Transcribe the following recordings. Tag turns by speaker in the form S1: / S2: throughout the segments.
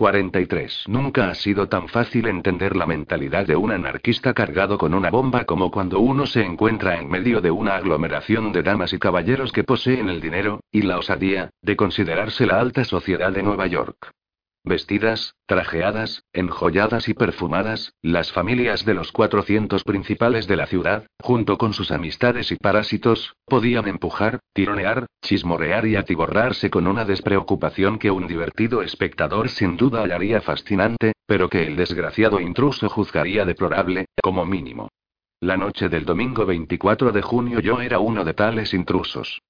S1: 43. Nunca ha sido tan fácil entender la mentalidad de un anarquista cargado con una bomba como cuando uno se encuentra en medio de una aglomeración de damas y caballeros que poseen el dinero, y la osadía, de considerarse la alta sociedad de Nueva York. Vestidas, trajeadas, enjolladas y perfumadas, las familias de los 400 principales de la ciudad, junto con sus amistades y parásitos, podían empujar, tironear, chismorrear y atiborrarse con una despreocupación que un divertido espectador sin duda hallaría fascinante, pero que el desgraciado intruso juzgaría deplorable, como mínimo. La noche del domingo 24 de junio yo era uno de tales intrusos.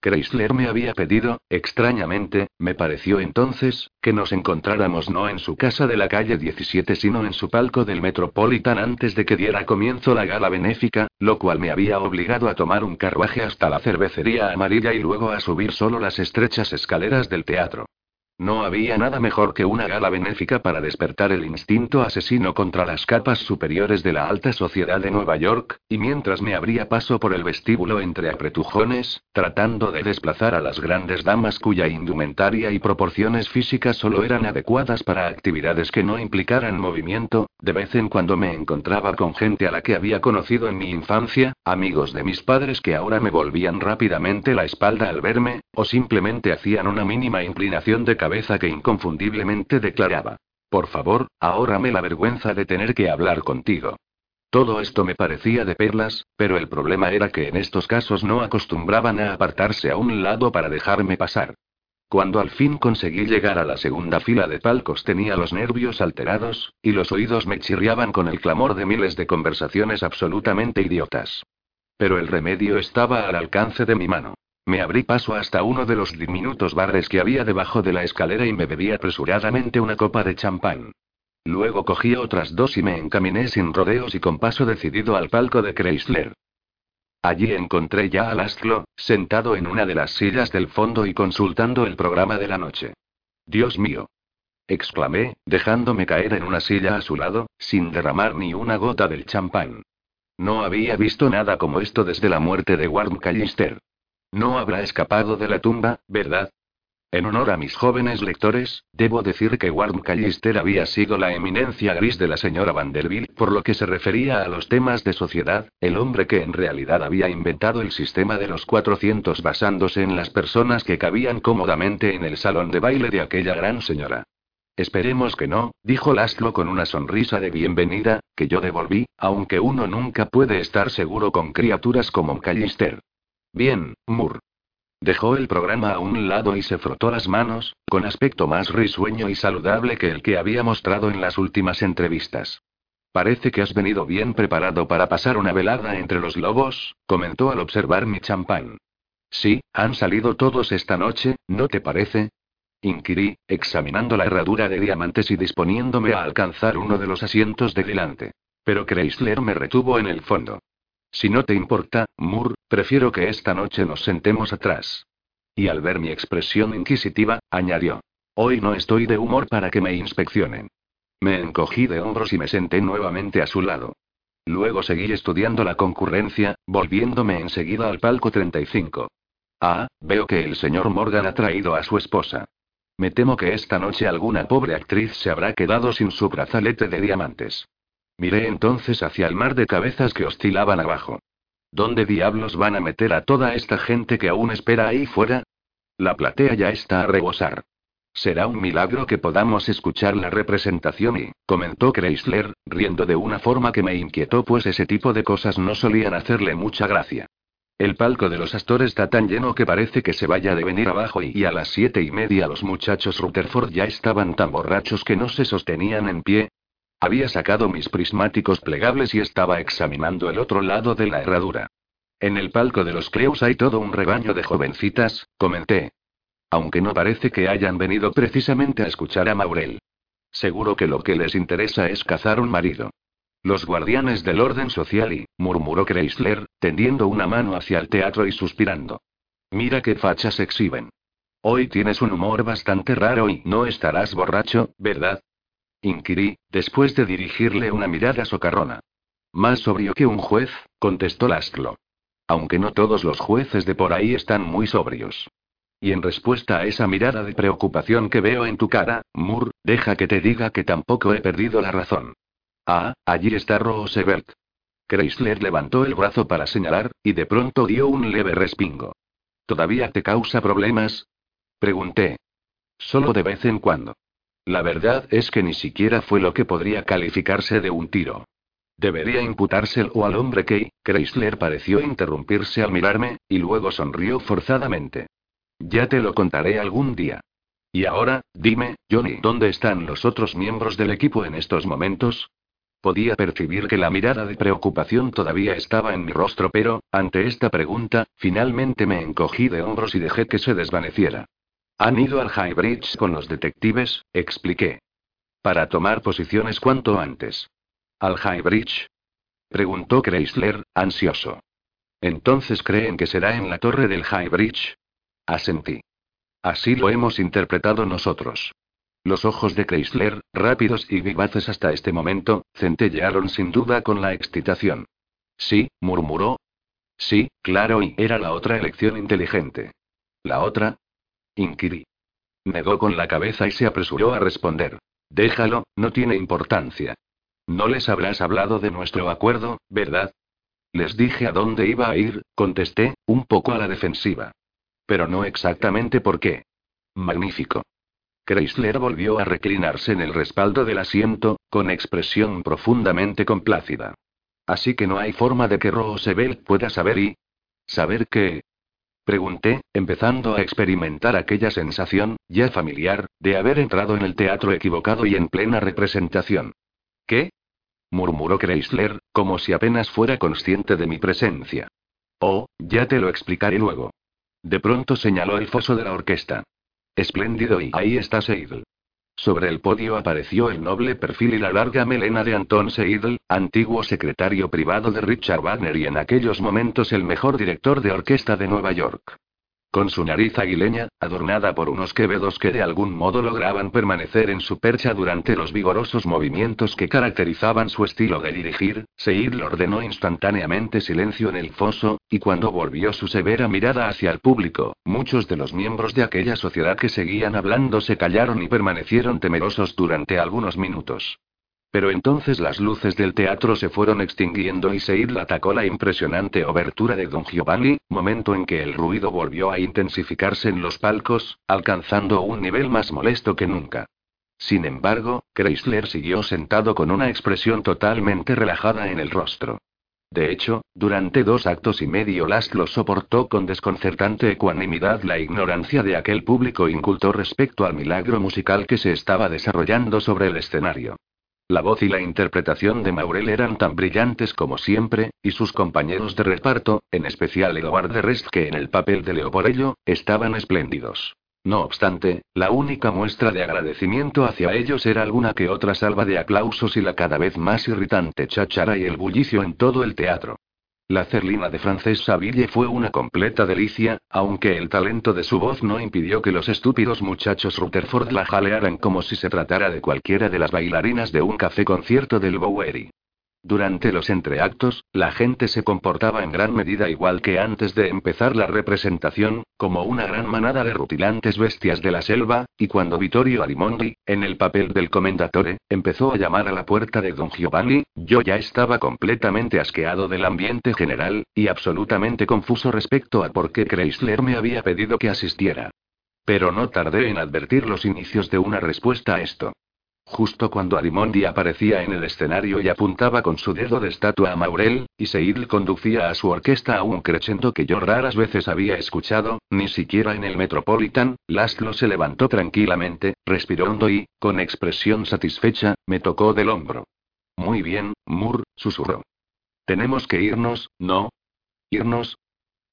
S1: Chrysler me había pedido, extrañamente, me pareció entonces, que nos encontráramos no en su casa de la calle 17 sino en su palco del Metropolitan antes de que diera comienzo la gala benéfica, lo cual me había obligado a tomar un carruaje hasta la cervecería amarilla y luego a subir solo las estrechas escaleras del teatro. No había nada mejor que una gala benéfica para despertar el instinto asesino contra las capas superiores de la alta sociedad de Nueva York, y mientras me abría paso por el vestíbulo entre apretujones, tratando de desplazar a las grandes damas cuya indumentaria y proporciones físicas solo eran adecuadas para actividades que no implicaran movimiento, de vez en cuando me encontraba con gente a la que había conocido en mi infancia, amigos de mis padres que ahora me volvían rápidamente la espalda al verme, o simplemente hacían una mínima inclinación de cabeza cabeza que inconfundiblemente declaraba. Por favor, ahórrame la vergüenza de tener que hablar contigo. Todo esto me parecía de perlas, pero el problema era que en estos casos no acostumbraban a apartarse a un lado para dejarme pasar. Cuando al fin conseguí llegar a la segunda fila de palcos tenía los nervios alterados, y los oídos me chirriaban con el clamor de miles de conversaciones absolutamente idiotas. Pero el remedio estaba al alcance de mi mano. Me abrí paso hasta uno de los diminutos bares que había debajo de la escalera y me bebí apresuradamente una copa de champán. Luego cogí otras dos y me encaminé sin rodeos y con paso decidido al palco de Chrysler. Allí encontré ya a Lastlo, sentado en una de las sillas del fondo y consultando el programa de la noche. Dios mío. exclamé, dejándome caer en una silla a su lado, sin derramar ni una gota del champán. No había visto nada como esto desde la muerte de Warm Callister. No habrá escapado de la tumba, ¿verdad? En honor a mis jóvenes lectores, debo decir que Ward Callister había sido la eminencia gris de la señora Vanderbilt por lo que se refería a los temas de sociedad, el hombre que en realidad había inventado el sistema de los 400 basándose en las personas que cabían cómodamente en el salón de baile de aquella gran señora. Esperemos que no, dijo Laszlo con una sonrisa de bienvenida, que yo devolví, aunque uno nunca puede estar seguro con criaturas como Callister. Bien, Moore. Dejó el programa a un lado y se frotó las manos, con aspecto más risueño y saludable que el que había mostrado en las últimas entrevistas. Parece que has venido bien preparado para pasar una velada entre los lobos, comentó al observar mi champán. Sí, han salido todos esta noche, ¿no te parece? Inquirí, examinando la herradura de diamantes y disponiéndome a alcanzar uno de los asientos de delante. Pero Chrysler me retuvo en el fondo. Si no te importa, Moore, prefiero que esta noche nos sentemos atrás. Y al ver mi expresión inquisitiva, añadió. Hoy no estoy de humor para que me inspeccionen. Me encogí de hombros y me senté nuevamente a su lado. Luego seguí estudiando la concurrencia, volviéndome enseguida al palco 35. Ah, veo que el señor Morgan ha traído a su esposa. Me temo que esta noche alguna pobre actriz se habrá quedado sin su brazalete de diamantes. Miré entonces hacia el mar de cabezas que oscilaban abajo. ¿Dónde diablos van a meter a toda esta gente que aún espera ahí fuera? La platea ya está a rebosar. Será un milagro que podamos escuchar la representación y, comentó Chrysler, riendo de una forma que me inquietó pues ese tipo de cosas no solían hacerle mucha gracia. El palco de los Astores está tan lleno que parece que se vaya de venir abajo y, y a las siete y media los muchachos Rutherford ya estaban tan borrachos que no se sostenían en pie, había sacado mis prismáticos plegables y estaba examinando el otro lado de la herradura. En el palco de los Creus hay todo un rebaño de jovencitas, comenté. Aunque no parece que hayan venido precisamente a escuchar a Maurel. Seguro que lo que les interesa es cazar un marido. Los guardianes del orden social y, murmuró Chrysler, tendiendo una mano hacia el teatro y suspirando. Mira qué fachas exhiben. Hoy tienes un humor bastante raro y no estarás borracho, ¿verdad? Inquirí, después de dirigirle una mirada socarrona. Más sobrio que un juez, contestó Lastlo. Aunque no todos los jueces de por ahí están muy sobrios. Y en respuesta a esa mirada de preocupación que veo en tu cara, Moore, deja que te diga que tampoco he perdido la razón. Ah, allí está Roosevelt. Chrysler levantó el brazo para señalar, y de pronto dio un leve respingo. ¿Todavía te causa problemas? Pregunté. Solo de vez en cuando. La verdad es que ni siquiera fue lo que podría calificarse de un tiro. Debería imputárselo al hombre que, Chrysler pareció interrumpirse al mirarme, y luego sonrió forzadamente. Ya te lo contaré algún día. Y ahora, dime, Johnny, ¿dónde están los otros miembros del equipo en estos momentos? Podía percibir que la mirada de preocupación todavía estaba en mi rostro, pero, ante esta pregunta, finalmente me encogí de hombros y dejé que se desvaneciera. Han ido al High Bridge con los detectives, expliqué. Para tomar posiciones cuanto antes. ¿Al High Bridge? Preguntó Chrysler, ansioso. ¿Entonces creen que será en la torre del High Bridge? Asentí. Así lo hemos interpretado nosotros. Los ojos de Chrysler, rápidos y vivaces hasta este momento, centellearon sin duda con la excitación. Sí, murmuró. Sí, claro, y era la otra elección inteligente. ¿La otra? Inquirí. Negó con la cabeza y se apresuró a responder. Déjalo, no tiene importancia. No les habrás hablado de nuestro acuerdo, ¿verdad? Les dije a dónde iba a ir, contesté, un poco a la defensiva. Pero no exactamente por qué. Magnífico. Chrysler volvió a reclinarse en el respaldo del asiento, con expresión profundamente complácida. Así que no hay forma de que Roosevelt pueda saber y... ¿Saber qué? Pregunté, empezando a experimentar aquella sensación, ya familiar, de haber entrado en el teatro equivocado y en plena representación. ¿Qué? murmuró Chrysler, como si apenas fuera consciente de mi presencia. Oh, ya te lo explicaré luego. De pronto señaló el foso de la orquesta. Espléndido y ahí está Seidel. Sobre el podio apareció el noble perfil y la larga melena de Anton Seidel, antiguo secretario privado de Richard Wagner y en aquellos momentos el mejor director de orquesta de Nueva York. Con su nariz aguileña, adornada por unos quevedos que de algún modo lograban permanecer en su percha durante los vigorosos movimientos que caracterizaban su estilo de dirigir, Seid ordenó instantáneamente silencio en el foso, y cuando volvió su severa mirada hacia el público, muchos de los miembros de aquella sociedad que seguían hablando se callaron y permanecieron temerosos durante algunos minutos. Pero entonces las luces del teatro se fueron extinguiendo y Seid atacó la impresionante obertura de Don Giovanni, momento en que el ruido volvió a intensificarse en los palcos, alcanzando un nivel más molesto que nunca. Sin embargo, Chrysler siguió sentado con una expresión totalmente relajada en el rostro. De hecho, durante dos actos y medio Laszlo soportó con desconcertante ecuanimidad la ignorancia de aquel público inculto respecto al milagro musical que se estaba desarrollando sobre el escenario. La voz y la interpretación de Maurel eran tan brillantes como siempre, y sus compañeros de reparto, en especial Eduard de Rest que en el papel de Leoporello, estaban espléndidos. No obstante, la única muestra de agradecimiento hacia ellos era alguna que otra salva de aplausos y la cada vez más irritante cháchara y el bullicio en todo el teatro. La cerlina de Frances Saville fue una completa delicia, aunque el talento de su voz no impidió que los estúpidos muchachos Rutherford la jalearan como si se tratara de cualquiera de las bailarinas de un café concierto del Bowery. Durante los entreactos, la gente se comportaba en gran medida igual que antes de empezar la representación, como una gran manada de rutilantes bestias de la selva, y cuando Vittorio Arimondi, en el papel del comendatore, empezó a llamar a la puerta de Don Giovanni, yo ya estaba completamente asqueado del ambiente general, y absolutamente confuso respecto a por qué Chrysler me había pedido que asistiera. Pero no tardé en advertir los inicios de una respuesta a esto. Justo cuando Arimondi aparecía en el escenario y apuntaba con su dedo de estatua a Maurel, y Seidl conducía a su orquesta a un crescendo que yo raras veces había escuchado, ni siquiera en el Metropolitan, Laszlo se levantó tranquilamente, respiró hondo y, con expresión satisfecha, me tocó del hombro. Muy bien, Moore, susurró. Tenemos que irnos, ¿no? ¿Irnos?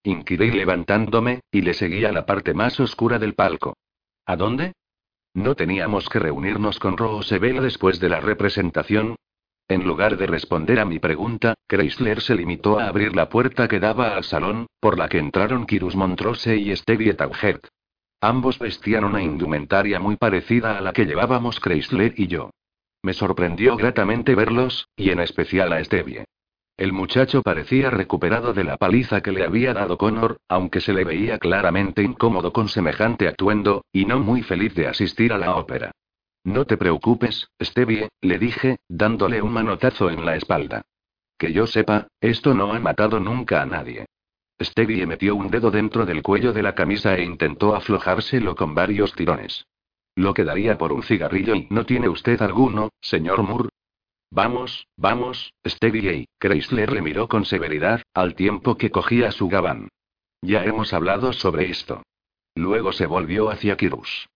S1: Inquirí levantándome, y le seguí a la parte más oscura del palco. ¿A dónde? ¿No teníamos que reunirnos con Roosevelt después de la representación? En lugar de responder a mi pregunta, Chrysler se limitó a abrir la puerta que daba al salón, por la que entraron Kirus Montrose y Stevie Tauget. Ambos vestían una indumentaria muy parecida a la que llevábamos Chrysler y yo. Me sorprendió gratamente verlos, y en especial a Stevie. El muchacho parecía recuperado de la paliza que le había dado Connor, aunque se le veía claramente incómodo con semejante atuendo, y no muy feliz de asistir a la ópera. No te preocupes, Stevie, le dije, dándole un manotazo en la espalda. Que yo sepa, esto no ha matado nunca a nadie. Stevie metió un dedo dentro del cuello de la camisa e intentó aflojárselo con varios tirones. Lo quedaría por un cigarrillo y no tiene usted alguno, señor Moore, Vamos, vamos, Stevie. Chrysler le miró con severidad, al tiempo que cogía su gabán. Ya hemos hablado sobre esto. Luego se volvió hacia Kirus.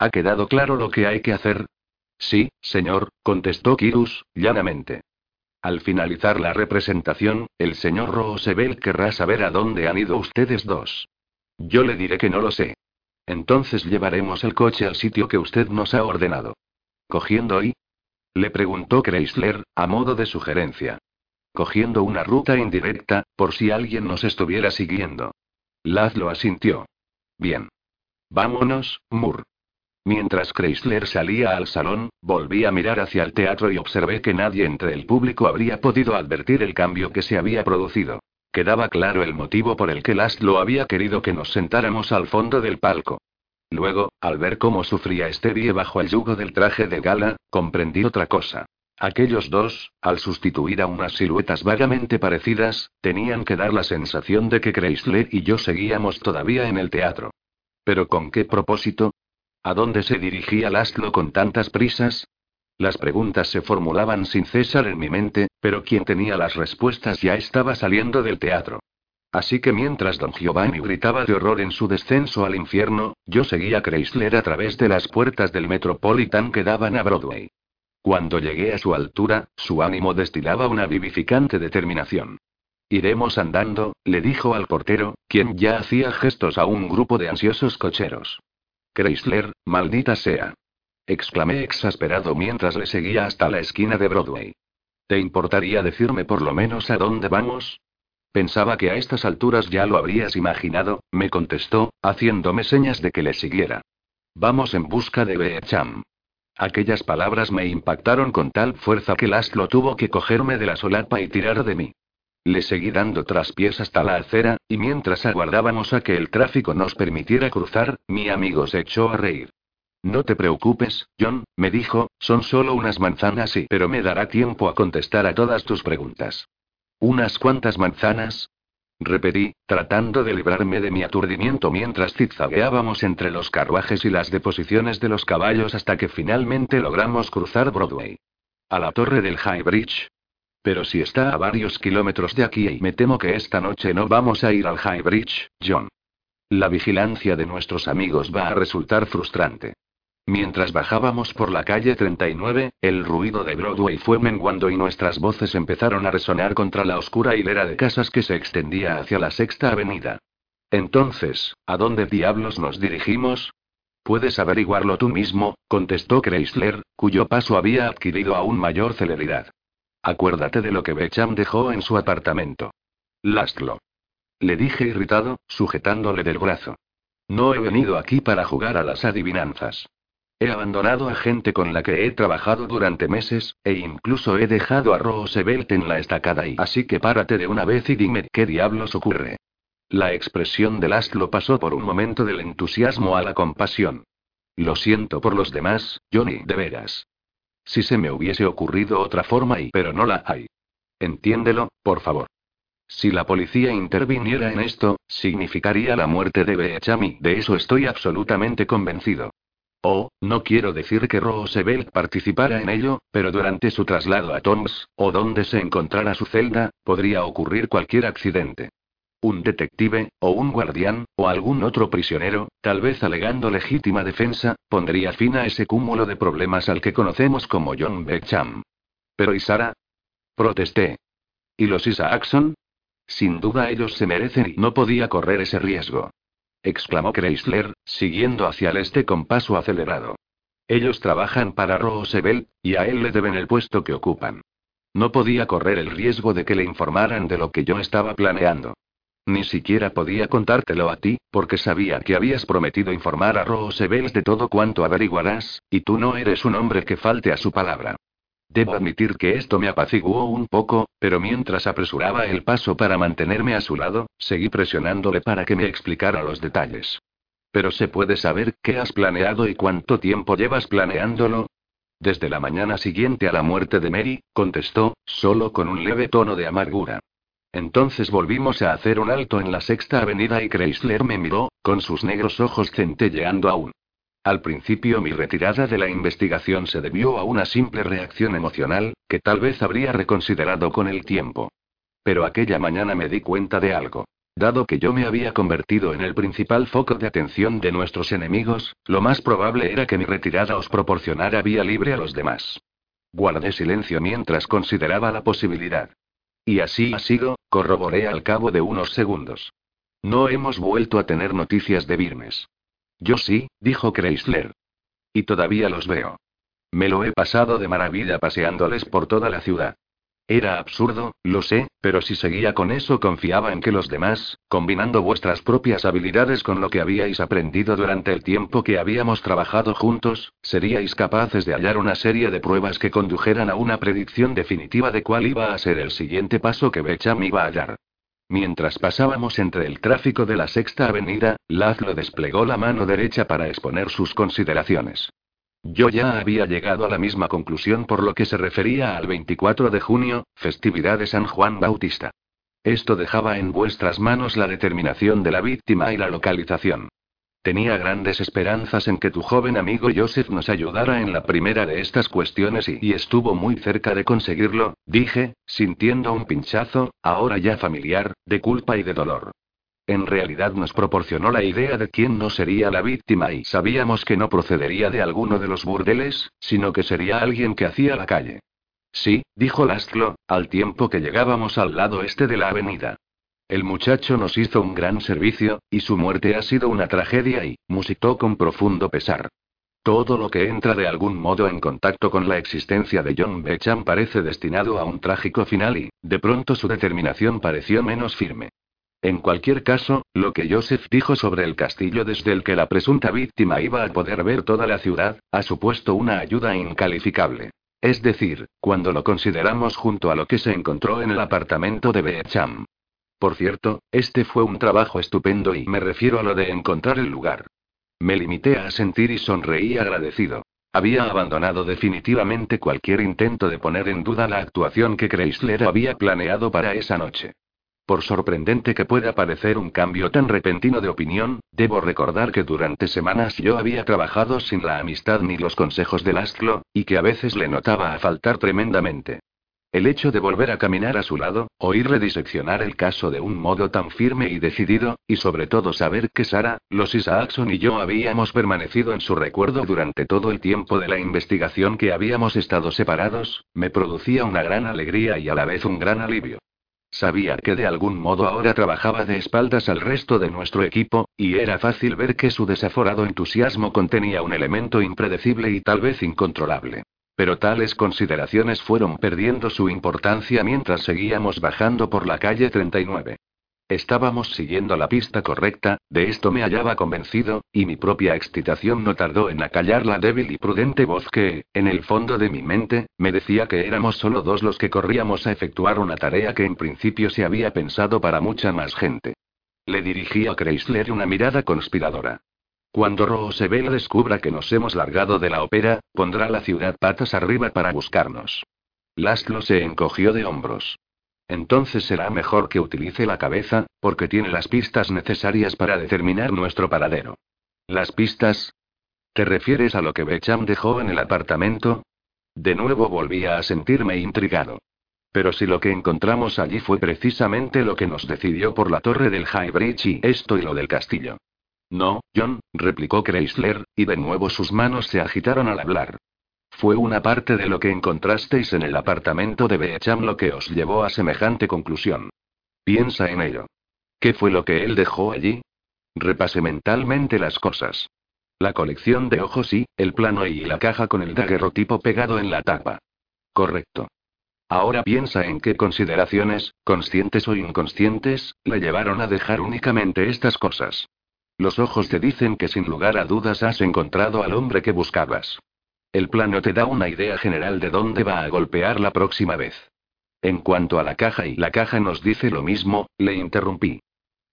S1: ¿Ha quedado claro lo que hay que hacer? Sí, señor, contestó Kirus, llanamente. Al finalizar la representación, el señor Roosevelt querrá saber a dónde han ido ustedes dos. Yo le diré que no lo sé. Entonces llevaremos el coche al sitio que usted nos ha ordenado. Cogiendo y, le preguntó Chrysler, a modo de sugerencia. Cogiendo una ruta indirecta, por si alguien nos estuviera siguiendo. Laz asintió. Bien. Vámonos, Moore. Mientras Chrysler salía al salón, volví a mirar hacia el teatro y observé que nadie entre el público habría podido advertir el cambio que se había producido. Quedaba claro el motivo por el que Laszlo había querido que nos sentáramos al fondo del palco. Luego, al ver cómo sufría Stevie bajo el yugo del traje de gala, comprendí otra cosa. Aquellos dos, al sustituir a unas siluetas vagamente parecidas, tenían que dar la sensación de que Chrysler y yo seguíamos todavía en el teatro. ¿Pero con qué propósito? ¿A dónde se dirigía Laszlo con tantas prisas? Las preguntas se formulaban sin cesar en mi mente, pero quien tenía las respuestas ya estaba saliendo del teatro. Así que mientras don Giovanni gritaba de horror en su descenso al infierno, yo seguía a Chrysler a través de las puertas del Metropolitan que daban a Broadway. Cuando llegué a su altura, su ánimo destilaba una vivificante determinación. Iremos andando, le dijo al portero, quien ya hacía gestos a un grupo de ansiosos cocheros. Chrysler, maldita sea. exclamé exasperado mientras le seguía hasta la esquina de Broadway. ¿Te importaría decirme por lo menos a dónde vamos? Pensaba que a estas alturas ya lo habrías imaginado, me contestó, haciéndome señas de que le siguiera. Vamos en busca de Beecham. Aquellas palabras me impactaron con tal fuerza que Laszlo tuvo que cogerme de la solapa y tirar de mí. Le seguí dando traspiés hasta la acera, y mientras aguardábamos a que el tráfico nos permitiera cruzar, mi amigo se echó a reír. No te preocupes, John, me dijo, son solo unas manzanas y pero me dará tiempo a contestar a todas tus preguntas. ¿Unas cuantas manzanas? Repetí, tratando de librarme de mi aturdimiento mientras zigzagueábamos entre los carruajes y las deposiciones de los caballos hasta que finalmente logramos cruzar Broadway. A la torre del High Bridge. Pero si está a varios kilómetros de aquí y me temo que esta noche no vamos a ir al High Bridge, John. La vigilancia de nuestros amigos va a resultar frustrante. Mientras bajábamos por la calle 39, el ruido de Broadway fue menguando y nuestras voces empezaron a resonar contra la oscura hilera de casas que se extendía hacia la Sexta Avenida. Entonces, ¿a dónde diablos nos dirigimos? Puedes averiguarlo tú mismo, contestó Chrysler, cuyo paso había adquirido aún mayor celeridad. Acuérdate de lo que Becham dejó en su apartamento. Lastlo. Le dije irritado, sujetándole del brazo. No he venido aquí para jugar a las adivinanzas. He abandonado a gente con la que he trabajado durante meses, e incluso he dejado a Roosevelt en la estacada y así que párate de una vez y dime qué diablos ocurre. La expresión de lo pasó por un momento del entusiasmo a la compasión. Lo siento por los demás, Johnny, de veras. Si se me hubiese ocurrido otra forma y pero no la hay. Entiéndelo, por favor. Si la policía interviniera en esto, significaría la muerte de Beechami, de eso estoy absolutamente convencido. Oh, no quiero decir que Roosevelt participara en ello, pero durante su traslado a Toms, o donde se encontrara su celda, podría ocurrir cualquier accidente. Un detective, o un guardián, o algún otro prisionero, tal vez alegando legítima defensa, pondría fin a ese cúmulo de problemas al que conocemos como John Beckham. Pero ¿y Sara? Protesté. ¿Y los Isaacson? Sin duda ellos se merecen y no podía correr ese riesgo exclamó Chrysler, siguiendo hacia el este con paso acelerado. Ellos trabajan para Roosevelt, y a él le deben el puesto que ocupan. No podía correr el riesgo de que le informaran de lo que yo estaba planeando. Ni siquiera podía contártelo a ti, porque sabía que habías prometido informar a Roosevelt de todo cuanto averiguarás, y tú no eres un hombre que falte a su palabra. Debo admitir que esto me apaciguó un poco, pero mientras apresuraba el paso para mantenerme a su lado, seguí presionándole para que me explicara los detalles. Pero se puede saber qué has planeado y cuánto tiempo llevas planeándolo. Desde la mañana siguiente a la muerte de Mary, contestó, solo con un leve tono de amargura. Entonces volvimos a hacer un alto en la sexta avenida y Chrysler me miró, con sus negros ojos centelleando aún. Al principio mi retirada de la investigación se debió a una simple reacción emocional, que tal vez habría reconsiderado con el tiempo. Pero aquella mañana me di cuenta de algo. Dado que yo me había convertido en el principal foco de atención de nuestros enemigos, lo más probable era que mi retirada os proporcionara vía libre a los demás. Guardé silencio mientras consideraba la posibilidad. Y así ha sido, corroboré al cabo de unos segundos. No hemos vuelto a tener noticias de Birmes. Yo sí, dijo Chrysler. Y todavía los veo. Me lo he pasado de maravilla paseándoles por toda la ciudad. Era absurdo, lo sé, pero si seguía con eso confiaba en que los demás, combinando vuestras propias habilidades con lo que habíais aprendido durante el tiempo que habíamos trabajado juntos, seríais capaces de hallar una serie de pruebas que condujeran a una predicción definitiva de cuál iba a ser el siguiente paso que Becham iba a hallar. Mientras pasábamos entre el tráfico de la Sexta Avenida, Lazlo desplegó la mano derecha para exponer sus consideraciones. Yo ya había llegado a la misma conclusión por lo que se refería al 24 de junio, festividad de San Juan Bautista. Esto dejaba en vuestras manos la determinación de la víctima y la localización. Tenía grandes esperanzas en que tu joven amigo Joseph nos ayudara en la primera de estas cuestiones y, estuvo muy cerca de conseguirlo, dije, sintiendo un pinchazo, ahora ya familiar, de culpa y de dolor. En realidad nos proporcionó la idea de quién no sería la víctima y sabíamos que no procedería de alguno de los burdeles, sino que sería alguien que hacía la calle. Sí, dijo Lastlo, al tiempo que llegábamos al lado este de la avenida. El muchacho nos hizo un gran servicio, y su muerte ha sido una tragedia y, musitó con profundo pesar. Todo lo que entra de algún modo en contacto con la existencia de John Beckham parece destinado a un trágico final y, de pronto su determinación pareció menos firme. En cualquier caso, lo que Joseph dijo sobre el castillo desde el que la presunta víctima iba a poder ver toda la ciudad, ha supuesto una ayuda incalificable. Es decir, cuando lo consideramos junto a lo que se encontró en el apartamento de Beecham. Por cierto, este fue un trabajo estupendo y me refiero a lo de encontrar el lugar. Me limité a sentir y sonreí agradecido. Había abandonado definitivamente cualquier intento de poner en duda la actuación que Chrysler había planeado para esa noche. Por sorprendente que pueda parecer un cambio tan repentino de opinión, debo recordar que durante semanas yo había trabajado sin la amistad ni los consejos de Lastlo, y que a veces le notaba a faltar tremendamente. El hecho de volver a caminar a su lado, oírle diseccionar el caso de un modo tan firme y decidido, y sobre todo saber que Sara, los Isaacson y yo habíamos permanecido en su recuerdo durante todo el tiempo de la investigación que habíamos estado separados, me producía una gran alegría y a la vez un gran alivio. Sabía que de algún modo ahora trabajaba de espaldas al resto de nuestro equipo, y era fácil ver que su desaforado entusiasmo contenía un elemento impredecible y tal vez incontrolable. Pero tales consideraciones fueron perdiendo su importancia mientras seguíamos bajando por la calle 39. Estábamos siguiendo la pista correcta, de esto me hallaba convencido, y mi propia excitación no tardó en acallar la débil y prudente voz que, en el fondo de mi mente, me decía que éramos solo dos los que corríamos a efectuar una tarea que en principio se había pensado para mucha más gente. Le dirigí a Chrysler una mirada conspiradora. Cuando Roosevelt descubra que nos hemos largado de la ópera, pondrá la ciudad patas arriba para buscarnos. Laszlo se encogió de hombros. Entonces será mejor que utilice la cabeza, porque tiene las pistas necesarias para determinar nuestro paradero. ¿Las pistas? ¿Te refieres a lo que Becham dejó en el apartamento? De nuevo volvía a sentirme intrigado. Pero si lo que encontramos allí fue precisamente lo que nos decidió por la torre del High Bridge y esto y lo del castillo. No, John, replicó Chrysler, y de nuevo sus manos se agitaron al hablar. Fue una parte de lo que encontrasteis en el apartamento de Beecham lo que os llevó a semejante conclusión. Piensa en ello. ¿Qué fue lo que él dejó allí? Repase mentalmente las cosas. La colección de ojos y, el plano y la caja con el daguerrotipo pegado en la tapa. Correcto. Ahora piensa en qué consideraciones, conscientes o inconscientes, le llevaron a dejar únicamente estas cosas. Los ojos te dicen que sin lugar a dudas has encontrado al hombre que buscabas. El plano te da una idea general de dónde va a golpear la próxima vez. En cuanto a la caja y la caja nos dice lo mismo, le interrumpí.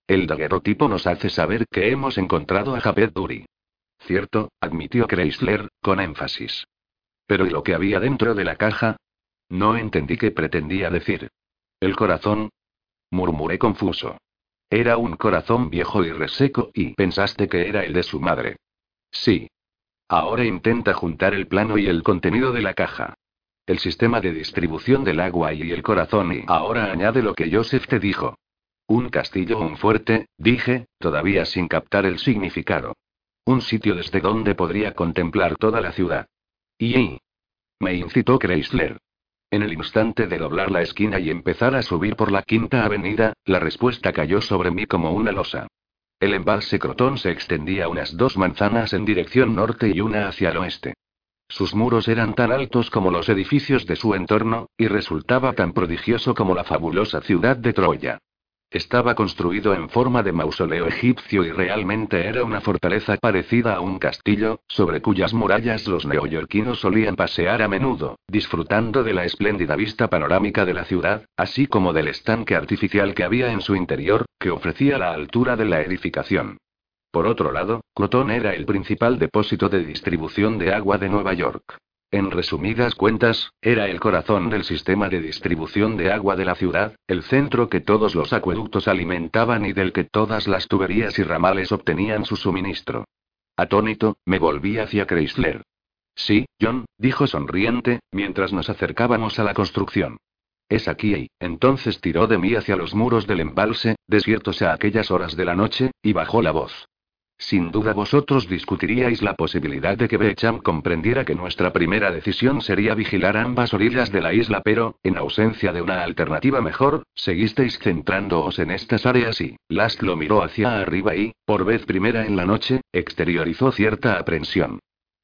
S1: El daguerrotipo nos hace saber que hemos encontrado a Japet Duri. Cierto, admitió Chrysler, con énfasis. Pero ¿y lo que había dentro de la caja? No entendí qué pretendía decir. ¿El corazón? Murmuré confuso. Era un corazón viejo y reseco, y pensaste que era el de su madre. Sí. Ahora intenta juntar el plano y el contenido de la caja. El sistema de distribución del agua y el corazón y ahora añade lo que Joseph te dijo. Un castillo un fuerte, dije, todavía sin captar el significado. Un sitio desde donde podría contemplar toda la ciudad. Y... Me incitó Chrysler. En el instante de doblar la esquina y empezar a subir por la quinta avenida, la respuesta cayó sobre mí como una losa. El embalse Crotón se extendía unas dos manzanas en dirección norte y una hacia el oeste. Sus muros eran tan altos como los edificios de su entorno, y resultaba tan prodigioso como la fabulosa ciudad de Troya. Estaba construido en forma de mausoleo egipcio y realmente era una fortaleza parecida a un castillo, sobre cuyas murallas los neoyorquinos solían pasear a menudo, disfrutando de la espléndida vista panorámica de la ciudad, así como del estanque artificial que había en su interior, que ofrecía la altura de la edificación. Por otro lado, Croton era el principal depósito de distribución de agua de Nueva York. En resumidas cuentas, era el corazón del sistema de distribución de agua de la ciudad, el centro que todos los acueductos alimentaban y del que todas las tuberías y ramales obtenían su suministro. Atónito, me volví hacia Chrysler. Sí, John, dijo sonriente, mientras nos acercábamos a la construcción. Es aquí y, entonces tiró de mí hacia los muros del embalse, desiertos a aquellas horas de la noche, y bajó la voz. Sin duda vosotros discutiríais la posibilidad de que Becham comprendiera que nuestra primera decisión sería vigilar ambas orillas de la isla, pero, en ausencia de una alternativa mejor, seguisteis centrándoos en estas áreas y, Last lo miró hacia arriba y, por vez primera en la noche, exteriorizó cierta aprensión.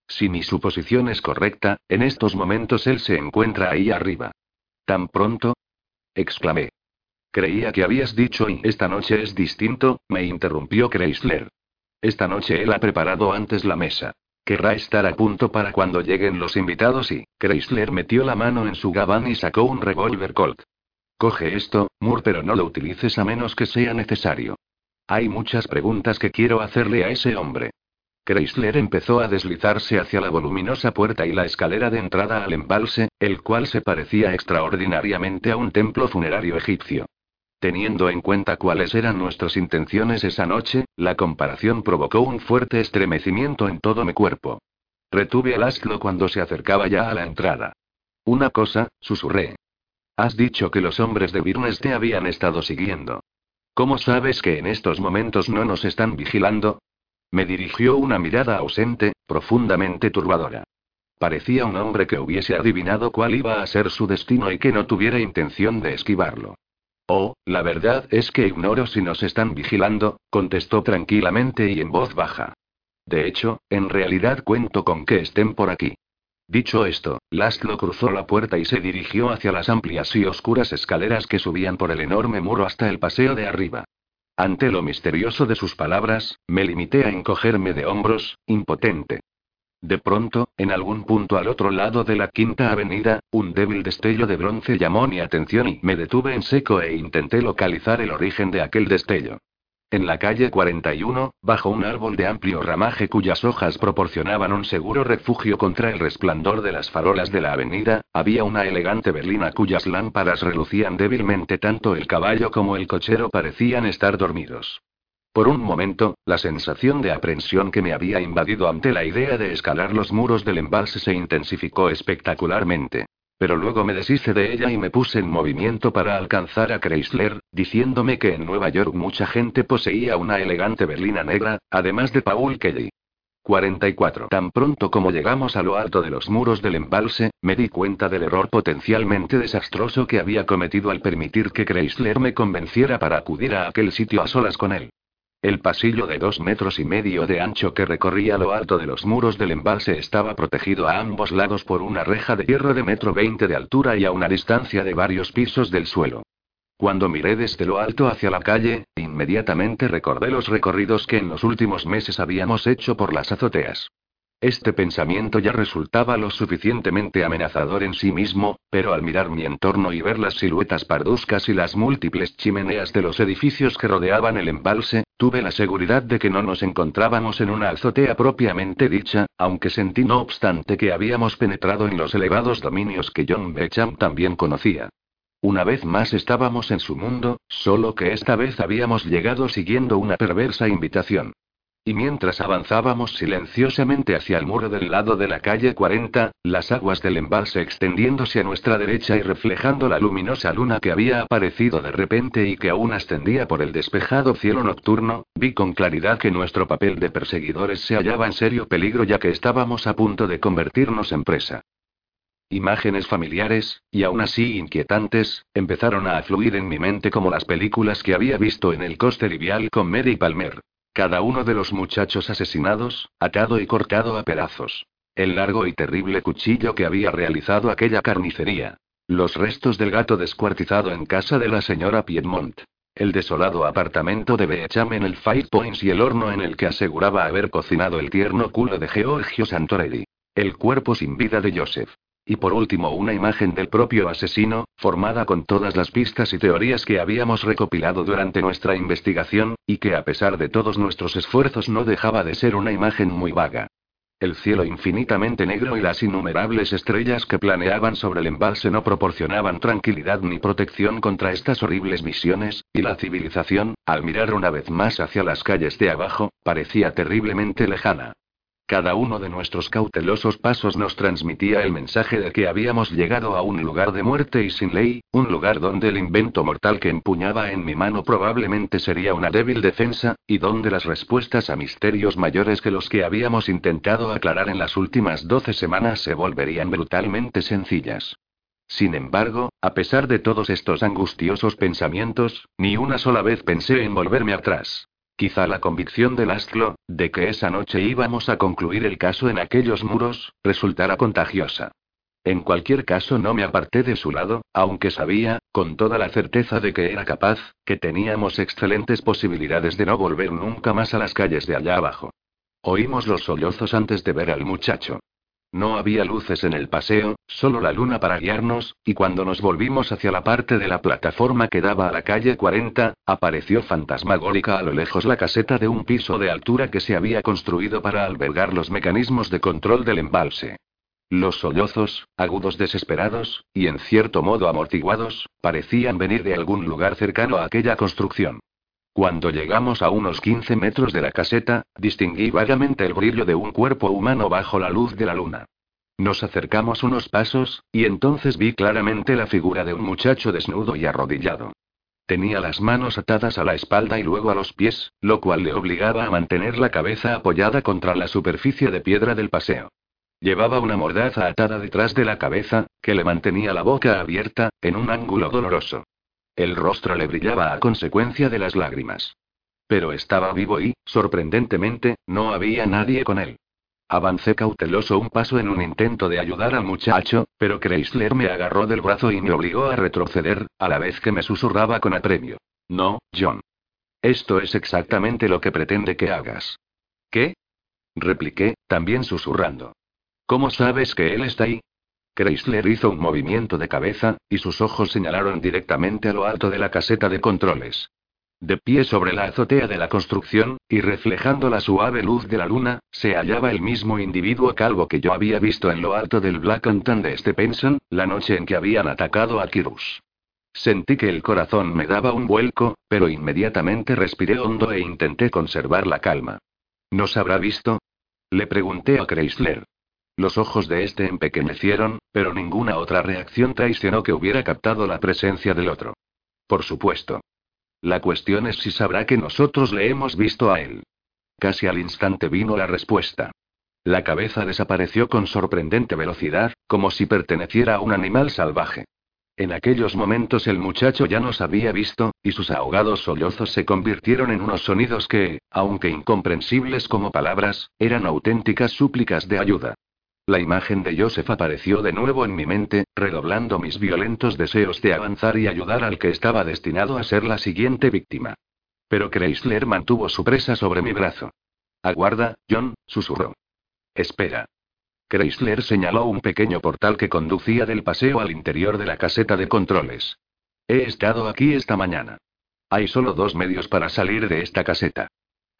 S1: Si mi suposición es correcta, en estos momentos él se encuentra ahí arriba. ¿Tan pronto? exclamé. Creía que habías dicho y esta noche es distinto, me interrumpió Chrysler. Esta noche él ha preparado antes la mesa. Querrá estar a punto para cuando lleguen los invitados y, Chrysler metió la mano en su gabán y sacó un revólver Colt. Coge esto, Moore, pero no lo utilices a menos que sea necesario. Hay muchas preguntas que quiero hacerle a ese hombre. Chrysler empezó a deslizarse hacia la voluminosa puerta y la escalera de entrada al embalse, el cual se parecía extraordinariamente a un templo funerario egipcio. Teniendo en cuenta cuáles eran nuestras intenciones esa noche, la comparación provocó un fuerte estremecimiento en todo mi cuerpo. Retuve al asno cuando se acercaba ya a la entrada. Una cosa, susurré. Has dicho que los hombres de Birnes te habían estado siguiendo. ¿Cómo sabes que en estos momentos no nos están vigilando? Me dirigió una mirada ausente, profundamente turbadora. Parecía un hombre que hubiese adivinado cuál iba a ser su destino y que no tuviera intención de esquivarlo. Oh, la verdad es que ignoro si nos están vigilando, contestó tranquilamente y en voz baja. De hecho, en realidad cuento con que estén por aquí. Dicho esto, Laszlo cruzó la puerta y se dirigió hacia las amplias y oscuras escaleras que subían por el enorme muro hasta el paseo de arriba. Ante lo misterioso de sus palabras, me limité a encogerme de hombros, impotente. De pronto, en algún punto al otro lado de la quinta avenida, un débil destello de bronce llamó mi atención y me detuve en seco e intenté localizar el origen de aquel destello. En la calle 41, bajo un árbol de amplio ramaje cuyas hojas proporcionaban un seguro refugio contra el resplandor de las farolas de la avenida, había una elegante berlina cuyas lámparas relucían débilmente tanto el caballo como el cochero parecían estar dormidos. Por un momento, la sensación de aprensión que me había invadido ante la idea de escalar los muros del embalse se intensificó espectacularmente. Pero luego me deshice de ella y me puse en movimiento para alcanzar a Chrysler, diciéndome que en Nueva York mucha gente poseía una elegante berlina negra, además de Paul Kelly. 44. Tan pronto como llegamos a lo alto de los muros del embalse, me di cuenta del error potencialmente desastroso que había cometido al permitir que Chrysler me convenciera para acudir a aquel sitio a solas con él. El pasillo de dos metros y medio de ancho que recorría lo alto de los muros del embalse estaba protegido a ambos lados por una reja de hierro de metro veinte de altura y a una distancia de varios pisos del suelo. Cuando miré desde lo alto hacia la calle, inmediatamente recordé los recorridos que en los últimos meses habíamos hecho por las azoteas. Este pensamiento ya resultaba lo suficientemente amenazador en sí mismo, pero al mirar mi entorno y ver las siluetas parduscas y las múltiples chimeneas de los edificios que rodeaban el embalse, tuve la seguridad de que no nos encontrábamos en una azotea propiamente dicha, aunque sentí no obstante que habíamos penetrado en los elevados dominios que John Becham también conocía. Una vez más estábamos en su mundo, solo que esta vez habíamos llegado siguiendo una perversa invitación. Y mientras avanzábamos silenciosamente hacia el muro del lado de la calle 40, las aguas del embalse extendiéndose a nuestra derecha y reflejando la luminosa luna que había aparecido de repente y que aún ascendía por el despejado cielo nocturno, vi con claridad que nuestro papel de perseguidores se hallaba en serio peligro ya que estábamos a punto de convertirnos en presa. Imágenes familiares, y aún así inquietantes, empezaron a afluir en mi mente como las películas que había visto en el coste livial con Mary Palmer. Cada uno de los muchachos asesinados, atado y cortado a pedazos. El largo y terrible cuchillo que había realizado aquella carnicería. Los restos del gato descuartizado en casa de la señora Piedmont. El desolado apartamento de Beecham en el Five Points y el horno en el que aseguraba haber cocinado el tierno culo de Georgio Santorelli. El cuerpo sin vida de Joseph. Y por último una imagen del propio asesino, formada con todas las pistas y teorías que habíamos recopilado durante nuestra investigación, y que a pesar de todos nuestros esfuerzos no dejaba de ser una imagen muy vaga. El cielo infinitamente negro y las innumerables estrellas que planeaban sobre el embalse no proporcionaban tranquilidad ni protección contra estas horribles visiones, y la civilización, al mirar una vez más hacia las calles de abajo, parecía terriblemente lejana. Cada uno de nuestros cautelosos pasos nos transmitía el mensaje de que habíamos llegado a un lugar de muerte y sin ley, un lugar donde el invento mortal que empuñaba en mi mano probablemente sería una débil defensa, y donde las respuestas a misterios mayores que los que habíamos intentado aclarar en las últimas doce semanas se volverían brutalmente sencillas. Sin embargo, a pesar de todos estos angustiosos pensamientos, ni una sola vez pensé en volverme atrás. Quizá la convicción de Lastlo, de que esa noche íbamos a concluir el caso en aquellos muros, resultara contagiosa. En cualquier caso no me aparté de su lado, aunque sabía, con toda la certeza de que era capaz, que teníamos excelentes posibilidades de no volver nunca más a las calles de allá abajo. Oímos los sollozos antes de ver al muchacho. No había luces en el paseo, solo la luna para guiarnos, y cuando nos volvimos hacia la parte de la plataforma que daba a la calle 40, apareció fantasmagórica a lo lejos la caseta de un piso de altura que se había construido para albergar los mecanismos de control del embalse. Los sollozos, agudos desesperados, y en cierto modo amortiguados, parecían venir de algún lugar cercano a aquella construcción. Cuando llegamos a unos 15 metros de la caseta, distinguí vagamente el brillo de un cuerpo humano bajo la luz de la luna. Nos acercamos unos pasos, y entonces vi claramente la figura de un muchacho desnudo y arrodillado. Tenía las manos atadas a la espalda y luego a los pies, lo cual le obligaba a mantener la cabeza apoyada contra la superficie de piedra del paseo. Llevaba una mordaza atada detrás de la cabeza, que le mantenía la boca abierta, en un ángulo doloroso. El rostro le brillaba a consecuencia de las lágrimas. Pero estaba vivo y, sorprendentemente, no había nadie con él. Avancé cauteloso un paso en un intento de ayudar al muchacho, pero Chrysler me agarró del brazo y me obligó a retroceder, a la vez que me susurraba con apremio. No, John. Esto es exactamente lo que pretende que hagas. ¿Qué? repliqué, también susurrando. ¿Cómo sabes que él está ahí? Chrysler hizo un movimiento de cabeza, y sus ojos señalaron directamente a lo alto de la caseta de controles. De pie sobre la azotea de la construcción, y reflejando la suave luz de la luna, se hallaba el mismo individuo calvo que yo había visto en lo alto del Black Anton de Stephenson, la noche en que habían atacado a Kirus. Sentí que el corazón me daba un vuelco, pero inmediatamente respiré hondo e intenté conservar la calma. ¿Nos habrá visto? Le pregunté a Chrysler. Los ojos de este empequeñecieron, pero ninguna otra reacción traicionó que hubiera captado la presencia del otro. Por supuesto. La cuestión es si sabrá que nosotros le hemos visto a él. Casi al instante vino la respuesta. La cabeza desapareció con sorprendente velocidad, como si perteneciera a un animal salvaje. En aquellos momentos el muchacho ya nos había visto, y sus ahogados sollozos se convirtieron en unos sonidos que, aunque incomprensibles como palabras, eran auténticas súplicas de ayuda. La imagen de Joseph apareció de nuevo en mi mente, redoblando mis violentos deseos de avanzar y ayudar al que estaba destinado a ser la siguiente víctima. Pero Chrysler mantuvo su presa sobre mi brazo. Aguarda, John, susurró. Espera. Chrysler señaló un pequeño portal que conducía del paseo al interior de la caseta de controles. He estado aquí esta mañana. Hay solo dos medios para salir de esta caseta.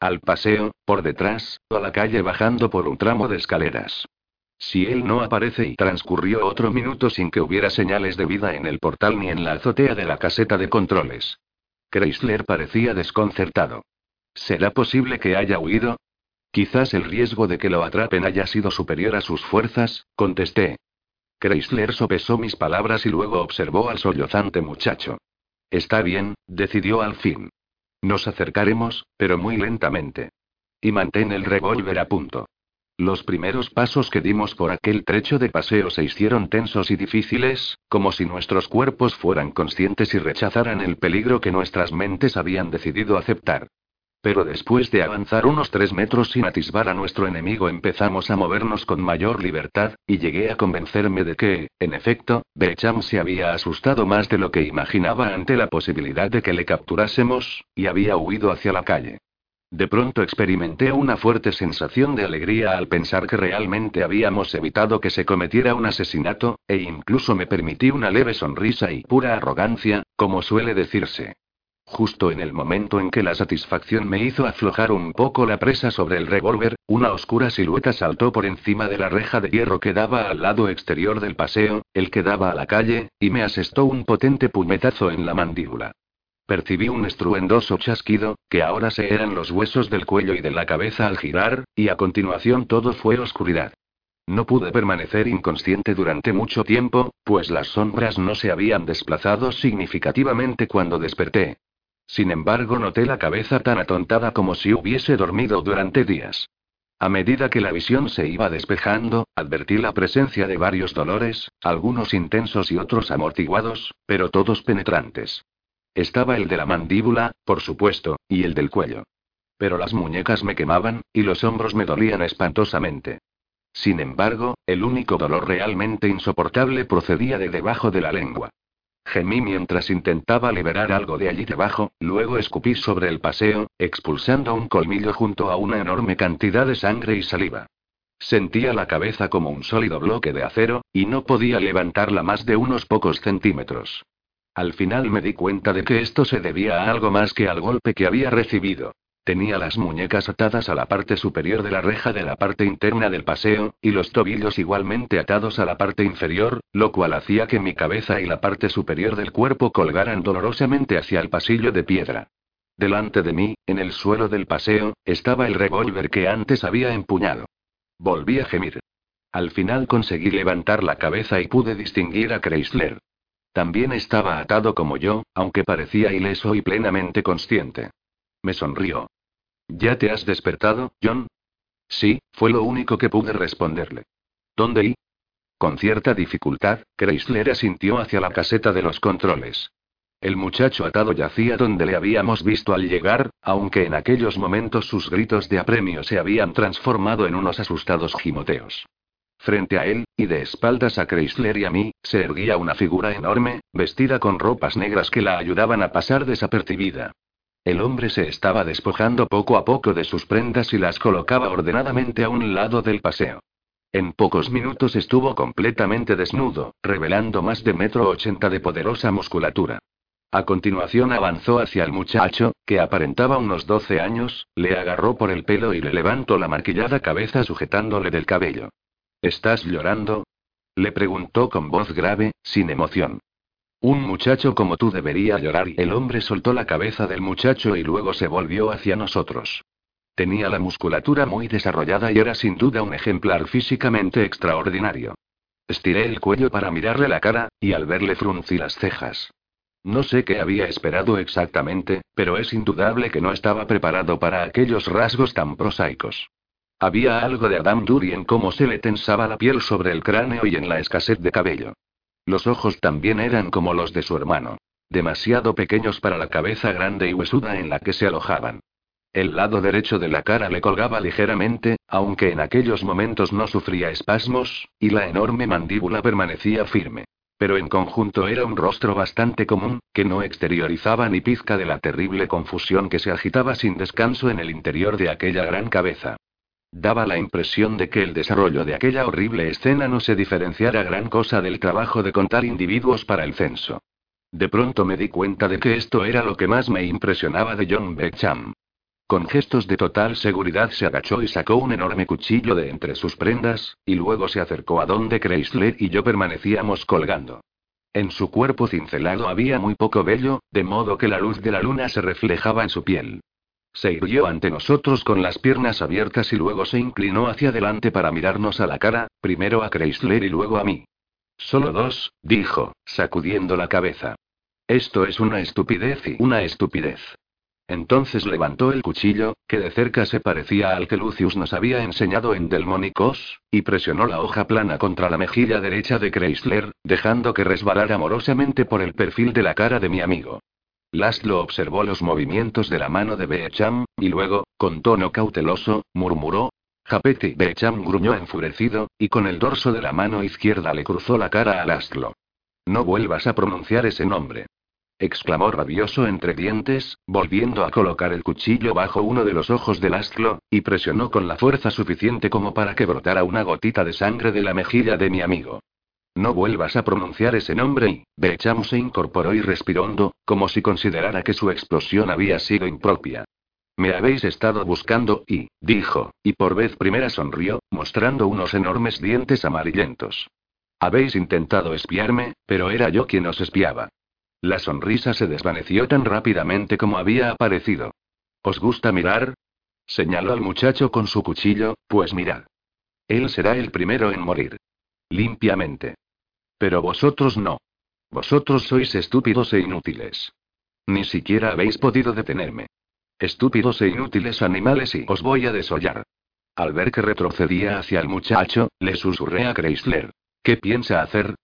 S1: Al paseo, por detrás, o a la calle bajando por un tramo de escaleras. Si él no aparece y transcurrió otro minuto sin que hubiera señales de vida en el portal ni en la azotea de la caseta de controles. Chrysler parecía desconcertado. ¿Será posible que haya huido? Quizás el riesgo de que lo atrapen haya sido superior a sus fuerzas, contesté. Chrysler sopesó mis palabras y luego observó al sollozante muchacho. Está bien, decidió al fin. Nos acercaremos, pero muy lentamente. Y mantén el revólver a punto. Los primeros pasos que dimos por aquel trecho de paseo se hicieron tensos y difíciles, como si nuestros cuerpos fueran conscientes y rechazaran el peligro que nuestras mentes habían decidido aceptar. Pero después de avanzar unos tres metros sin atisbar a nuestro enemigo empezamos a movernos con mayor libertad, y llegué a convencerme de que, en efecto, Becham se había asustado más de lo que imaginaba ante la posibilidad de que le capturásemos, y había huido hacia la calle. De pronto experimenté una fuerte sensación de alegría al pensar que realmente habíamos evitado que se cometiera un asesinato, e incluso me permití una leve sonrisa y pura arrogancia, como suele decirse. Justo en el momento en que la satisfacción me hizo aflojar un poco la presa sobre el revólver, una oscura silueta saltó por encima de la reja de hierro que daba al lado exterior del paseo, el que daba a la calle, y me asestó un potente puñetazo en la mandíbula. Percibí un estruendoso chasquido, que ahora se eran los huesos del cuello y de la cabeza al girar, y a continuación todo fue oscuridad. No pude permanecer inconsciente durante mucho tiempo, pues las sombras no se habían desplazado significativamente cuando desperté. Sin embargo, noté la cabeza tan atontada como si hubiese dormido durante días. A medida que la visión se iba despejando, advertí la presencia de varios dolores, algunos intensos y otros amortiguados, pero todos penetrantes. Estaba el de la mandíbula, por supuesto, y el del cuello. Pero las muñecas me quemaban, y los hombros me dolían espantosamente. Sin embargo, el único dolor realmente insoportable procedía de debajo de la lengua. Gemí mientras intentaba liberar algo de allí debajo, luego escupí sobre el paseo, expulsando un colmillo junto a una enorme cantidad de sangre y saliva. Sentía la cabeza como un sólido bloque de acero, y no podía levantarla más de unos pocos centímetros. Al final me di cuenta de que esto se debía a algo más que al golpe que había recibido. Tenía las muñecas atadas a la parte superior de la reja de la parte interna del paseo, y los tobillos igualmente atados a la parte inferior, lo cual hacía que mi cabeza y la parte superior del cuerpo colgaran dolorosamente hacia el pasillo de piedra. Delante de mí, en el suelo del paseo, estaba el revólver que antes había empuñado. Volví a gemir. Al final conseguí levantar la cabeza y pude distinguir a Chrysler. También estaba atado como yo, aunque parecía ileso y plenamente consciente. Me sonrió. ¿Ya te has despertado, John? Sí, fue lo único que pude responderle. ¿Dónde y? Con cierta dificultad, Chrysler asintió hacia la caseta de los controles. El muchacho atado yacía donde le habíamos visto al llegar, aunque en aquellos momentos sus gritos de apremio se habían transformado en unos asustados gimoteos. Frente a él, y de espaldas a Chrysler y a mí, se erguía una figura enorme, vestida con ropas negras que la ayudaban a pasar desapercibida. El hombre se estaba despojando poco a poco de sus prendas y las colocaba ordenadamente a un lado del paseo. En pocos minutos estuvo completamente desnudo, revelando más de metro ochenta de poderosa musculatura. A continuación avanzó hacia el muchacho, que aparentaba unos doce años, le agarró por el pelo y le levantó la maquillada cabeza sujetándole del cabello. ¿Estás llorando? Le preguntó con voz grave, sin emoción. Un muchacho como tú debería llorar y el hombre soltó la cabeza del muchacho y luego se volvió hacia nosotros. Tenía la musculatura muy desarrollada y era sin duda un ejemplar físicamente extraordinario. Estiré el cuello para mirarle la cara, y al verle fruncí las cejas. No sé qué había esperado exactamente, pero es indudable que no estaba preparado para aquellos rasgos tan prosaicos. Había algo de Adam Dury en cómo se le tensaba la piel sobre el cráneo y en la escasez de cabello. Los ojos también eran como los de su hermano. Demasiado pequeños para la cabeza grande y huesuda en la que se alojaban. El lado derecho de la cara le colgaba ligeramente, aunque en aquellos momentos no sufría espasmos, y la enorme mandíbula permanecía firme. Pero en conjunto era un rostro bastante común, que no exteriorizaba ni pizca de la terrible confusión que se agitaba sin descanso en el interior de aquella gran cabeza. Daba la impresión de que el desarrollo de aquella horrible escena no se diferenciara gran cosa del trabajo de contar individuos para el censo. De pronto me di cuenta de que esto era lo que más me impresionaba de John Beckham. Con gestos de total seguridad se agachó y sacó un enorme cuchillo de entre sus prendas, y luego se acercó a donde Chrysler y yo permanecíamos colgando. En su cuerpo cincelado había muy poco vello, de modo que la luz de la luna se reflejaba en su piel. Se irguió ante nosotros con las piernas abiertas y luego se inclinó hacia adelante para mirarnos a la cara, primero a Chrysler y luego a mí. Solo dos, dijo, sacudiendo la cabeza. Esto es una estupidez y una estupidez. Entonces levantó el cuchillo, que de cerca se parecía al que Lucius nos había enseñado en Delmonicos, y presionó la hoja plana contra la mejilla derecha de Chrysler, dejando que resbalara amorosamente por el perfil de la cara de mi amigo. Laszlo observó los movimientos de la mano de Beecham, y luego, con tono cauteloso, murmuró. Japeti Beecham gruñó enfurecido, y con el dorso de la mano izquierda le cruzó la cara a Laszlo. No vuelvas a pronunciar ese nombre exclamó rabioso entre dientes, volviendo a colocar el cuchillo bajo uno de los ojos del astro, y presionó con la fuerza suficiente como para que brotara una gotita de sangre de la mejilla de mi amigo. No vuelvas a pronunciar ese nombre y, Becham se incorporó y respiró hondo, como si considerara que su explosión había sido impropia. Me habéis estado buscando y, dijo, y por vez primera sonrió, mostrando unos enormes dientes amarillentos. Habéis intentado espiarme, pero era yo quien os espiaba. La sonrisa se desvaneció tan rápidamente como había aparecido. ¿Os gusta mirar? Señaló al muchacho con su cuchillo, pues mirad. Él será el primero en morir. Limpiamente. Pero vosotros no. Vosotros sois estúpidos e inútiles. Ni siquiera habéis podido detenerme. Estúpidos e inútiles animales y os voy a desollar. Al ver que retrocedía hacia el muchacho, le susurré a Chrysler. ¿Qué piensa hacer?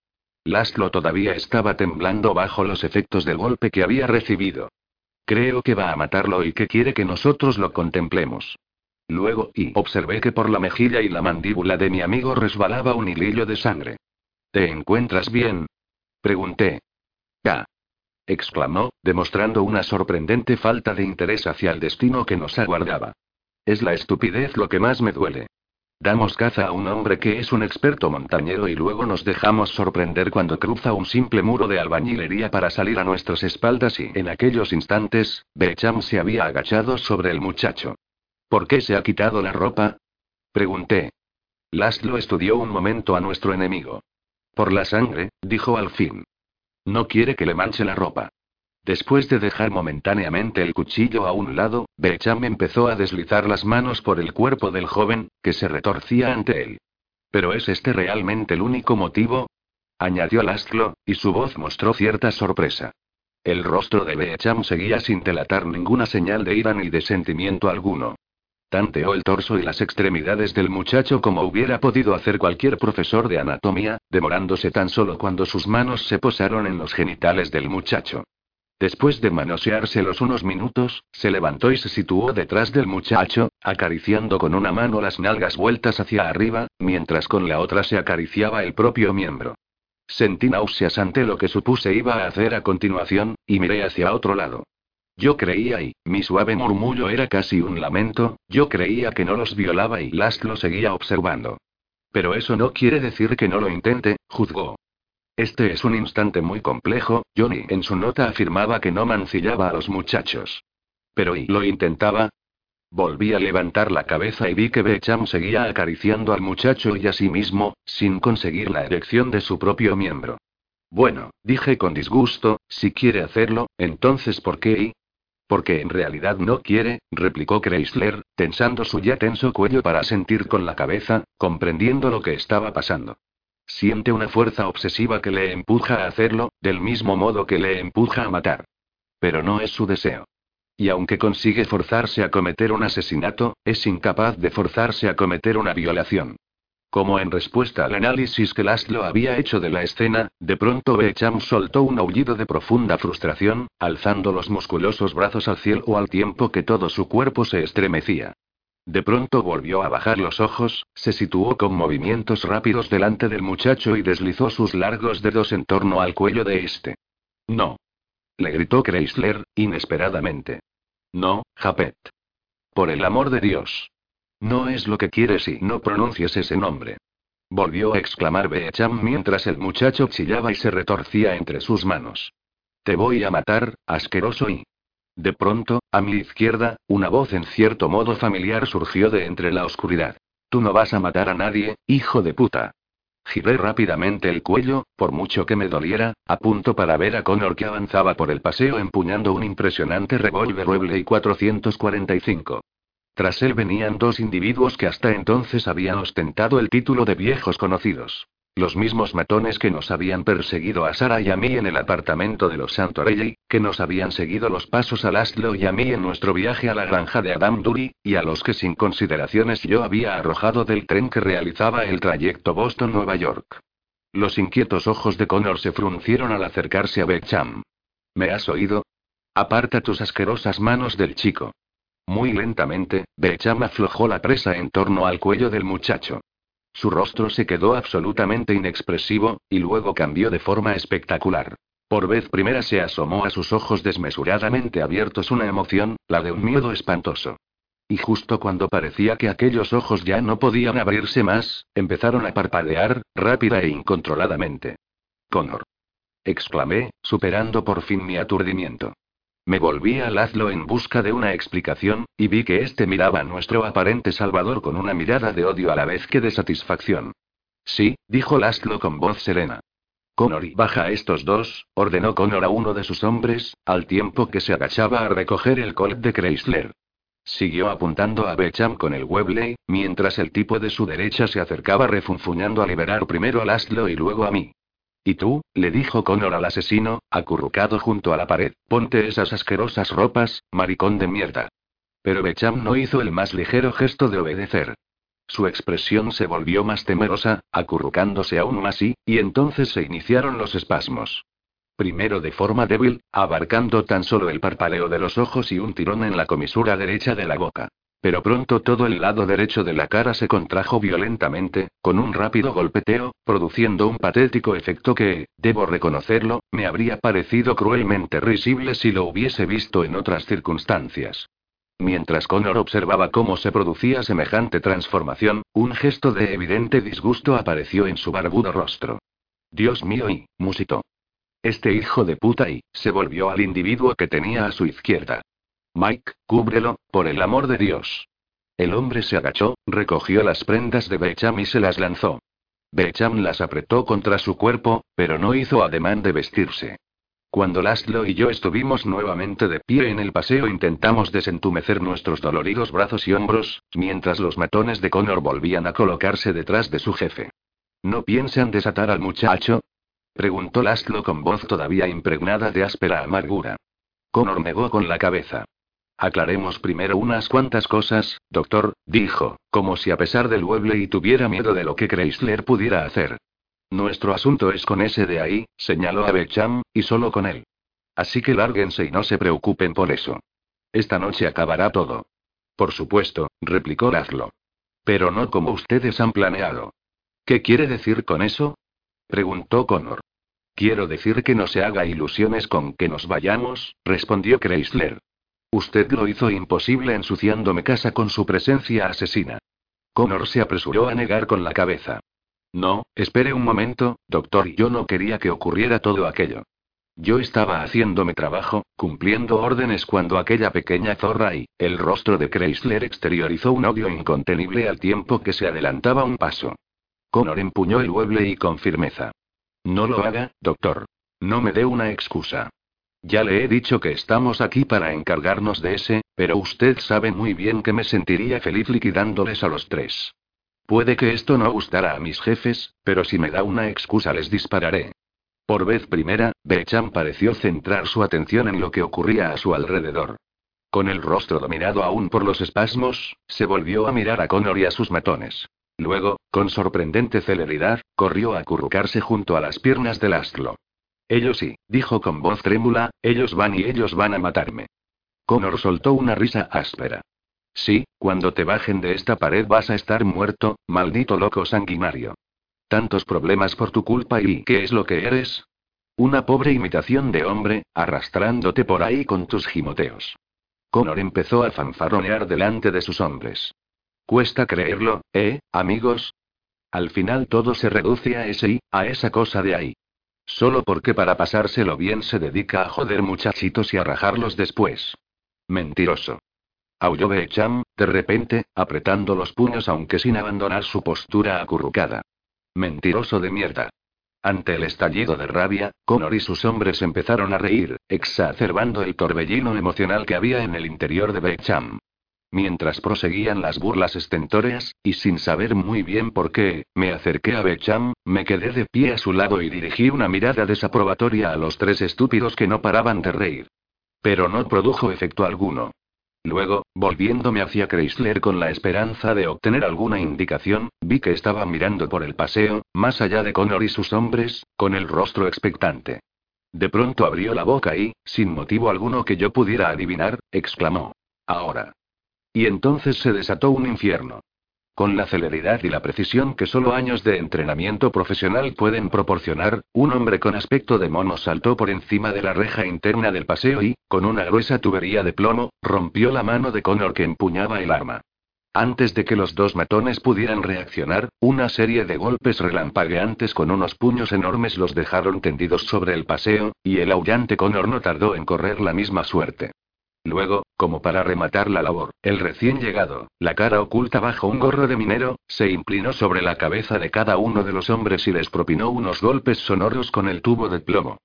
S1: Laszlo todavía estaba temblando bajo los efectos del golpe que había recibido. Creo que va a matarlo y que quiere que nosotros lo contemplemos. Luego, y observé que por la mejilla y la mandíbula de mi amigo resbalaba un hilillo de sangre. ¿Te encuentras bien? Pregunté. Ya. exclamó, demostrando una sorprendente falta de interés hacia el destino que nos aguardaba. Es la estupidez lo que más me duele. Damos caza a un hombre que es un experto montañero y luego nos dejamos sorprender cuando cruza un simple muro de albañilería para salir a nuestras espaldas y en aquellos instantes, Becham se había agachado sobre el muchacho. ¿Por qué se ha quitado la ropa? Pregunté. Laszlo estudió un momento a nuestro enemigo. Por la sangre, dijo al fin. No quiere que le manche la ropa. Después de dejar momentáneamente el cuchillo a un lado, Becham empezó a deslizar las manos por el cuerpo del joven, que se retorcía ante él. ¿Pero es este realmente el único motivo? añadió Laszlo, y su voz mostró cierta sorpresa. El rostro de Becham seguía sin delatar ninguna señal de ira ni de sentimiento alguno. Tanteó el torso y las extremidades del muchacho como hubiera podido hacer cualquier profesor de anatomía, demorándose tan solo cuando sus manos se posaron en los genitales del muchacho. Después de manoseárselos unos minutos, se levantó y se situó detrás del muchacho, acariciando con una mano las nalgas vueltas hacia arriba, mientras con la otra se acariciaba el propio miembro. Sentí náuseas ante lo que supuse iba a hacer a continuación, y miré hacia otro lado. Yo creía y, mi suave murmullo era casi un lamento, yo creía que no los violaba y Last lo seguía observando. Pero eso no quiere decir que no lo intente, juzgó. Este es un instante muy complejo, Johnny en su nota afirmaba que no mancillaba a los muchachos. Pero ¿y lo intentaba? Volví a levantar la cabeza y vi que Becham seguía acariciando al muchacho y a sí mismo, sin conseguir la erección de su propio miembro. Bueno, dije con disgusto, si quiere hacerlo, entonces ¿por qué? Porque en realidad no quiere, replicó Chrysler, tensando su ya tenso cuello para sentir con la cabeza, comprendiendo lo que estaba pasando. Siente una fuerza obsesiva que le empuja a hacerlo, del mismo modo que le empuja a matar. Pero no es su deseo. Y aunque consigue forzarse a cometer un asesinato, es incapaz de forzarse a cometer una violación. Como en respuesta al análisis que Laszlo había hecho de la escena, de pronto Becham soltó un aullido de profunda frustración, alzando los musculosos brazos al cielo al tiempo que todo su cuerpo se estremecía. De pronto volvió a bajar los ojos, se situó con movimientos rápidos delante del muchacho y deslizó sus largos dedos en torno al cuello de este. No. Le gritó Chrysler, inesperadamente. No, Japet. Por el amor de Dios. No es lo que quieres y no pronuncies ese nombre. Volvió a exclamar Beecham mientras el muchacho chillaba y se retorcía entre sus manos. Te voy a matar, asqueroso y... De pronto, a mi izquierda, una voz en cierto modo familiar surgió de entre la oscuridad. Tú no vas a matar a nadie, hijo de puta. Giré rápidamente el cuello, por mucho que me doliera, a punto para ver a Connor que avanzaba por el paseo empuñando un impresionante revólver y 445. Tras él venían dos individuos que hasta entonces habían ostentado el título de viejos conocidos. Los mismos matones que nos habían perseguido a Sara y a mí en el apartamento de los Santorelli, que nos habían seguido los pasos a Laszlo y a mí en nuestro viaje a la granja de Adam Dury, y a los que sin consideraciones yo había arrojado del tren que realizaba el trayecto Boston-Nueva York. Los inquietos ojos de Connor se fruncieron al acercarse a Becham. ¿Me has oído? Aparta tus asquerosas manos del chico. Muy lentamente, Becham aflojó la presa en torno al cuello del muchacho. Su rostro se quedó absolutamente inexpresivo, y luego cambió de forma espectacular. Por vez primera se asomó a sus ojos desmesuradamente abiertos una emoción, la de un miedo espantoso. Y justo cuando parecía que aquellos ojos ya no podían abrirse más, empezaron a parpadear, rápida e incontroladamente. Connor. exclamé, superando por fin mi aturdimiento. Me volví a Lazlo en busca de una explicación, y vi que éste miraba a nuestro aparente salvador con una mirada de odio a la vez que de satisfacción. Sí, dijo Laszlo con voz serena. Connor y baja a estos dos, ordenó Connor a uno de sus hombres, al tiempo que se agachaba a recoger el Colt de Chrysler. Siguió apuntando a Becham con el Webley, mientras el tipo de su derecha se acercaba refunfuñando a liberar primero a Laszlo y luego a mí. ¿Y tú? le dijo Connor al asesino, acurrucado junto a la pared. Ponte esas asquerosas ropas, maricón de mierda. Pero Becham no hizo el más ligero gesto de obedecer. Su expresión se volvió más temerosa, acurrucándose aún más y, y entonces se iniciaron los espasmos. Primero de forma débil, abarcando tan solo el parpaleo de los ojos y un tirón en la comisura derecha de la boca. Pero pronto todo el lado derecho de la cara se contrajo violentamente, con un rápido golpeteo, produciendo un patético efecto que, debo reconocerlo, me habría parecido cruelmente risible si lo hubiese visto en otras circunstancias. Mientras Connor observaba cómo se producía semejante transformación, un gesto de evidente disgusto apareció en su barbudo rostro. Dios mío y, musitó. Este hijo de puta y, se volvió al individuo que tenía a su izquierda. Mike, cúbrelo, por el amor de Dios. El hombre se agachó, recogió las prendas de Becham y se las lanzó. Becham las apretó contra su cuerpo, pero no hizo ademán de vestirse. Cuando Laszlo y yo estuvimos nuevamente de pie en el paseo intentamos desentumecer nuestros doloridos brazos y hombros, mientras los matones de Connor volvían a colocarse detrás de su jefe. ¿No piensan desatar al muchacho? preguntó Laszlo con voz todavía impregnada de áspera amargura. Connor negó con la cabeza. Aclaremos primero unas cuantas cosas, doctor, dijo, como si a pesar del y tuviera miedo de lo que Chrysler pudiera hacer. Nuestro asunto es con ese de ahí, señaló a y solo con él. Así que lárguense y no se preocupen por eso. Esta noche acabará todo. Por supuesto, replicó Lazlo. Pero no como ustedes han planeado. ¿Qué quiere decir con eso? preguntó Connor. Quiero decir que no se haga ilusiones con que nos vayamos, respondió Chrysler. Usted lo hizo imposible ensuciándome casa con su presencia asesina. Connor se apresuró a negar con la cabeza. No, espere un momento, doctor, yo no quería que ocurriera todo aquello. Yo estaba haciéndome trabajo, cumpliendo órdenes cuando aquella pequeña zorra y, el rostro de Chrysler exteriorizó un odio incontenible al tiempo que se adelantaba un paso. Connor empuñó el mueble y con firmeza. No lo haga, doctor. No me dé una excusa. Ya le he dicho que estamos aquí para encargarnos de ese, pero usted sabe muy bien que me sentiría feliz liquidándoles a los tres. Puede que esto no gustara a mis jefes, pero si me da una excusa les dispararé. Por vez primera, Becham pareció centrar su atención en lo que ocurría a su alrededor. Con el rostro dominado aún por los espasmos, se volvió a mirar a Connor y a sus matones. Luego, con sorprendente celeridad, corrió a acurrucarse junto a las piernas del astro. Ellos sí, dijo con voz trémula, ellos van y ellos van a matarme. Connor soltó una risa áspera. Sí, cuando te bajen de esta pared vas a estar muerto, maldito loco sanguinario. Tantos problemas por tu culpa y ¿qué es lo que eres? Una pobre imitación de hombre, arrastrándote por ahí con tus gimoteos. Connor empezó a fanfarronear delante de sus hombres. Cuesta creerlo, ¿eh, amigos? Al final todo se reduce a ese y, a esa cosa de ahí. Solo porque para pasárselo bien se dedica a joder muchachitos y a rajarlos después. Mentiroso. Aulló Becham, de repente, apretando los puños aunque sin abandonar su postura acurrucada. Mentiroso de mierda. Ante el estallido de rabia, Connor y sus hombres empezaron a reír, exacerbando el torbellino emocional que había en el interior de Becham. Mientras proseguían las burlas estentóreas, y sin saber muy bien por qué, me acerqué a Becham, me quedé de pie a su lado y dirigí una mirada desaprobatoria a los tres estúpidos que no paraban de reír. Pero no produjo efecto alguno. Luego, volviéndome hacia Chrysler con la esperanza de obtener alguna indicación, vi que estaba mirando por el paseo, más allá de Connor y sus hombres, con el rostro expectante. De pronto abrió la boca y, sin motivo alguno que yo pudiera adivinar, exclamó. Ahora. Y entonces se desató un infierno. Con la celeridad y la precisión que solo años de entrenamiento profesional pueden proporcionar, un hombre con aspecto de mono saltó por encima de la reja interna del paseo y, con una gruesa tubería de plomo, rompió la mano de Connor que empuñaba el arma. Antes de que los dos matones pudieran reaccionar, una serie de golpes relampagueantes con unos puños enormes los dejaron tendidos sobre el paseo, y el aullante Connor no tardó en correr la misma suerte. Luego, como para rematar la labor, el recién llegado, la cara oculta bajo un gorro de minero, se inclinó sobre la cabeza de cada uno de los hombres y les propinó unos golpes sonoros con el tubo de plomo.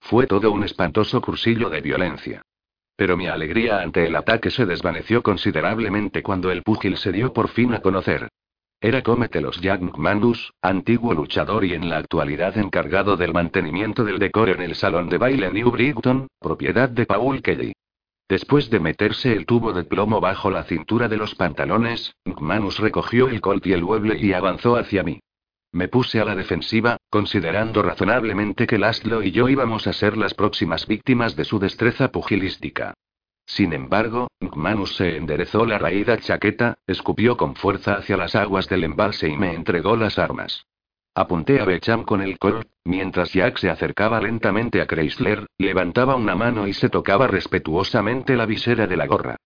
S1: Fue todo un espantoso cursillo de violencia. Pero mi alegría ante el ataque se desvaneció considerablemente cuando el púgil se dio por fin a conocer. Era Cómetelos Jack McManus, antiguo luchador y en la actualidad encargado del mantenimiento del decoro en el salón de baile New Brighton, propiedad de Paul Kelly. Después de meterse el tubo de plomo bajo la cintura de los pantalones, McManus recogió el colt y el mueble y avanzó hacia mí. Me puse a la defensiva, considerando razonablemente que Laszlo y yo íbamos a ser las próximas víctimas de su destreza pugilística. Sin embargo, McManus se enderezó la raída chaqueta, escupió con fuerza hacia las aguas del embalse y me entregó las armas. Apunté a Becham con el Colt, mientras Jack se acercaba lentamente a Chrysler, levantaba una mano y se tocaba respetuosamente la visera de la gorra.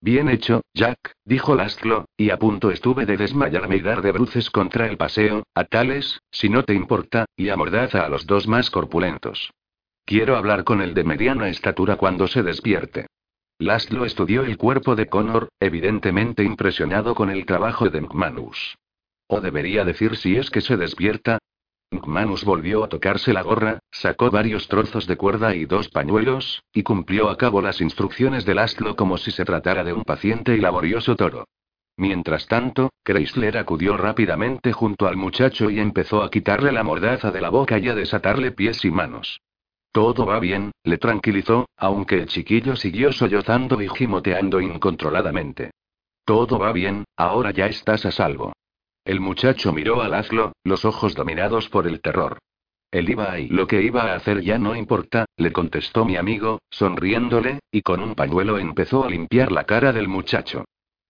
S1: Bien hecho, Jack, dijo Laszlo, y a punto estuve de desmayarme y dar de bruces contra el paseo, a tales, si no te importa, y amordaza a los dos más corpulentos. Quiero hablar con el de mediana estatura cuando se despierte. Laszlo estudió el cuerpo de Connor, evidentemente impresionado con el trabajo de McManus. O debería decir si es que se despierta. McManus volvió a tocarse la gorra, sacó varios trozos de cuerda y dos pañuelos, y cumplió a cabo las instrucciones del astro como si se tratara de un paciente y laborioso toro. Mientras tanto, Chrysler acudió rápidamente junto al muchacho y empezó a quitarle la mordaza de la boca y a desatarle pies y manos. Todo va bien, le tranquilizó, aunque el chiquillo siguió sollozando y gimoteando incontroladamente. Todo va bien, ahora ya estás a salvo. El muchacho miró a Laszlo, los ojos dominados por el terror. Él iba ahí. Lo que iba a hacer ya no importa, le contestó mi amigo, sonriéndole, y con un pañuelo empezó a limpiar la cara del muchacho.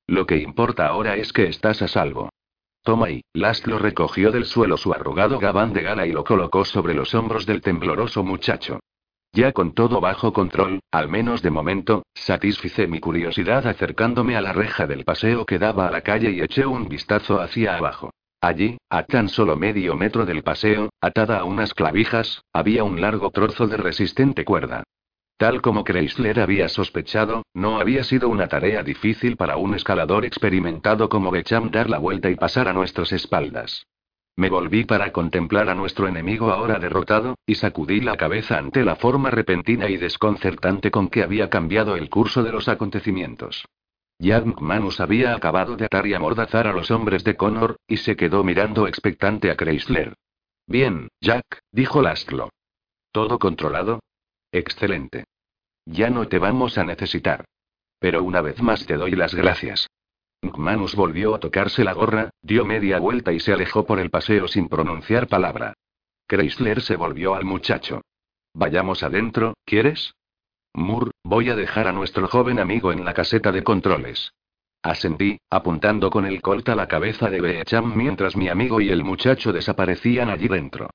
S1: Lo que importa ahora es que estás a salvo. Toma y, Laszlo recogió del suelo su arrugado gabán de gala y lo colocó sobre los hombros del tembloroso muchacho. Ya con todo bajo control, al menos de momento, satisfice mi curiosidad acercándome a la reja del paseo que daba a la calle y eché un vistazo hacia abajo. Allí, a tan solo medio metro del paseo, atada a unas clavijas, había un largo trozo de resistente cuerda. Tal como Chrysler había sospechado, no había sido una tarea difícil para un escalador experimentado como Becham dar la vuelta y pasar a nuestras espaldas. Me volví para contemplar a nuestro enemigo ahora derrotado, y sacudí la cabeza ante la forma repentina y desconcertante con que había cambiado el curso de los acontecimientos. Jack Manus había acabado de atar y amordazar a los hombres de Connor, y se quedó mirando expectante a Chrysler. Bien, Jack, dijo Laszlo. ¿Todo controlado? Excelente. Ya no te vamos a necesitar. Pero una vez más te doy las gracias. McManus volvió a tocarse la gorra, dio media vuelta y se alejó por el paseo sin pronunciar palabra. Chrysler se volvió al muchacho. Vayamos adentro, ¿quieres? Moore, voy a dejar a nuestro joven amigo en la caseta de controles. Asentí, apuntando con el colt a la cabeza de Beecham mientras mi amigo y el muchacho desaparecían allí dentro.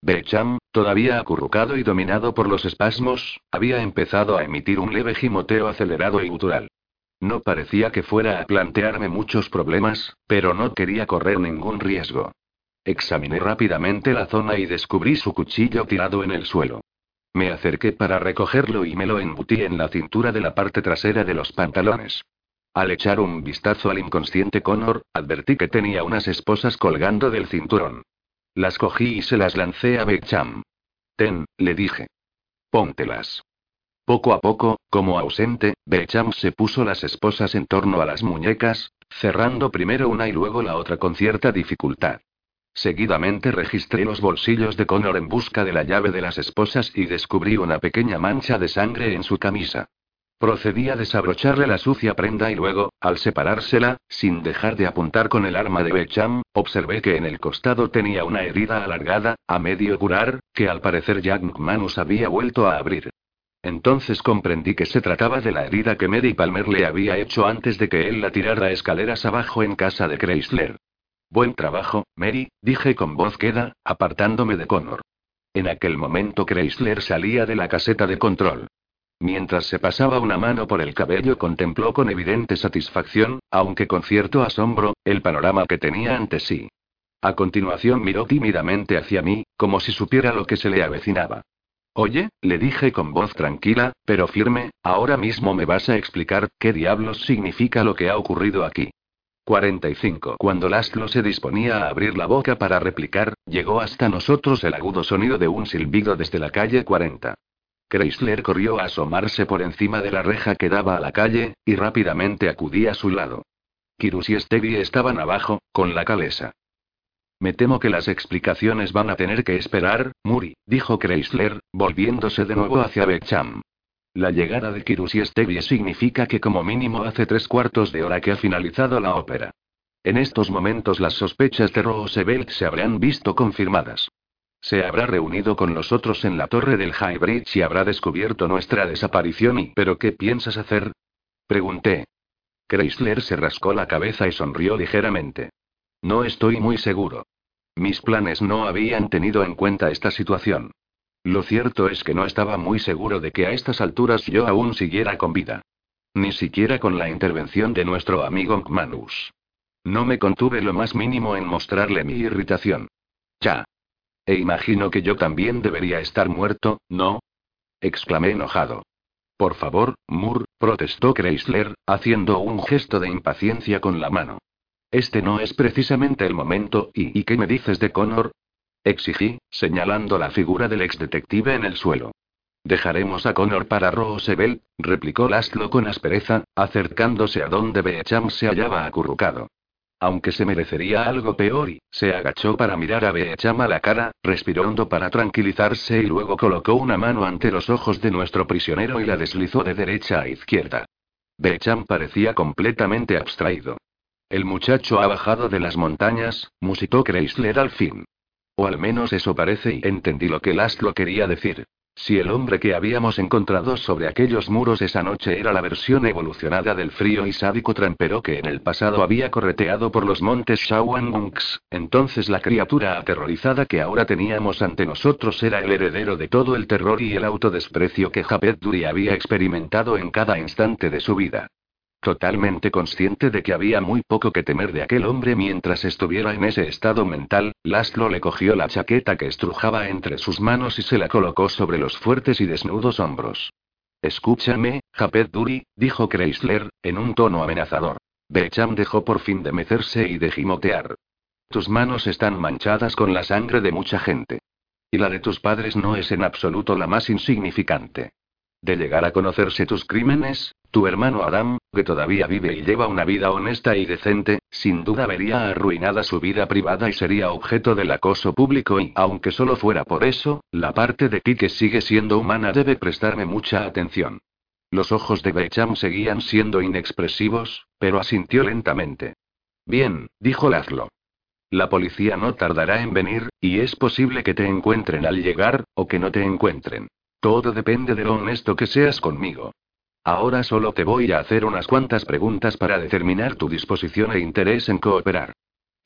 S1: Beecham, todavía acurrucado y dominado por los espasmos, había empezado a emitir un leve gimoteo acelerado y gutural. No parecía que fuera a plantearme muchos problemas, pero no quería correr ningún riesgo. Examiné rápidamente la zona y descubrí su cuchillo tirado en el suelo. Me acerqué para recogerlo y me lo embutí en la cintura de la parte trasera de los pantalones. Al echar un vistazo al inconsciente Connor, advertí que tenía unas esposas colgando del cinturón. Las cogí y se las lancé a Becham. Ten, le dije. Póntelas. Poco a poco, como ausente, Becham se puso las esposas en torno a las muñecas, cerrando primero una y luego la otra con cierta dificultad. Seguidamente registré los bolsillos de Connor en busca de la llave de las esposas y descubrí una pequeña mancha de sangre en su camisa. Procedí a desabrocharle la sucia prenda y luego, al separársela, sin dejar de apuntar con el arma de Becham, observé que en el costado tenía una herida alargada, a medio curar, que al parecer Jack McManus había vuelto a abrir. Entonces comprendí que se trataba de la herida que Mary Palmer le había hecho antes de que él la tirara escaleras abajo en casa de Chrysler. Buen trabajo, Mary, dije con voz queda, apartándome de Connor. En aquel momento Chrysler salía de la caseta de control. Mientras se pasaba una mano por el cabello contempló con evidente satisfacción, aunque con cierto asombro, el panorama que tenía ante sí. A continuación miró tímidamente hacia mí, como si supiera lo que se le avecinaba. Oye, le dije con voz tranquila, pero firme, ahora mismo me vas a explicar qué diablos significa lo que ha ocurrido aquí. 45. Cuando Laszlo se disponía a abrir la boca para replicar, llegó hasta nosotros el agudo sonido de un silbido desde la calle 40. Chrysler corrió a asomarse por encima de la reja que daba a la calle, y rápidamente acudí a su lado. Kirus y Stevie estaban abajo, con la calesa. Me temo que las explicaciones van a tener que esperar, Muri, dijo Chrysler, volviéndose de nuevo hacia Becham. La llegada de Kirus y Stevie significa que como mínimo hace tres cuartos de hora que ha finalizado la ópera. En estos momentos las sospechas de Roosevelt se habrán visto confirmadas. Se habrá reunido con nosotros en la torre del High Bridge y habrá descubierto nuestra desaparición. ¿Pero qué piensas hacer? Pregunté. Chrysler se rascó la cabeza y sonrió ligeramente. No estoy muy seguro. Mis planes no habían tenido en cuenta esta situación. Lo cierto es que no estaba muy seguro de que a estas alturas yo aún siguiera con vida. Ni siquiera con la intervención de nuestro amigo Manus. No me contuve lo más mínimo en mostrarle mi irritación. Ya. E imagino que yo también debería estar muerto, ¿no? exclamé enojado. Por favor, Moore, protestó Chrysler, haciendo un gesto de impaciencia con la mano. Este no es precisamente el momento, ¿y, ¿y qué me dices de Connor? Exigí, señalando la figura del ex detective en el suelo. Dejaremos a Connor para Roosevelt, replicó Laszlo con aspereza, acercándose a donde Beecham se hallaba acurrucado. Aunque se merecería algo peor y, se agachó para mirar a Beecham a la cara, respiró hondo para tranquilizarse y luego colocó una mano ante los ojos de nuestro prisionero y la deslizó de derecha a izquierda. Beecham parecía completamente abstraído. El muchacho ha bajado de las montañas, musitó Chrysler al fin. O al menos eso parece y entendí lo que Laszlo quería decir. Si el hombre que habíamos encontrado sobre aquellos muros esa noche era la versión evolucionada del frío y sádico trampero que en el pasado había correteado por los montes Shawangunks, entonces la criatura aterrorizada que ahora teníamos ante nosotros era el heredero de todo el terror y el autodesprecio que Japet Duri había experimentado en cada instante de su vida. Totalmente consciente de que había muy poco que temer de aquel hombre mientras estuviera en ese estado mental, Laszlo le cogió la chaqueta que estrujaba entre sus manos y se la colocó sobre los fuertes y desnudos hombros. Escúchame, Japet Duri, dijo Chrysler, en un tono amenazador. Becham dejó por fin de mecerse y de gimotear. Tus manos están manchadas con la sangre de mucha gente. Y la de tus padres no es en absoluto la más insignificante. De llegar a conocerse tus crímenes, tu hermano Adam, que todavía vive y lleva una vida honesta y decente, sin duda vería arruinada su vida privada y sería objeto del acoso público y, aunque solo fuera por eso, la parte de ti que sigue siendo humana debe prestarme mucha atención. Los ojos de Becham seguían siendo inexpresivos, pero asintió lentamente. Bien, dijo Lazlo. La policía no tardará en venir, y es posible que te encuentren al llegar, o que no te encuentren. Todo depende de lo honesto que seas conmigo. Ahora solo te voy a hacer unas cuantas preguntas para determinar tu disposición e interés en cooperar.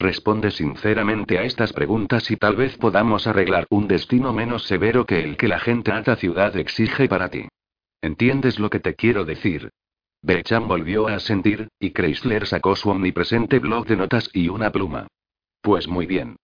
S1: Responde sinceramente a estas preguntas y tal vez podamos arreglar un destino menos severo que el que la gente alta ciudad exige para ti. ¿Entiendes lo que te quiero decir? Becham volvió a asentir, y Chrysler sacó su omnipresente blog de notas y una pluma. Pues muy bien.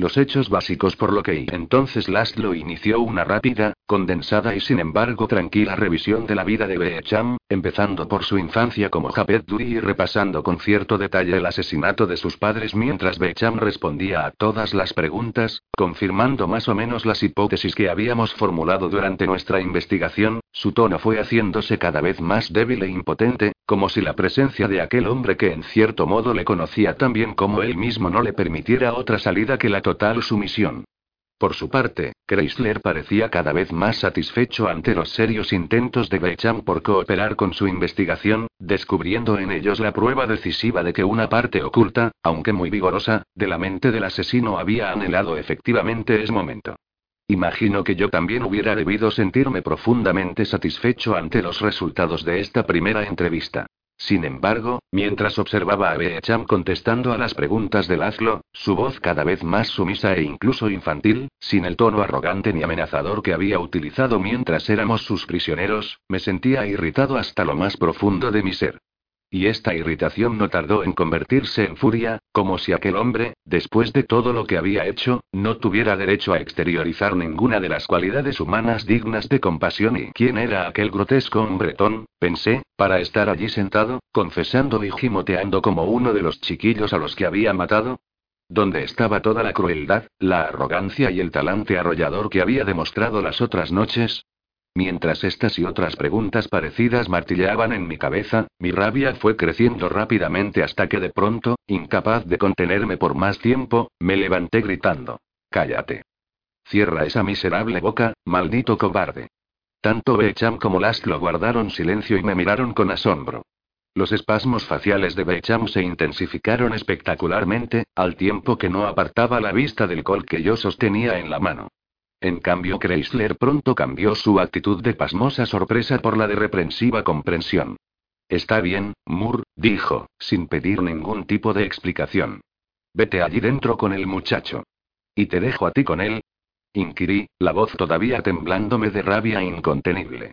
S1: Los hechos básicos por lo que y entonces Laszlo inició una rápida, condensada y sin embargo tranquila revisión de la vida de Beecham, empezando por su infancia como Japet Duri y repasando con cierto detalle el asesinato de sus padres mientras Beecham respondía a todas las preguntas, confirmando más o menos las hipótesis que habíamos formulado durante nuestra investigación, su tono fue haciéndose cada vez más débil e impotente, como si la presencia de aquel hombre que en cierto modo le conocía tan bien como él mismo no le permitiera otra salida que la total sumisión. Por su parte, Chrysler parecía cada vez más satisfecho ante los serios intentos de Becham por cooperar con su investigación, descubriendo en ellos la prueba decisiva de que una parte oculta, aunque muy vigorosa, de la mente del asesino había anhelado efectivamente ese momento. Imagino que yo también hubiera debido sentirme profundamente satisfecho ante los resultados de esta primera entrevista. Sin embargo, mientras observaba a Beecham contestando a las preguntas de Laszlo, su voz cada vez más sumisa e incluso infantil, sin el tono arrogante ni amenazador que había utilizado mientras éramos sus prisioneros, me sentía irritado hasta lo más profundo de mi ser. Y esta irritación no tardó en convertirse en furia, como si aquel hombre, después de todo lo que había hecho, no tuviera derecho a exteriorizar ninguna de las cualidades humanas dignas de compasión. ¿Y quién era aquel grotesco hombretón? Pensé, para estar allí sentado, confesando y gimoteando como uno de los chiquillos a los que había matado. ¿Dónde estaba toda la crueldad, la arrogancia y el talante arrollador que había demostrado las otras noches? Mientras estas y otras preguntas parecidas martillaban en mi cabeza, mi rabia fue creciendo rápidamente hasta que de pronto, incapaz de contenerme por más tiempo, me levanté gritando. Cállate. Cierra esa miserable boca, maldito cobarde. Tanto Becham como Laszlo guardaron silencio y me miraron con asombro. Los espasmos faciales de Becham se intensificaron espectacularmente, al tiempo que no apartaba la vista del col que yo sostenía en la mano. En cambio, Chrysler pronto cambió su actitud de pasmosa sorpresa por la de reprensiva comprensión. Está bien, Moore, dijo, sin pedir ningún tipo de explicación. Vete allí dentro con el muchacho. ¿Y te dejo a ti con él? Inquirí, la voz todavía temblándome de rabia incontenible.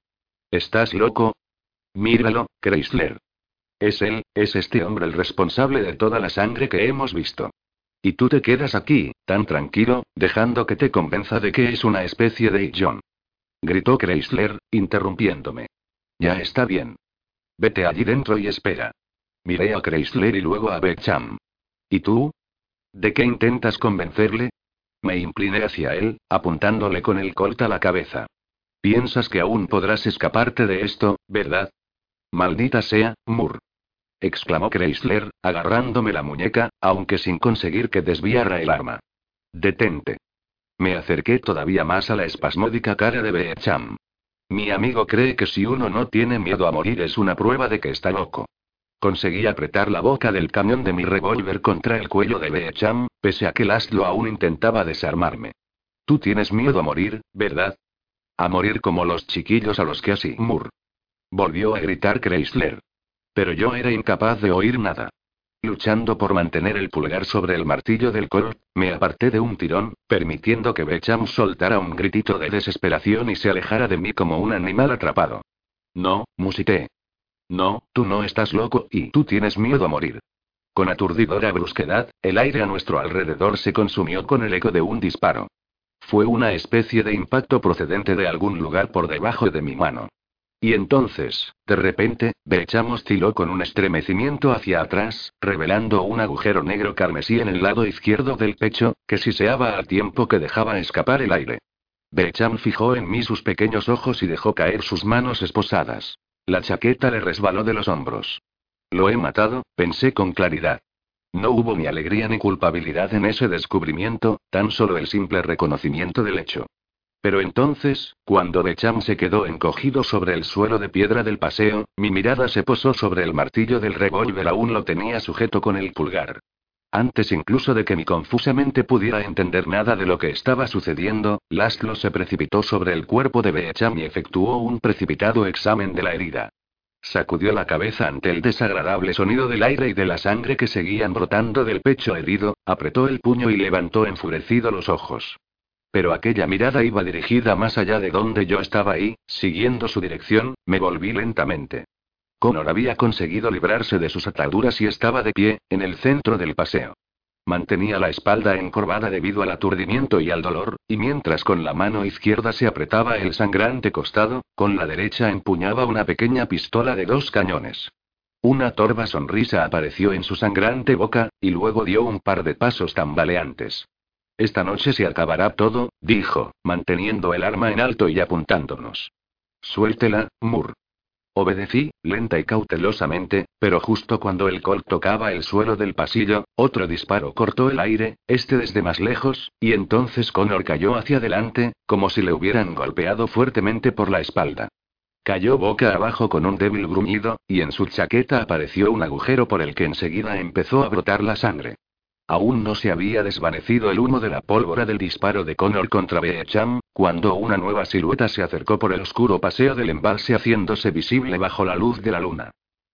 S1: ¿Estás loco? Míralo, Chrysler. Es él, es este hombre el responsable de toda la sangre que hemos visto. Y tú te quedas aquí, tan tranquilo, dejando que te convenza de que es una especie de John. Gritó Chrysler, interrumpiéndome. Ya está bien. Vete allí dentro y espera. Miré a Chrysler y luego a Beckham. ¿Y tú? ¿De qué intentas convencerle? Me incliné hacia él, apuntándole con el colt a la cabeza. Piensas que aún podrás escaparte de esto, ¿verdad? Maldita sea, Moore exclamó Chrysler, agarrándome la muñeca, aunque sin conseguir que desviara el arma. Detente. Me acerqué todavía más a la espasmódica cara de Beecham. Mi amigo cree que si uno no tiene miedo a morir es una prueba de que está loco. Conseguí apretar la boca del camión de mi revólver contra el cuello de Beecham, pese a que Laszlo aún intentaba desarmarme. Tú tienes miedo a morir, ¿verdad? A morir como los chiquillos a los que así. Volvió a gritar Chrysler. Pero yo era incapaz de oír nada. Luchando por mantener el pulgar sobre el martillo del Colt, me aparté de un tirón, permitiendo que Becham soltara un gritito de desesperación y se alejara de mí como un animal atrapado. No, musité. No, tú no estás loco y tú tienes miedo a morir. Con aturdidora brusquedad, el aire a nuestro alrededor se consumió con el eco de un disparo. Fue una especie de impacto procedente de algún lugar por debajo de mi mano. Y entonces, de repente, Becham osciló con un estremecimiento hacia atrás, revelando un agujero negro carmesí en el lado izquierdo del pecho, que siseaba al tiempo que dejaba escapar el aire. Becham fijó en mí sus pequeños ojos y dejó caer sus manos esposadas. La chaqueta le resbaló de los hombros. Lo he matado, pensé con claridad. No hubo ni alegría ni culpabilidad en ese descubrimiento, tan solo el simple reconocimiento del hecho. Pero entonces, cuando Becham se quedó encogido sobre el suelo de piedra del paseo, mi mirada se posó sobre el martillo del revólver, aún lo tenía sujeto con el pulgar. Antes incluso de que mi confusa mente pudiera entender nada de lo que estaba sucediendo, Laszlo se precipitó sobre el cuerpo de Becham y efectuó un precipitado examen de la herida. Sacudió la cabeza ante el desagradable sonido del aire y de la sangre que seguían brotando del pecho herido, apretó el puño y levantó enfurecido los ojos. Pero aquella mirada iba dirigida más allá de donde yo estaba y, siguiendo su dirección, me volví lentamente. Connor había conseguido librarse de sus ataduras y estaba de pie, en el centro del paseo. Mantenía la espalda encorvada debido al aturdimiento y al dolor, y mientras con la mano izquierda se apretaba el sangrante costado, con la derecha empuñaba una pequeña pistola de dos cañones. Una torva sonrisa apareció en su sangrante boca, y luego dio un par de pasos tambaleantes. Esta noche se acabará todo, dijo, manteniendo el arma en alto y apuntándonos. Suéltela, Mur. Obedecí, lenta y cautelosamente, pero justo cuando el Colt tocaba el suelo del pasillo, otro disparo cortó el aire, este desde más lejos, y entonces Connor cayó hacia adelante, como si le hubieran golpeado fuertemente por la espalda. Cayó boca abajo con un débil gruñido, y en su chaqueta apareció un agujero por el que enseguida empezó a brotar la sangre. Aún no se había desvanecido el humo de la pólvora del disparo de Connor contra Beecham, cuando una nueva silueta se acercó por el oscuro paseo del embalse haciéndose visible bajo la luz de la luna.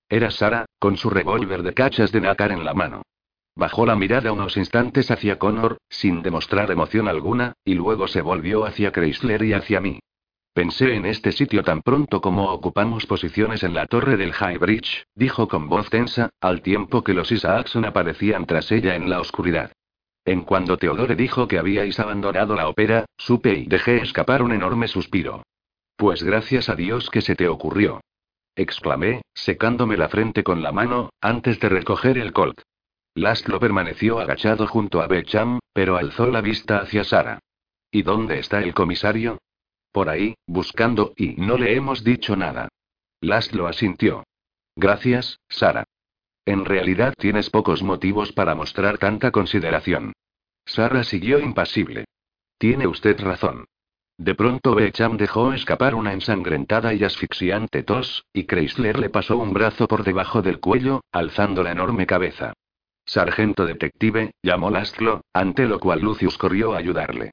S1: Era Sara, con su revólver de cachas de nácar en la mano. Bajó la mirada unos instantes hacia Connor, sin demostrar emoción alguna, y luego se volvió hacia Chrysler y hacia mí. Pensé en este sitio tan pronto como ocupamos posiciones en la torre del High Bridge, dijo con voz tensa, al tiempo que los Isaacson aparecían tras ella en la oscuridad. En cuando Teodore dijo que habíais abandonado la ópera, supe y dejé escapar un enorme suspiro. Pues gracias a Dios que se te ocurrió. Exclamé, secándome la frente con la mano, antes de recoger el colt. Lastlo permaneció agachado junto a Becham, pero alzó la vista hacia Sara. ¿Y dónde está el comisario? Por ahí, buscando, y no le hemos dicho nada. lo asintió. Gracias, Sara. En realidad tienes pocos motivos para mostrar tanta consideración. Sara siguió impasible. Tiene usted razón. De pronto Becham dejó escapar una ensangrentada y asfixiante tos, y Chrysler le pasó un brazo por debajo del cuello, alzando la enorme cabeza. Sargento detective, llamó Lastlo, ante lo cual Lucius corrió a ayudarle.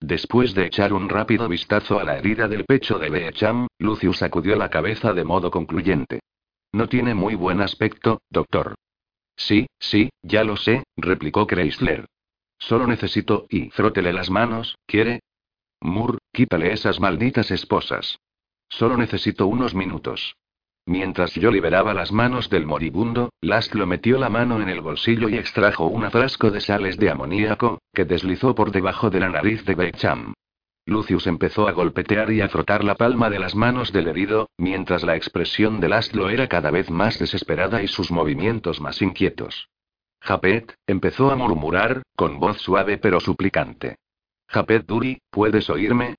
S1: Después de echar un rápido vistazo a la herida del pecho de Beecham, Lucius sacudió la cabeza de modo concluyente. No tiene muy buen aspecto, doctor. Sí, sí, ya lo sé, replicó Chrysler. Solo necesito, y frótele las manos, ¿quiere? Moore, quítale esas malditas esposas. Solo necesito unos minutos. Mientras yo liberaba las manos del moribundo, Lastlo metió la mano en el bolsillo y extrajo un frasco de sales de amoníaco, que deslizó por debajo de la nariz de Becham. Lucius empezó a golpetear y a frotar la palma de las manos del herido, mientras la expresión de Lastlo era cada vez más desesperada y sus movimientos más inquietos. Japet, empezó a murmurar, con voz suave pero suplicante. Japet Duri, ¿puedes oírme?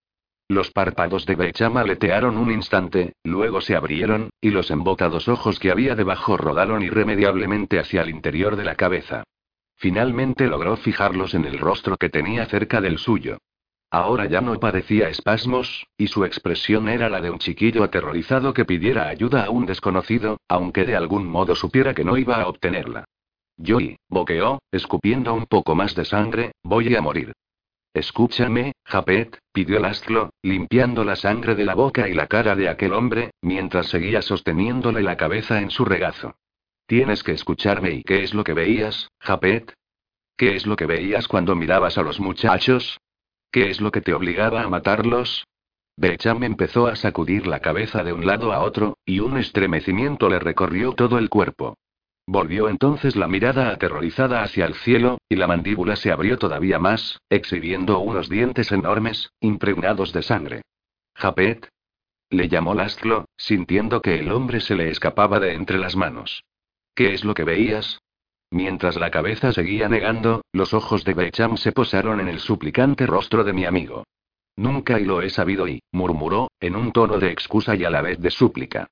S1: Los párpados de Becham aletearon un instante, luego se abrieron, y los embotados ojos que había debajo rodaron irremediablemente hacia el interior de la cabeza. Finalmente logró fijarlos en el rostro que tenía cerca del suyo. Ahora ya no padecía espasmos, y su expresión era la de un chiquillo aterrorizado que pidiera ayuda a un desconocido, aunque de algún modo supiera que no iba a obtenerla. Joey, boqueó, escupiendo un poco más de sangre, voy a morir. Escúchame, Japet, pidió Lastlo, limpiando la sangre de la boca y la cara de aquel hombre, mientras seguía sosteniéndole la cabeza en su regazo. Tienes que escucharme y qué es lo que veías, Japet? ¿Qué es lo que veías cuando mirabas a los muchachos? ¿Qué es lo que te obligaba a matarlos? Becham empezó a sacudir la cabeza de un lado a otro, y un estremecimiento le recorrió todo el cuerpo. Volvió entonces la mirada aterrorizada hacia el cielo, y la mandíbula se abrió todavía más, exhibiendo unos dientes enormes, impregnados de sangre. Japet. Le llamó Lastlo, sintiendo que el hombre se le escapaba de entre las manos. ¿Qué es lo que veías? Mientras la cabeza seguía negando, los ojos de Becham se posaron en el suplicante rostro de mi amigo. Nunca y lo he sabido y, murmuró, en un tono de excusa y a la vez de súplica.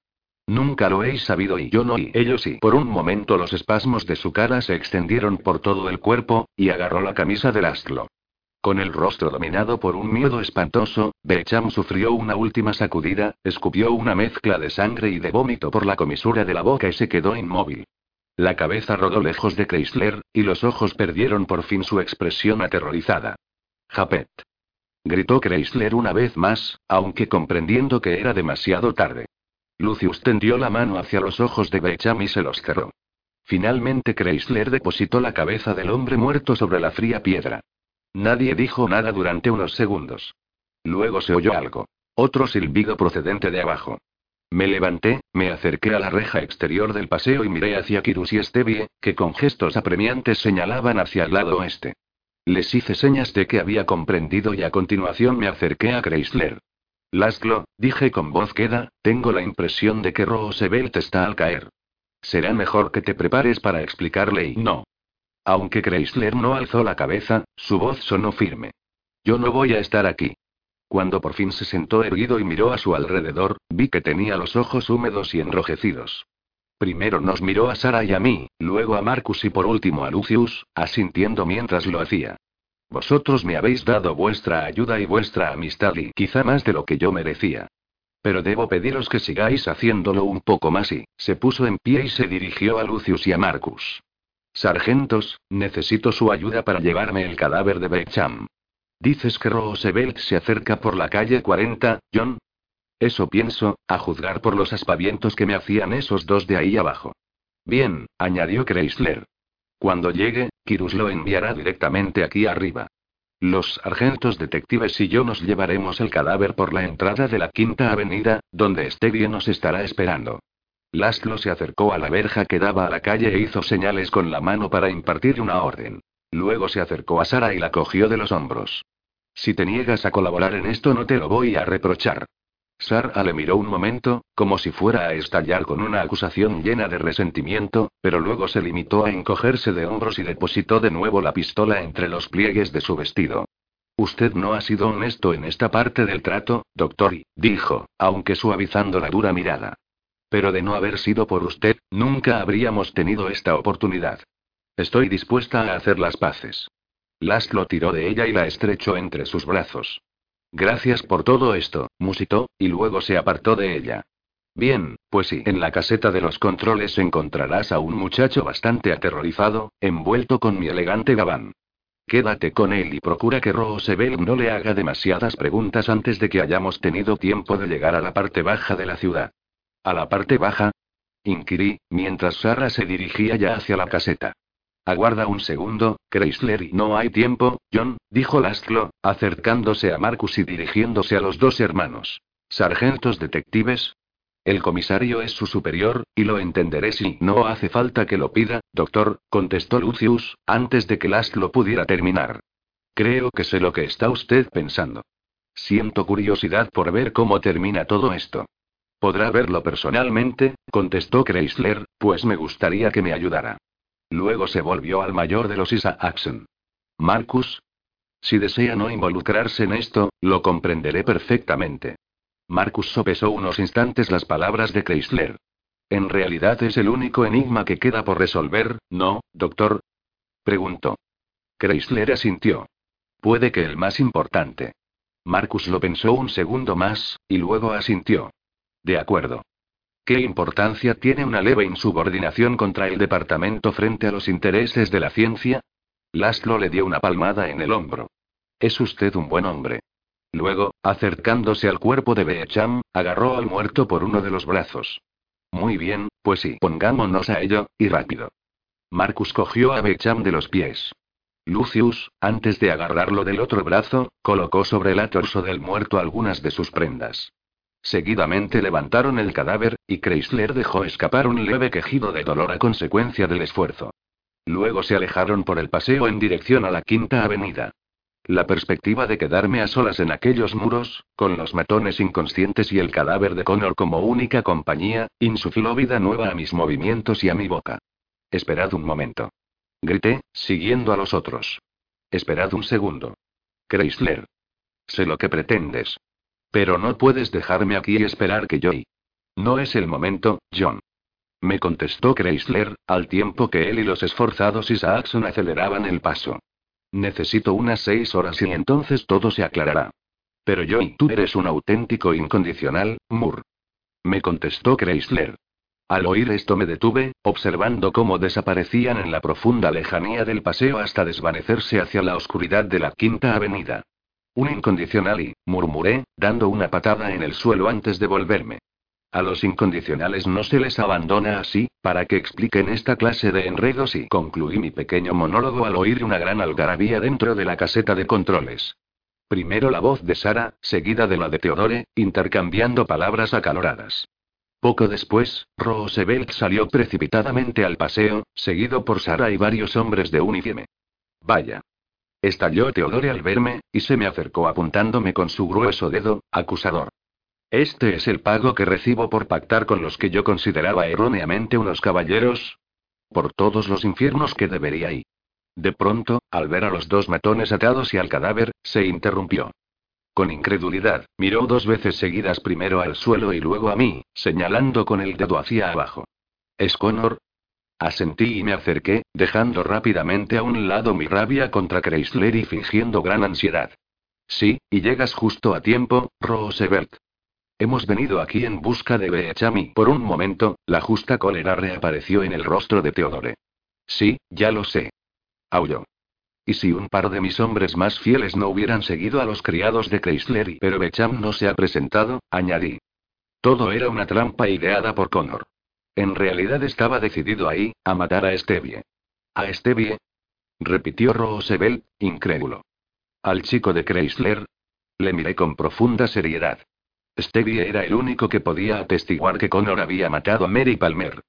S1: Nunca lo he sabido y yo no y ellos sí. Por un momento los espasmos de su cara se extendieron por todo el cuerpo, y agarró la camisa del astro. Con el rostro dominado por un miedo espantoso, Becham sufrió una última sacudida, escupió una mezcla de sangre y de vómito por la comisura de la boca y se quedó inmóvil. La cabeza rodó lejos de Chrysler, y los ojos perdieron por fin su expresión aterrorizada. Japet. Gritó Chrysler una vez más, aunque comprendiendo que era demasiado tarde. Lucius tendió la mano hacia los ojos de Becham y se los cerró. Finalmente Chrysler depositó la cabeza del hombre muerto sobre la fría piedra. Nadie dijo nada durante unos segundos. Luego se oyó algo. Otro silbido procedente de abajo. Me levanté, me acerqué a la reja exterior del paseo y miré hacia Kirus y Stevie, que con gestos apremiantes señalaban hacia el lado oeste. Les hice señas de que había comprendido y a continuación me acerqué a Chrysler. Laszlo, dije con voz queda, tengo la impresión de que Roosevelt está al caer. Será mejor que te prepares para explicarle y no. Aunque Chrysler no alzó la cabeza, su voz sonó firme. Yo no voy a estar aquí. Cuando por fin se sentó erguido y miró a su alrededor, vi que tenía los ojos húmedos y enrojecidos. Primero nos miró a Sara y a mí, luego a Marcus y por último a Lucius, asintiendo mientras lo hacía. Vosotros me habéis dado vuestra ayuda y vuestra amistad y quizá más de lo que yo merecía. Pero debo pediros que sigáis haciéndolo un poco más y, se puso en pie y se dirigió a Lucius y a Marcus. Sargentos, necesito su ayuda para llevarme el cadáver de Becham. Dices que Roosevelt se acerca por la calle 40, John. Eso pienso, a juzgar por los aspavientos que me hacían esos dos de ahí abajo. Bien, añadió Chrysler. Cuando llegue, Kirus lo enviará directamente aquí arriba. Los sargentos detectives y yo nos llevaremos el cadáver por la entrada de la Quinta Avenida, donde Stevie nos estará esperando. Laszlo se acercó a la verja que daba a la calle e hizo señales con la mano para impartir una orden. Luego se acercó a Sara y la cogió de los hombros. Si te niegas a colaborar en esto no te lo voy a reprochar. Sara le miró un momento, como si fuera a estallar con una acusación llena de resentimiento, pero luego se limitó a encogerse de hombros y depositó de nuevo la pistola entre los pliegues de su vestido. Usted no ha sido honesto en esta parte del trato, doctor, dijo, aunque suavizando la dura mirada. Pero de no haber sido por usted, nunca habríamos tenido esta oportunidad. Estoy dispuesta a hacer las paces. lo tiró de ella y la estrechó entre sus brazos. Gracias por todo esto, musitó, y luego se apartó de ella. Bien, pues sí, en la caseta de los controles encontrarás a un muchacho bastante aterrorizado, envuelto con mi elegante gabán. Quédate con él y procura que Roosevelt no le haga demasiadas preguntas antes de que hayamos tenido tiempo de llegar a la parte baja de la ciudad. ¿A la parte baja? Inquirí, mientras Sarah se dirigía ya hacia la caseta. Aguarda un segundo, Chrysler y no hay tiempo, John, dijo Lastlo, acercándose a Marcus y dirigiéndose a los dos hermanos. ¿Sargentos detectives? El comisario es su superior, y lo entenderé si no hace falta que lo pida, doctor, contestó Lucius, antes de que Lastlo pudiera terminar. Creo que sé lo que está usted pensando. Siento curiosidad por ver cómo termina todo esto. Podrá verlo personalmente, contestó Chrysler, pues me gustaría que me ayudara. Luego se volvió al mayor de los Isaacson. Marcus. Si desea no involucrarse en esto, lo comprenderé perfectamente. Marcus sopesó unos instantes las palabras de Chrysler. En realidad es el único enigma que queda por resolver, ¿no, doctor? Preguntó. Chrysler asintió. Puede que el más importante. Marcus lo pensó un segundo más, y luego asintió. De acuerdo. ¿Qué importancia tiene una leve insubordinación contra el departamento frente a los intereses de la ciencia? Laszlo le dio una palmada en el hombro. Es usted un buen hombre. Luego, acercándose al cuerpo de Beecham, agarró al muerto por uno de los brazos. Muy bien, pues sí, pongámonos a ello, y rápido. Marcus cogió a Beecham de los pies. Lucius, antes de agarrarlo del otro brazo, colocó sobre el torso del muerto algunas de sus prendas. Seguidamente levantaron el cadáver, y Chrysler dejó escapar un leve quejido de dolor a consecuencia del esfuerzo. Luego se alejaron por el paseo en dirección a la Quinta Avenida. La perspectiva de quedarme a solas en aquellos muros, con los matones inconscientes y el cadáver de Connor como única compañía, insufló vida nueva a mis movimientos y a mi boca. Esperad un momento. Grité, siguiendo a los otros. Esperad un segundo. Chrysler. Sé lo que pretendes. Pero no puedes dejarme aquí y esperar que yo... No es el momento, John. Me contestó Chrysler, al tiempo que él y los esforzados Isaacson aceleraban el paso. Necesito unas seis horas y entonces todo se aclarará. Pero yo y tú eres un auténtico incondicional, Moore. Me contestó Chrysler. Al oír esto me detuve, observando cómo desaparecían en la profunda lejanía del paseo hasta desvanecerse hacia la oscuridad de la Quinta Avenida. Un incondicional y, murmuré, dando una patada en el suelo antes de volverme. A los incondicionales no se les abandona así, para que expliquen esta clase de enredos y concluí mi pequeño monólogo al oír una gran algarabía dentro de la caseta de controles. Primero la voz de Sara, seguida de la de Teodore, intercambiando palabras acaloradas. Poco después, Roosevelt salió precipitadamente al paseo, seguido por Sara y varios hombres de uniforme. Vaya. Estalló Teodore al verme, y se me acercó apuntándome con su grueso dedo, acusador. Este es el pago que recibo por pactar con los que yo consideraba erróneamente unos caballeros. Por todos los infiernos que debería ir. De pronto, al ver a los dos matones atados y al cadáver, se interrumpió. Con incredulidad, miró dos veces seguidas primero al suelo y luego a mí, señalando con el dedo hacia abajo. ¿Es Connor? Asentí y me acerqué, dejando rápidamente a un lado mi rabia contra Chrysler y fingiendo gran ansiedad. Sí, y llegas justo a tiempo, Roosevelt. Hemos venido aquí en busca de Beechami. Por un momento, la justa cólera reapareció en el rostro de Teodore. Sí, ya lo sé. Aulló. Y si un par de mis hombres más fieles no hubieran seguido a los criados de Chrysler y pero Becham no se ha presentado, añadí. Todo era una trampa ideada por Connor. En realidad estaba decidido ahí, a matar a Stevie. ¿A Stevie? repitió Roosevelt, incrédulo. ¿Al chico de Chrysler? Le miré con profunda seriedad. Stevie era el único que podía atestiguar que Connor había matado a Mary Palmer.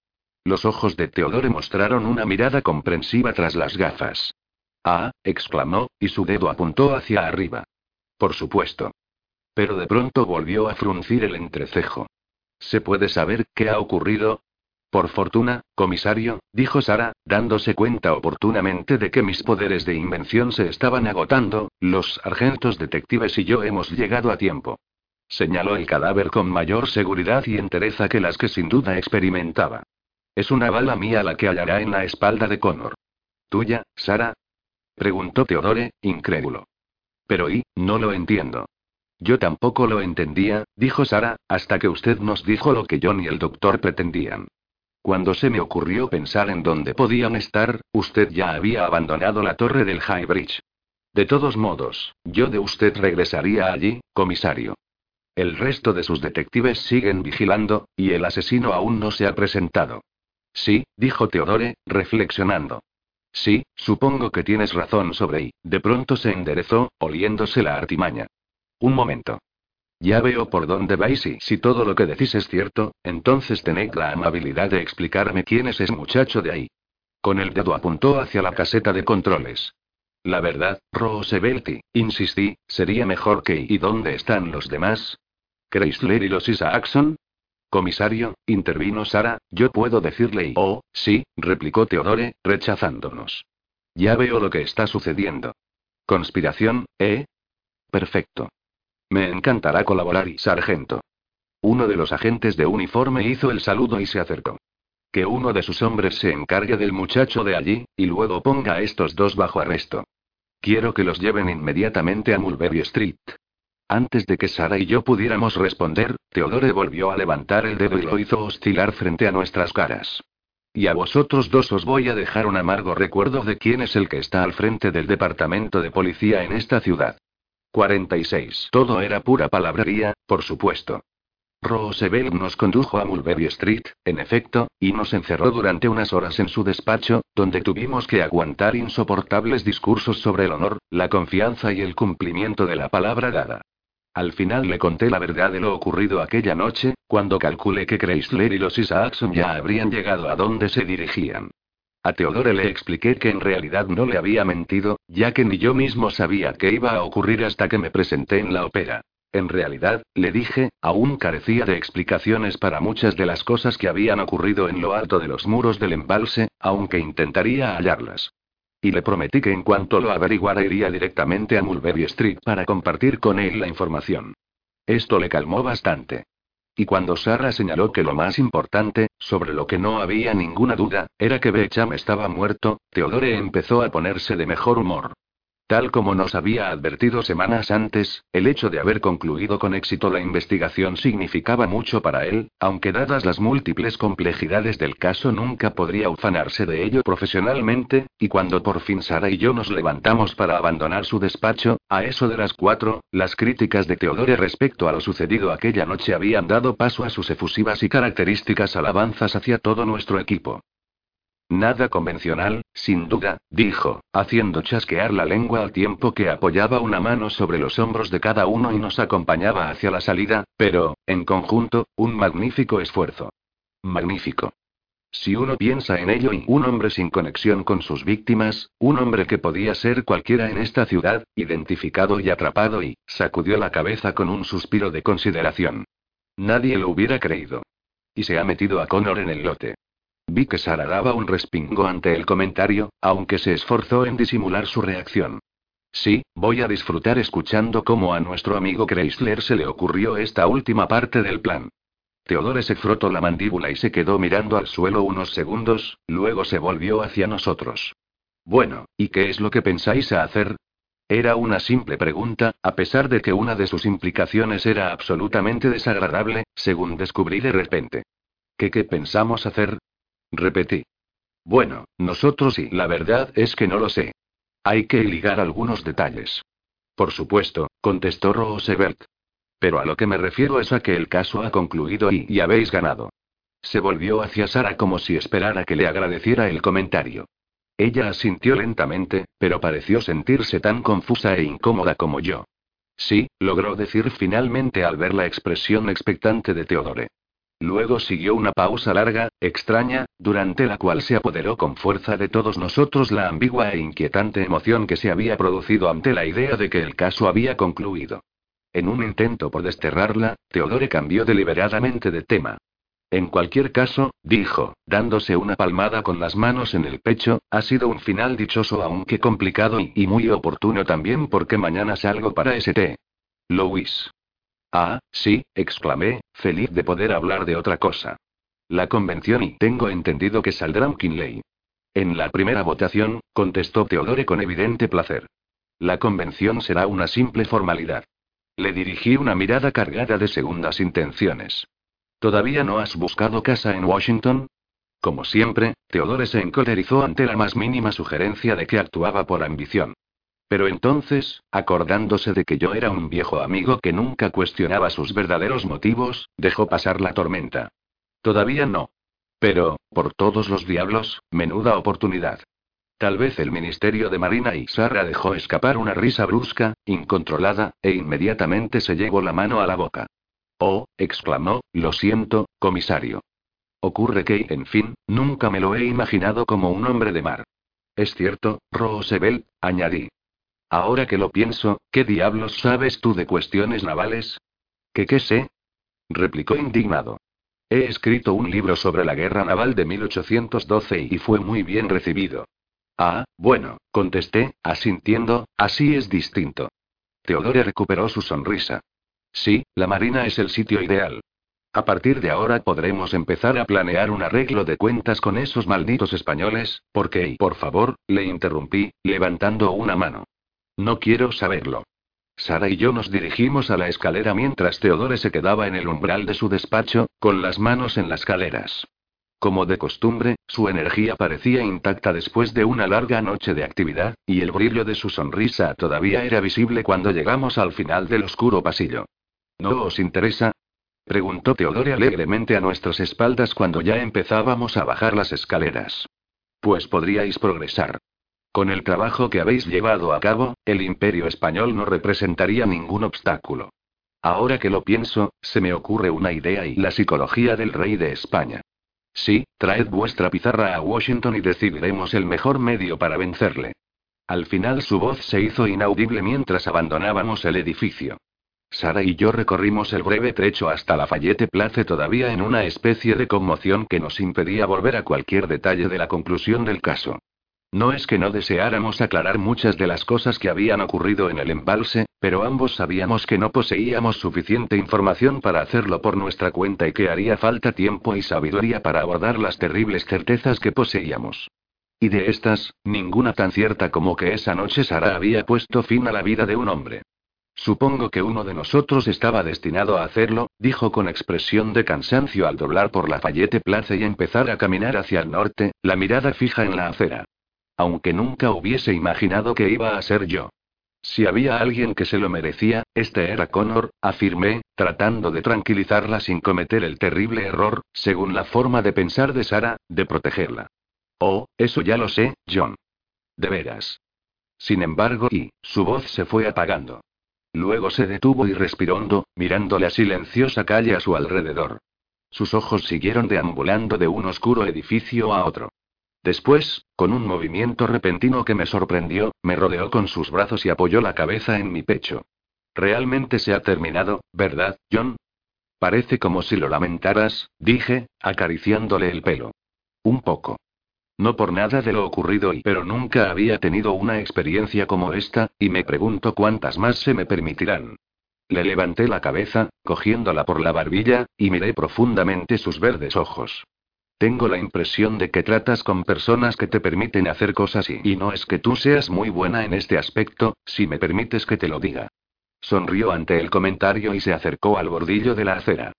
S1: Los ojos de Theodore mostraron una mirada comprensiva tras las gafas. Ah, exclamó, y su dedo apuntó hacia arriba. Por supuesto. Pero de pronto volvió a fruncir el entrecejo. ¿Se puede saber qué ha ocurrido? Por fortuna, comisario, dijo Sara, dándose cuenta oportunamente de que mis poderes de invención se estaban agotando, los sargentos detectives y yo hemos llegado a tiempo. Señaló el cadáver con mayor seguridad y entereza que las que sin duda experimentaba. Es una bala mía la que hallará en la espalda de Connor. ¿Tuya, Sara? Preguntó Teodore, incrédulo. Pero y, no lo entiendo. Yo tampoco lo entendía, dijo Sara, hasta que usted nos dijo lo que John y el doctor pretendían. Cuando se me ocurrió pensar en dónde podían estar, usted ya había abandonado la torre del High Bridge. De todos modos, yo de usted regresaría allí, comisario. El resto de sus detectives siguen vigilando, y el asesino aún no se ha presentado. Sí, dijo Teodore, reflexionando. Sí, supongo que tienes razón sobre y. De pronto se enderezó, oliéndose la artimaña. Un momento. Ya veo por dónde vais y si todo lo que decís es cierto, entonces tened la amabilidad de explicarme quién es ese muchacho de ahí. Con el dedo apuntó hacia la caseta de controles. La verdad, Roosevelt, insistí, sería mejor que ¿y dónde están los demás? ¿Chrysler y los Isaacson? Comisario, intervino Sara, yo puedo decirle y... Oh, sí, replicó Teodore, rechazándonos. Ya veo lo que está sucediendo. Conspiración, ¿eh? Perfecto. Me encantará colaborar y sargento. Uno de los agentes de uniforme hizo el saludo y se acercó. Que uno de sus hombres se encargue del muchacho de allí, y luego ponga a estos dos bajo arresto. Quiero que los lleven inmediatamente a Mulberry Street. Antes de que Sara y yo pudiéramos responder, Teodore volvió a levantar el dedo y lo hizo oscilar frente a nuestras caras. Y a vosotros dos os voy a dejar un amargo recuerdo de quién es el que está al frente del departamento de policía en esta ciudad. 46. Todo era pura palabrería, por supuesto. Roosevelt nos condujo a Mulberry Street, en efecto, y nos encerró durante unas horas en su despacho, donde tuvimos que aguantar insoportables discursos sobre el honor, la confianza y el cumplimiento de la palabra dada. Al final le conté la verdad de lo ocurrido aquella noche, cuando calculé que Chrysler y los Isaacson ya habrían llegado a donde se dirigían. A Teodore le expliqué que en realidad no le había mentido, ya que ni yo mismo sabía qué iba a ocurrir hasta que me presenté en la ópera. En realidad, le dije, aún carecía de explicaciones para muchas de las cosas que habían ocurrido en lo alto de los muros del embalse, aunque intentaría hallarlas. Y le prometí que en cuanto lo averiguara iría directamente a Mulberry Street para compartir con él la información. Esto le calmó bastante. Y cuando Sarah señaló que lo más importante, sobre lo que no había ninguna duda, era que Becham estaba muerto, Theodore empezó a ponerse de mejor humor. Tal como nos había advertido semanas antes, el hecho de haber concluido con éxito la investigación significaba mucho para él, aunque dadas las múltiples complejidades del caso nunca podría ufanarse de ello profesionalmente, y cuando por fin Sara y yo nos levantamos para abandonar su despacho, a eso de las cuatro, las críticas de Teodore respecto a lo sucedido aquella noche habían dado paso a sus efusivas y características alabanzas hacia todo nuestro equipo. Nada convencional, sin duda, dijo, haciendo chasquear la lengua al tiempo que apoyaba una mano sobre los hombros de cada uno y nos acompañaba hacia la salida, pero, en conjunto, un magnífico esfuerzo. Magnífico. Si uno piensa en ello y un hombre sin conexión con sus víctimas, un hombre que podía ser cualquiera en esta ciudad, identificado y atrapado y, sacudió la cabeza con un suspiro de consideración. Nadie lo hubiera creído. Y se ha metido a Connor en el lote. Vi que Sara daba un respingo ante el comentario, aunque se esforzó en disimular su reacción. Sí, voy a disfrutar escuchando cómo a nuestro amigo Chrysler se le ocurrió esta última parte del plan. Teodore se frotó la mandíbula y se quedó mirando al suelo unos segundos, luego se volvió hacia nosotros. Bueno, ¿y qué es lo que pensáis hacer? Era una simple pregunta, a pesar de que una de sus implicaciones era absolutamente desagradable, según descubrí de repente. ¿Qué qué pensamos hacer? Repetí. Bueno, nosotros sí, la verdad es que no lo sé. Hay que ligar algunos detalles. Por supuesto, contestó Roosevelt. Pero a lo que me refiero es a que el caso ha concluido y, habéis ganado. Se volvió hacia Sara como si esperara que le agradeciera el comentario. Ella asintió lentamente, pero pareció sentirse tan confusa e incómoda como yo. Sí, logró decir finalmente al ver la expresión expectante de Teodore. Luego siguió una pausa larga, extraña, durante la cual se apoderó con fuerza de todos nosotros la ambigua e inquietante emoción que se había producido ante la idea de que el caso había concluido. En un intento por desterrarla, Teodore cambió deliberadamente de tema. En cualquier caso, dijo, dándose una palmada con las manos en el pecho, ha sido un final dichoso aunque complicado y, y muy oportuno también porque mañana salgo para ST. Louis. Ah, sí, exclamé, feliz de poder hablar de otra cosa. La convención y tengo entendido que saldrá McKinley. En la primera votación, contestó Teodore con evidente placer. La convención será una simple formalidad. Le dirigí una mirada cargada de segundas intenciones. ¿Todavía no has buscado casa en Washington? Como siempre, Teodore se encolerizó ante la más mínima sugerencia de que actuaba por ambición. Pero entonces, acordándose de que yo era un viejo amigo que nunca cuestionaba sus verdaderos motivos, dejó pasar la tormenta. Todavía no. Pero, por todos los diablos, menuda oportunidad. Tal vez el Ministerio de Marina y Sarra dejó escapar una risa brusca, incontrolada, e inmediatamente se llevó la mano a la boca. Oh, exclamó, lo siento, comisario. Ocurre que, en fin, nunca me lo he imaginado como un hombre de mar. Es cierto, Roosevelt, añadí. Ahora que lo pienso, ¿qué diablos sabes tú de cuestiones navales? ¿Qué qué sé? replicó indignado. He escrito un libro sobre la guerra naval de 1812 y fue muy bien recibido. Ah, bueno, contesté, asintiendo, así es distinto. Teodore recuperó su sonrisa. Sí, la Marina es el sitio ideal. A partir de ahora podremos empezar a planear un arreglo de cuentas con esos malditos españoles, porque, por favor, le interrumpí, levantando una mano. No quiero saberlo. Sara y yo nos dirigimos a la escalera mientras Teodore se quedaba en el umbral de su despacho, con las manos en las escaleras. Como de costumbre, su energía parecía intacta después de una larga noche de actividad, y el brillo de su sonrisa todavía era visible cuando llegamos al final del oscuro pasillo. ¿No os interesa? preguntó Teodore alegremente a nuestras espaldas cuando ya empezábamos a bajar las escaleras. Pues podríais progresar. Con el trabajo que habéis llevado a cabo, el imperio español no representaría ningún obstáculo. Ahora que lo pienso, se me ocurre una idea y la psicología del rey de España. Sí, traed vuestra pizarra a Washington y decidiremos el mejor medio para vencerle. Al final su voz se hizo inaudible mientras abandonábamos el edificio. Sara y yo recorrimos el breve trecho hasta la Fayette Place todavía en una especie de conmoción que nos impedía volver a cualquier detalle de la conclusión del caso. No es que no deseáramos aclarar muchas de las cosas que habían ocurrido en el embalse, pero ambos sabíamos que no poseíamos suficiente información para hacerlo por nuestra cuenta y que haría falta tiempo y sabiduría para abordar las terribles certezas que poseíamos. Y de estas, ninguna tan cierta como que esa noche Sara había puesto fin a la vida de un hombre. Supongo que uno de nosotros estaba destinado a hacerlo, dijo con expresión de cansancio al doblar por la Fayette Place y empezar a caminar hacia el norte, la mirada fija en la acera aunque nunca hubiese imaginado que iba a ser yo. Si había alguien que se lo merecía, este era Connor, afirmé, tratando de tranquilizarla sin cometer el terrible error, según la forma de pensar de Sara, de protegerla. Oh, eso ya lo sé, John. De veras. Sin embargo, y, su voz se fue apagando. Luego se detuvo y respiró mirando la silenciosa calle a su alrededor. Sus ojos siguieron deambulando de un oscuro edificio a otro. Después, con un movimiento repentino que me sorprendió, me rodeó con sus brazos y apoyó la cabeza en mi pecho. Realmente se ha terminado, ¿verdad, John? Parece como si lo lamentaras, dije, acariciándole el pelo. Un poco. No por nada de lo ocurrido y pero nunca había tenido una experiencia como esta, y me pregunto cuántas más se me permitirán. Le levanté la cabeza, cogiéndola por la barbilla, y miré profundamente sus verdes ojos. Tengo la impresión de que tratas con personas que te permiten hacer cosas y, y no es que tú seas muy buena en este aspecto, si me permites que te lo diga. Sonrió ante el comentario y se acercó al bordillo de la acera.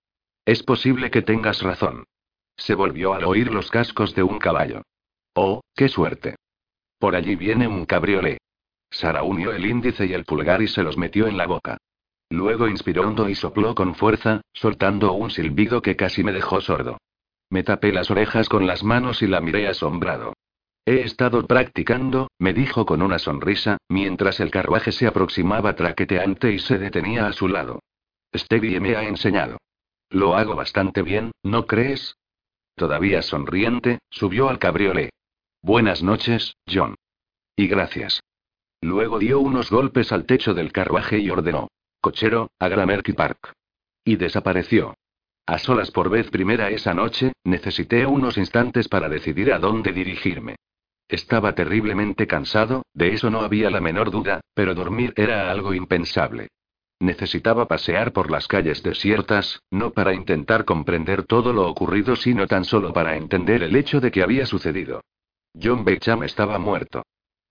S1: Es posible que tengas razón. Se volvió al oír los cascos de un caballo. Oh, qué suerte. Por allí viene un cabriolé. Sara unió el índice y el pulgar y se los metió en la boca. Luego inspiró hondo y sopló con fuerza, soltando un silbido que casi me dejó sordo. Me tapé las orejas con las manos y la miré asombrado. He estado practicando, me dijo con una sonrisa, mientras el carruaje se aproximaba traqueteante y se detenía a su lado. Stevie me ha enseñado. Lo hago bastante bien, ¿no crees? Todavía sonriente, subió al cabriolé. Buenas noches, John. Y gracias. Luego dio unos golpes al techo del carruaje y ordenó. Cochero, a Gramercy Park. Y desapareció. A solas por vez primera esa noche, necesité unos instantes para decidir a dónde dirigirme. Estaba terriblemente cansado, de eso no había la menor duda, pero dormir era algo impensable. Necesitaba pasear por las calles desiertas, no para intentar comprender todo lo ocurrido, sino tan solo para entender el hecho de que había sucedido. John Becham estaba muerto.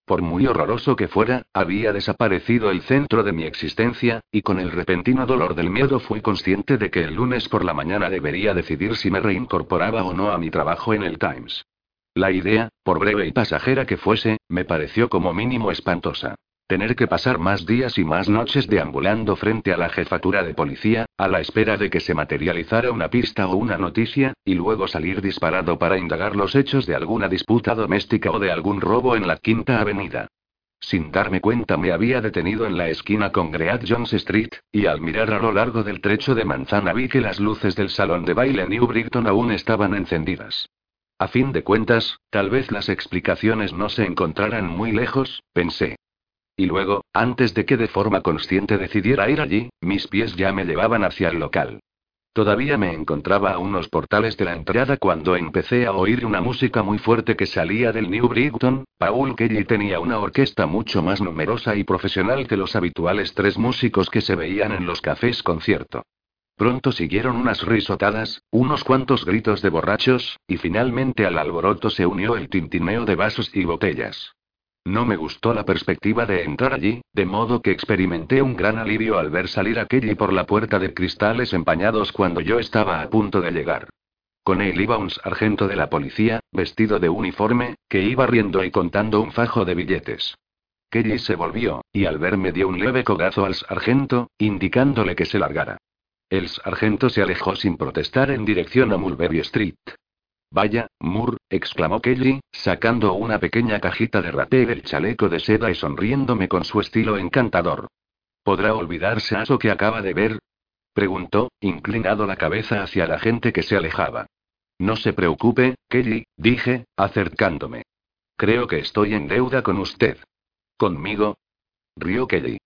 S1: Por muy horroroso que fuera, había desaparecido el centro de mi existencia, y con el repentino dolor del miedo fui consciente de que el lunes por la mañana debería decidir si me reincorporaba o no a mi trabajo en el Times. La idea, por breve y pasajera que fuese, me pareció como mínimo espantosa. Tener que pasar más días y más noches deambulando frente a la jefatura de policía, a la espera de que se materializara una pista o una noticia, y luego salir disparado para indagar los hechos de alguna disputa doméstica o de algún robo en la Quinta Avenida. Sin darme cuenta me había detenido en la esquina con Great Jones Street, y al mirar a lo largo del trecho de manzana vi que las luces del salón de baile New Brighton aún estaban encendidas. A fin de cuentas, tal vez las explicaciones no se encontraran muy lejos, pensé. Y luego, antes de que de forma consciente decidiera ir allí, mis pies ya me llevaban hacia el local. Todavía me encontraba a unos portales de la entrada cuando empecé a oír una música muy fuerte que salía del New Brighton. Paul Kelly tenía una orquesta mucho más numerosa y profesional que los habituales tres músicos que se veían en los cafés concierto. Pronto siguieron unas risotadas, unos cuantos gritos de borrachos, y finalmente al alboroto se unió el tintineo de vasos y botellas. No me gustó la perspectiva de entrar allí, de modo que experimenté un gran alivio al ver salir a Kelly por la puerta de cristales empañados cuando yo estaba a punto de llegar. Con él iba un sargento de la policía, vestido de uniforme, que iba riendo y contando un fajo de billetes. Kelly se volvió, y al verme dio un leve cogazo al sargento, indicándole que se largara. El sargento se alejó sin protestar en dirección a Mulberry Street. Vaya, Moore, exclamó Kelly, sacando una pequeña cajita de raté del chaleco de seda y sonriéndome con su estilo encantador. ¿Podrá olvidarse a eso que acaba de ver? preguntó, inclinado la cabeza hacia la gente que se alejaba. No se preocupe, Kelly, dije, acercándome. Creo que estoy en deuda con usted. ¿Conmigo? Rió Kelly.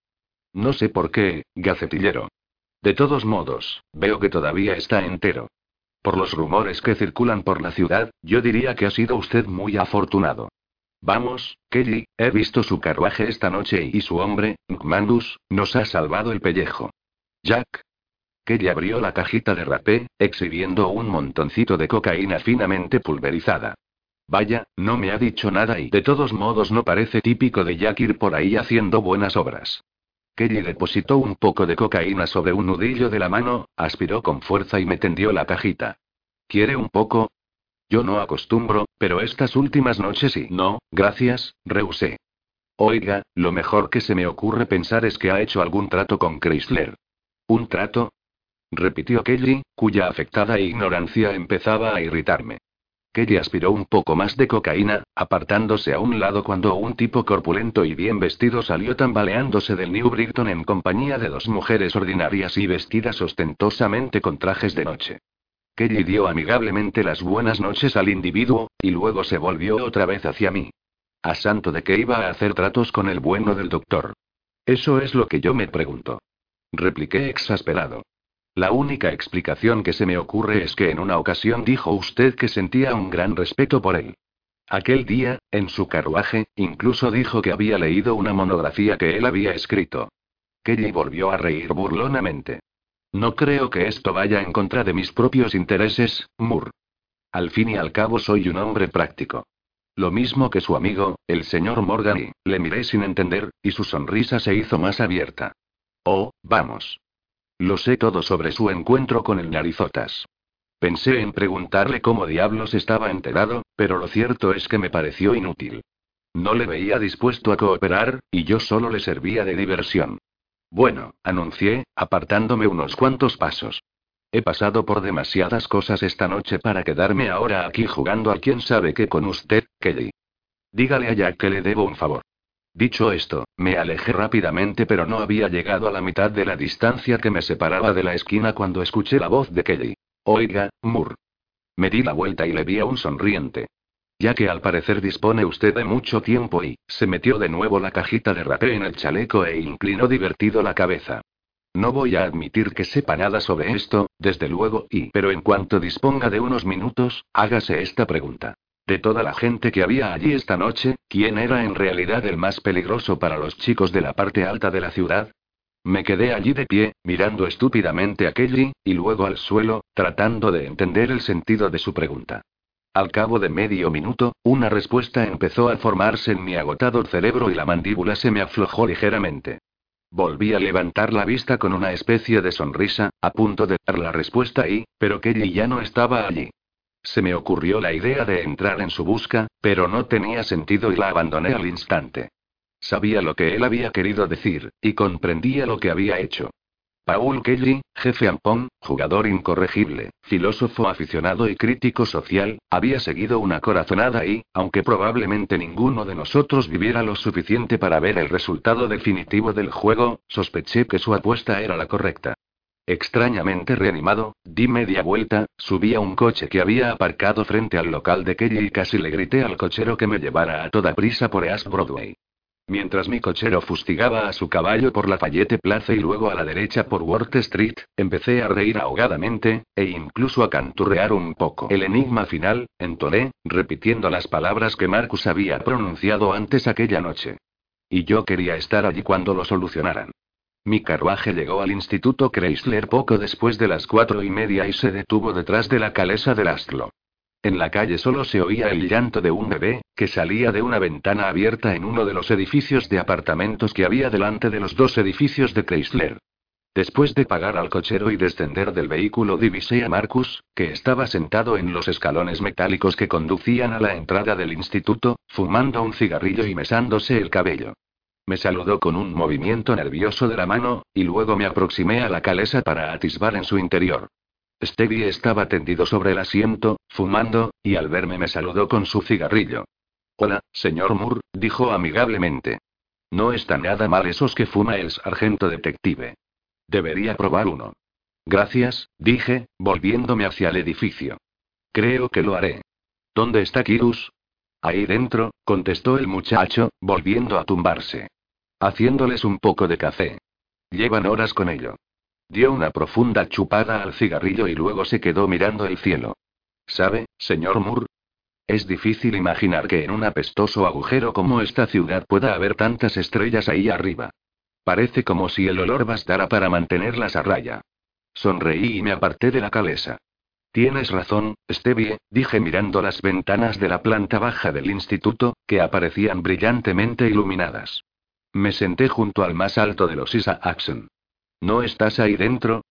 S1: No sé por qué, gacetillero. De todos modos, veo que todavía está entero. Por los rumores que circulan por la ciudad, yo diría que ha sido usted muy afortunado. Vamos, Kelly, he visto su carruaje esta noche y su hombre, Mandus, nos ha salvado el pellejo. Jack. Kelly abrió la cajita de rapé, exhibiendo un montoncito de cocaína finamente pulverizada. Vaya, no me ha dicho nada y de todos modos no parece típico de Jack ir por ahí haciendo buenas obras. Kelly depositó un poco de cocaína sobre un nudillo de la mano, aspiró con fuerza y me tendió la cajita. ¿Quiere un poco? Yo no acostumbro, pero estas últimas noches sí. No, gracias, rehusé. Oiga, lo mejor que se me ocurre pensar es que ha hecho algún trato con Chrysler. ¿Un trato? repitió Kelly, cuya afectada ignorancia empezaba a irritarme. Kelly aspiró un poco más de cocaína, apartándose a un lado cuando un tipo corpulento y bien vestido salió tambaleándose del New Brighton en compañía de dos mujeres ordinarias y vestidas ostentosamente con trajes de noche. Kelly dio amigablemente las buenas noches al individuo, y luego se volvió otra vez hacia mí. A santo de que iba a hacer tratos con el bueno del doctor. Eso es lo que yo me pregunto. Repliqué exasperado. La única explicación que se me ocurre es que en una ocasión dijo usted que sentía un gran respeto por él. Aquel día, en su carruaje, incluso dijo que había leído una monografía que él había escrito. Kelly volvió a reír burlonamente. No creo que esto vaya en contra de mis propios intereses, Moore. Al fin y al cabo soy un hombre práctico. Lo mismo que su amigo, el señor Morgan, le miré sin entender, y su sonrisa se hizo más abierta. Oh, vamos. Lo sé todo sobre su encuentro con el narizotas. Pensé en preguntarle cómo diablos estaba enterado, pero lo cierto es que me pareció inútil. No le veía dispuesto a cooperar, y yo solo le servía de diversión. Bueno, anuncié, apartándome unos cuantos pasos. He pasado por demasiadas cosas esta noche para quedarme ahora aquí jugando a quién sabe qué con usted, Kelly. Dígale a Jack que le debo un favor. Dicho esto, me alejé rápidamente pero no había llegado a la mitad de la distancia que me separaba de la esquina cuando escuché la voz de Kelly. Oiga, Moore. Me di la vuelta y le vi a un sonriente. Ya que al parecer dispone usted de mucho tiempo y, se metió de nuevo la cajita de rapé en el chaleco e inclinó divertido la cabeza. No voy a admitir que sepa nada sobre esto, desde luego, y pero en cuanto disponga de unos minutos, hágase esta pregunta. De toda la gente que había allí esta noche, ¿quién era en realidad el más peligroso para los chicos de la parte alta de la ciudad? Me quedé allí de pie, mirando estúpidamente a Kelly, y luego al suelo, tratando de entender el sentido de su pregunta. Al cabo de medio minuto, una respuesta empezó a formarse en mi agotado cerebro y la mandíbula se me aflojó ligeramente. Volví a levantar la vista con una especie de sonrisa, a punto de dar la respuesta y, pero Kelly ya no estaba allí. Se me ocurrió la idea de entrar en su busca, pero no tenía sentido y la abandoné al instante. Sabía lo que él había querido decir, y comprendía lo que había hecho. Paul Kelly, jefe Ampón, jugador incorregible, filósofo aficionado y crítico social, había seguido una corazonada y, aunque probablemente ninguno de nosotros viviera lo suficiente para ver el resultado definitivo del juego, sospeché que su apuesta era la correcta. Extrañamente reanimado, di media vuelta, subí a un coche que había aparcado frente al local de Kelly y casi le grité al cochero que me llevara a toda prisa por East Broadway. Mientras mi cochero fustigaba a su caballo por la Fayette Plaza y luego a la derecha por Worth Street, empecé a reír ahogadamente, e incluso a canturrear un poco. El enigma final, entoné, repitiendo las palabras que Marcus había pronunciado antes aquella noche. Y yo quería estar allí cuando lo solucionaran. Mi carruaje llegó al Instituto Chrysler poco después de las cuatro y media y se detuvo detrás de la calesa del Astlo. En la calle solo se oía el llanto de un bebé, que salía de una ventana abierta en uno de los edificios de apartamentos que había delante de los dos edificios de Chrysler. Después de pagar al cochero y descender del vehículo divisé a Marcus, que estaba sentado en los escalones metálicos que conducían a la entrada del instituto, fumando un cigarrillo y mesándose el cabello. Me saludó con un movimiento nervioso de la mano, y luego me aproximé a la calesa para atisbar en su interior. Stevie estaba tendido sobre el asiento, fumando, y al verme me saludó con su cigarrillo. Hola, señor Moore, dijo amigablemente. No está nada mal esos que fuma el sargento detective. Debería probar uno. Gracias, dije, volviéndome hacia el edificio. Creo que lo haré. ¿Dónde está Kirus? Ahí dentro, contestó el muchacho, volviendo a tumbarse. Haciéndoles un poco de café. Llevan horas con ello. Dio una profunda chupada al cigarrillo y luego se quedó mirando el cielo. ¿Sabe, señor Moore? Es difícil imaginar que en un apestoso agujero como esta ciudad pueda haber tantas estrellas ahí arriba. Parece como si el olor bastara para mantenerlas a raya. Sonreí y me aparté de la calesa. Tienes razón, Stevie, dije mirando las ventanas de la planta baja del instituto, que aparecían brillantemente iluminadas. Me senté junto al más alto de los Isaacsson. ¿No estás ahí dentro?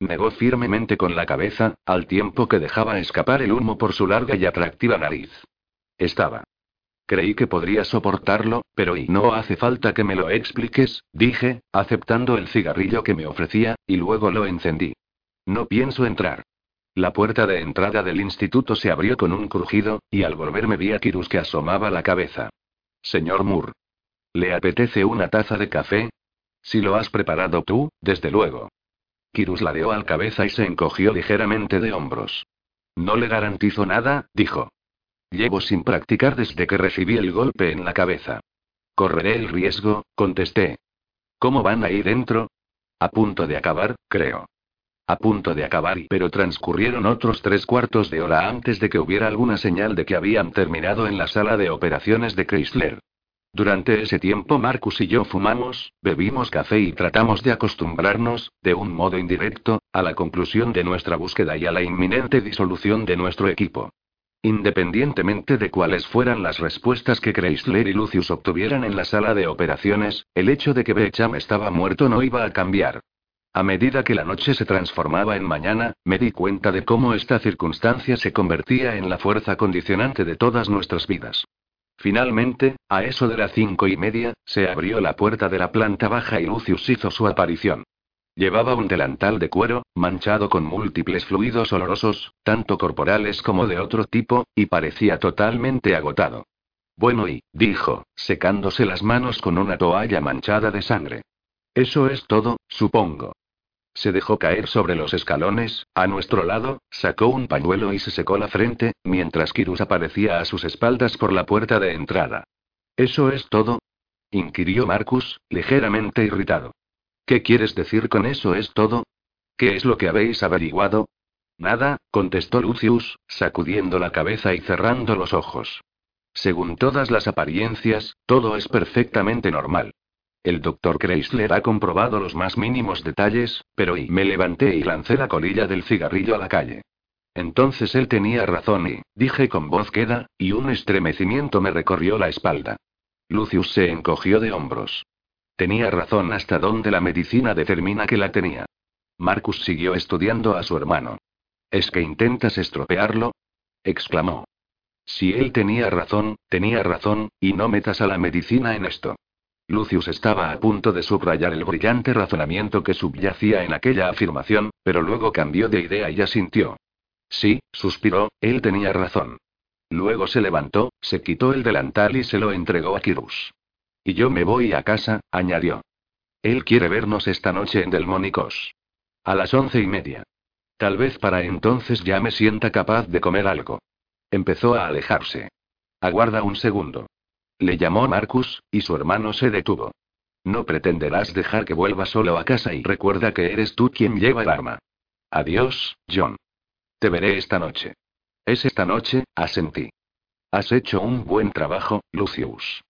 S1: Negó firmemente con la cabeza, al tiempo que dejaba escapar el humo por su larga y atractiva nariz. Estaba. Creí que podría soportarlo, pero y no hace falta que me lo expliques, dije, aceptando el cigarrillo que me ofrecía, y luego lo encendí. No pienso entrar. La puerta de entrada del instituto se abrió con un crujido, y al volverme vi a Kirus que asomaba la cabeza. Señor Moore. ¿Le apetece una taza de café? Si lo has preparado tú, desde luego. Kirus ladeó al cabeza y se encogió ligeramente de hombros. No le garantizo nada, dijo. Llevo sin practicar desde que recibí el golpe en la cabeza. Correré el riesgo, contesté. ¿Cómo van ahí dentro? A punto de acabar, creo. A punto de acabar, pero transcurrieron otros tres cuartos de hora antes de que hubiera alguna señal de que habían terminado en la sala de operaciones de Chrysler. Durante ese tiempo Marcus y yo fumamos, bebimos café y tratamos de acostumbrarnos, de un modo indirecto, a la conclusión de nuestra búsqueda y a la inminente disolución de nuestro equipo. Independientemente de cuáles fueran las respuestas que Chrysler y Lucius obtuvieran en la sala de operaciones, el hecho de que Becham estaba muerto no iba a cambiar. A medida que la noche se transformaba en mañana, me di cuenta de cómo esta circunstancia se convertía en la fuerza condicionante de todas nuestras vidas. Finalmente, a eso de las cinco y media, se abrió la puerta de la planta baja y Lucius hizo su aparición. Llevaba un delantal de cuero, manchado con múltiples fluidos olorosos, tanto corporales como de otro tipo, y parecía totalmente agotado. Bueno y, dijo, secándose las manos con una toalla manchada de sangre. Eso es todo, supongo. Se dejó caer sobre los escalones, a nuestro lado, sacó un pañuelo y se secó la frente, mientras Kirus aparecía a sus espaldas por la puerta de entrada. ¿Eso es todo? inquirió Marcus, ligeramente irritado. ¿Qué quieres decir con eso es todo? ¿Qué es lo que habéis averiguado? Nada, contestó Lucius, sacudiendo la cabeza y cerrando los ojos. Según todas las apariencias, todo es perfectamente normal. El doctor Chrysler ha comprobado los más mínimos detalles, pero y me levanté y lancé la colilla del cigarrillo a la calle. Entonces él tenía razón y, dije con voz queda, y un estremecimiento me recorrió la espalda. Lucius se encogió de hombros. Tenía razón hasta donde la medicina determina que la tenía. Marcus siguió estudiando a su hermano. ¿Es que intentas estropearlo? exclamó. Si él tenía razón, tenía razón, y no metas a la medicina en esto. Lucius estaba a punto de subrayar el brillante razonamiento que subyacía en aquella afirmación, pero luego cambió de idea y asintió. Sí, suspiró, él tenía razón. Luego se levantó, se quitó el delantal y se lo entregó a Kirus. Y yo me voy a casa, añadió. Él quiere vernos esta noche en Delmónicos. A las once y media. Tal vez para entonces ya me sienta capaz de comer algo. Empezó a alejarse. Aguarda un segundo. Le llamó Marcus, y su hermano se detuvo. No pretenderás dejar que vuelva solo a casa y recuerda que eres tú quien lleva el arma. Adiós, John. Te veré esta noche. Es esta noche, asentí. Has hecho un buen trabajo, Lucius.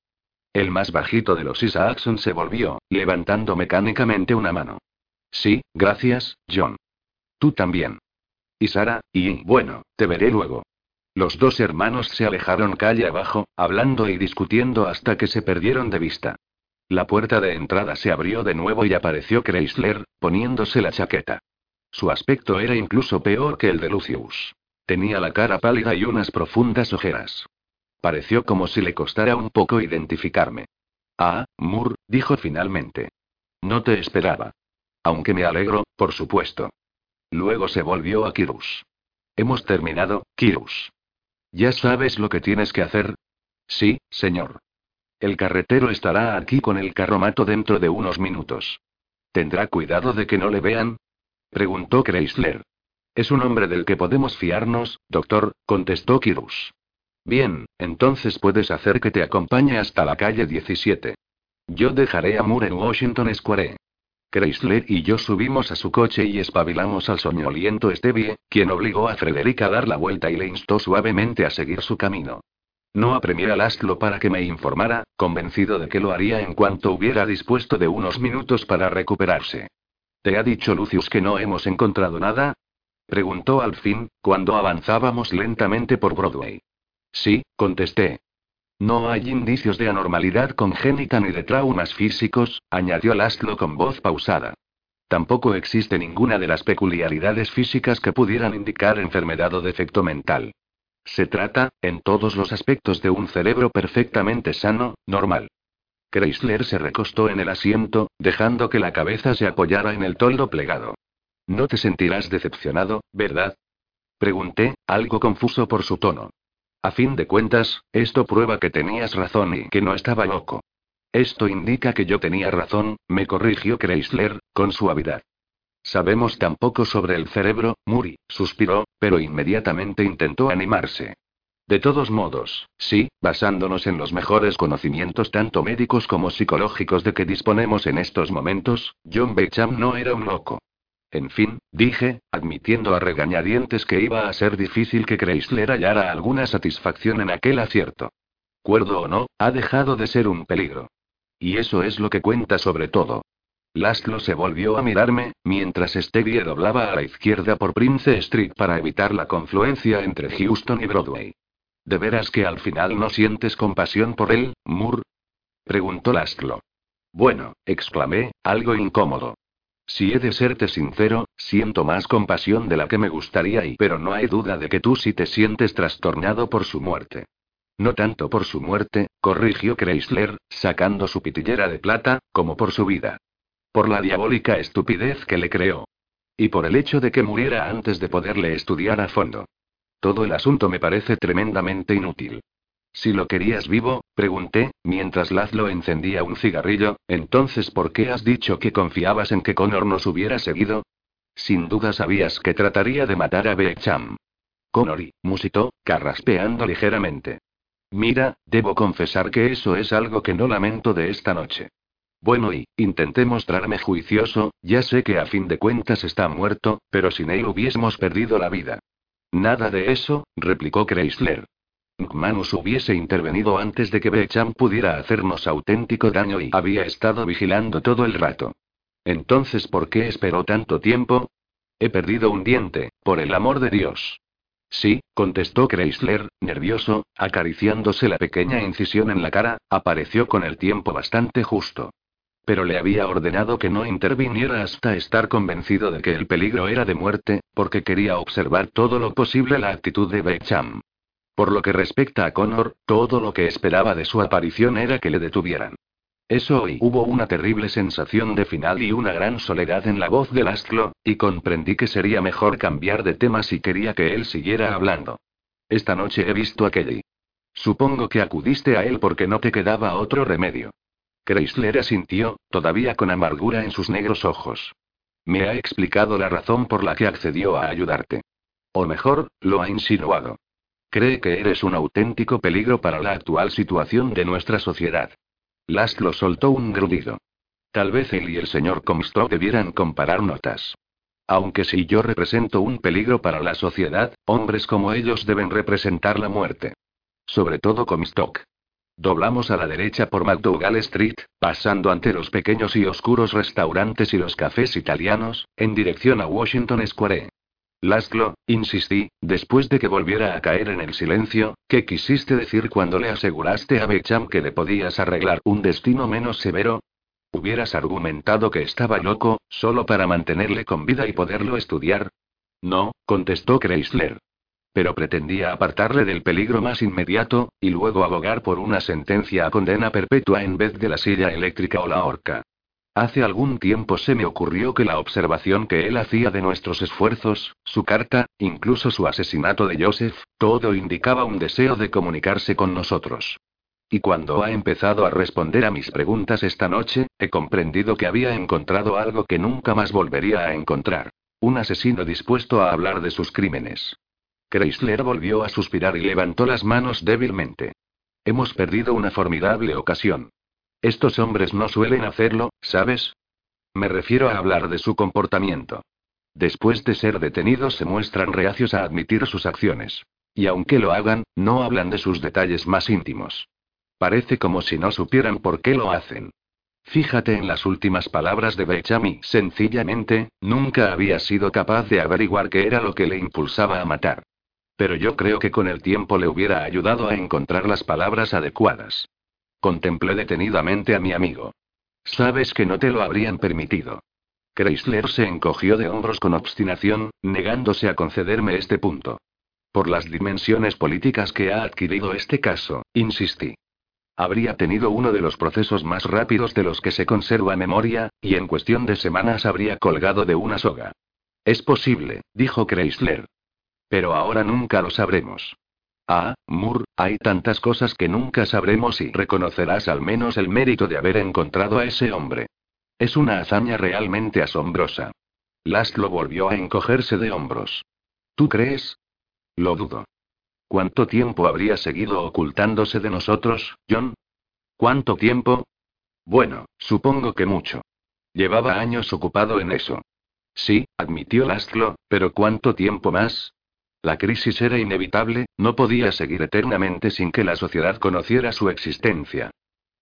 S1: El más bajito de los Isaacson se volvió, levantando mecánicamente una mano. Sí, gracias, John. Tú también. Y Sara, y bueno, te veré luego. Los dos hermanos se alejaron calle abajo, hablando y discutiendo hasta que se perdieron de vista. La puerta de entrada se abrió de nuevo y apareció Chrysler, poniéndose la chaqueta. Su aspecto era incluso peor que el de Lucius. Tenía la cara pálida y unas profundas ojeras. Pareció como si le costara un poco identificarme. Ah, Moore, dijo finalmente. No te esperaba. Aunque me alegro, por supuesto. Luego se volvió a Kirus. Hemos terminado, Kirus. ¿Ya sabes lo que tienes que hacer? Sí, señor. El carretero estará aquí con el carromato dentro de unos minutos. ¿Tendrá cuidado de que no le vean? Preguntó Chrysler. Es un hombre del que podemos fiarnos, doctor, contestó Kirus. Bien, entonces puedes hacer que te acompañe hasta la calle 17. Yo dejaré a Moore en Washington Square. Chrysler y yo subimos a su coche y espabilamos al soñoliento Stevie, quien obligó a Frederick a dar la vuelta y le instó suavemente a seguir su camino. No apremié a Laszlo para que me informara, convencido de que lo haría en cuanto hubiera dispuesto de unos minutos para recuperarse. ¿Te ha dicho Lucius que no hemos encontrado nada? Preguntó al fin, cuando avanzábamos lentamente por Broadway. Sí, contesté. No hay indicios de anormalidad congénita ni de traumas físicos, añadió Laszlo con voz pausada. Tampoco existe ninguna de las peculiaridades físicas que pudieran indicar enfermedad o defecto mental. Se trata, en todos los aspectos, de un cerebro perfectamente sano, normal. Chrysler se recostó en el asiento, dejando que la cabeza se apoyara en el toldo plegado. No te sentirás decepcionado, ¿verdad? Pregunté, algo confuso por su tono. A fin de cuentas, esto prueba que tenías razón y que no estaba loco. Esto indica que yo tenía razón, me corrigió Chrysler, con suavidad. Sabemos tan poco sobre el cerebro, Muri, suspiró, pero inmediatamente intentó animarse. De todos modos, sí, basándonos en los mejores conocimientos tanto médicos como psicológicos de que disponemos en estos momentos, John Becham no era un loco. En fin, dije, admitiendo a regañadientes que iba a ser difícil que Chrysler hallara alguna satisfacción en aquel acierto. Cuerdo o no, ha dejado de ser un peligro. Y eso es lo que cuenta sobre todo. Laszlo se volvió a mirarme, mientras Stevie doblaba a la izquierda por Prince Street para evitar la confluencia entre Houston y Broadway. ¿De veras que al final no sientes compasión por él, Moore? preguntó Laszlo. Bueno, exclamé, algo incómodo. Si he de serte sincero, siento más compasión de la que me gustaría y pero no hay duda de que tú sí te sientes trastornado por su muerte. No tanto por su muerte, corrigió Chrysler, sacando su pitillera de plata, como por su vida. Por la diabólica estupidez que le creó. Y por el hecho de que muriera antes de poderle estudiar a fondo. Todo el asunto me parece tremendamente inútil. Si lo querías vivo, pregunté, mientras Lazlo encendía un cigarrillo, entonces ¿por qué has dicho que confiabas en que Connor nos hubiera seguido? Sin duda sabías que trataría de matar a Beecham. Connor musitó, carraspeando ligeramente. Mira, debo confesar que eso es algo que no lamento de esta noche. Bueno, y, intenté mostrarme juicioso, ya sé que a fin de cuentas está muerto, pero sin él hubiésemos perdido la vida. Nada de eso, replicó Chrysler. McManus hubiese intervenido antes de que Becham pudiera hacernos auténtico daño y había estado vigilando todo el rato. Entonces, ¿por qué esperó tanto tiempo? He perdido un diente, por el amor de Dios. Sí, contestó Chrysler, nervioso, acariciándose la pequeña incisión en la cara, apareció con el tiempo bastante justo pero le había ordenado que no interviniera hasta estar convencido de que el peligro era de muerte, porque quería observar todo lo posible la actitud de Becham. Por lo que respecta a Connor, todo lo que esperaba de su aparición era que le detuvieran. Eso y hubo una terrible sensación de final y una gran soledad en la voz de Lastlo, y comprendí que sería mejor cambiar de tema si quería que él siguiera hablando. Esta noche he visto a Kelly. Supongo que acudiste a él porque no te quedaba otro remedio. Chrysler asintió, todavía con amargura en sus negros ojos. Me ha explicado la razón por la que accedió a ayudarte. O mejor, lo ha insinuado. Cree que eres un auténtico peligro para la actual situación de nuestra sociedad. Laszlo soltó un grudido. Tal vez él y el señor Comstock debieran comparar notas. Aunque si yo represento un peligro para la sociedad, hombres como ellos deben representar la muerte. Sobre todo Comstock. Doblamos a la derecha por McDougall Street, pasando ante los pequeños y oscuros restaurantes y los cafés italianos, en dirección a Washington Square. Laszlo, insistí, después de que volviera a caer en el silencio, ¿qué quisiste decir cuando le aseguraste a Becham que le podías arreglar un destino menos severo? ¿Hubieras argumentado que estaba loco, solo para mantenerle con vida y poderlo estudiar? No, contestó Chrysler pero pretendía apartarle del peligro más inmediato, y luego abogar por una sentencia a condena perpetua en vez de la silla eléctrica o la horca. Hace algún tiempo se me ocurrió que la observación que él hacía de nuestros esfuerzos, su carta, incluso su asesinato de Joseph, todo indicaba un deseo de comunicarse con nosotros. Y cuando ha empezado a responder a mis preguntas esta noche, he comprendido que había encontrado algo que nunca más volvería a encontrar. Un asesino dispuesto a hablar de sus crímenes. Chrysler volvió a suspirar y levantó las manos débilmente. Hemos perdido una formidable ocasión. Estos hombres no suelen hacerlo, ¿sabes? Me refiero a hablar de su comportamiento. Después de ser detenidos se muestran reacios a admitir sus acciones. Y aunque lo hagan, no hablan de sus detalles más íntimos. Parece como si no supieran por qué lo hacen. Fíjate en las últimas palabras de Bechami. Sencillamente, nunca había sido capaz de averiguar qué era lo que le impulsaba a matar. Pero yo creo que con el tiempo le hubiera ayudado a encontrar las palabras adecuadas. Contemplé detenidamente a mi amigo. Sabes que no te lo habrían permitido. Chrysler se encogió de hombros con obstinación, negándose a concederme este punto. Por las dimensiones políticas que ha adquirido este caso, insistí. Habría tenido uno de los procesos más rápidos de los que se conserva memoria, y en cuestión de semanas habría colgado de una soga. Es posible, dijo Chrysler. Pero ahora nunca lo sabremos. Ah, Moore, hay tantas cosas que nunca sabremos y reconocerás al menos el mérito de haber encontrado a ese hombre. Es una hazaña realmente asombrosa. Laszlo volvió a encogerse de hombros. ¿Tú crees? Lo dudo. ¿Cuánto tiempo habría seguido ocultándose de nosotros, John? ¿Cuánto tiempo? Bueno, supongo que mucho. Llevaba años ocupado en eso. Sí, admitió Laszlo, pero ¿cuánto tiempo más? La crisis era inevitable, no podía seguir eternamente sin que la sociedad conociera su existencia.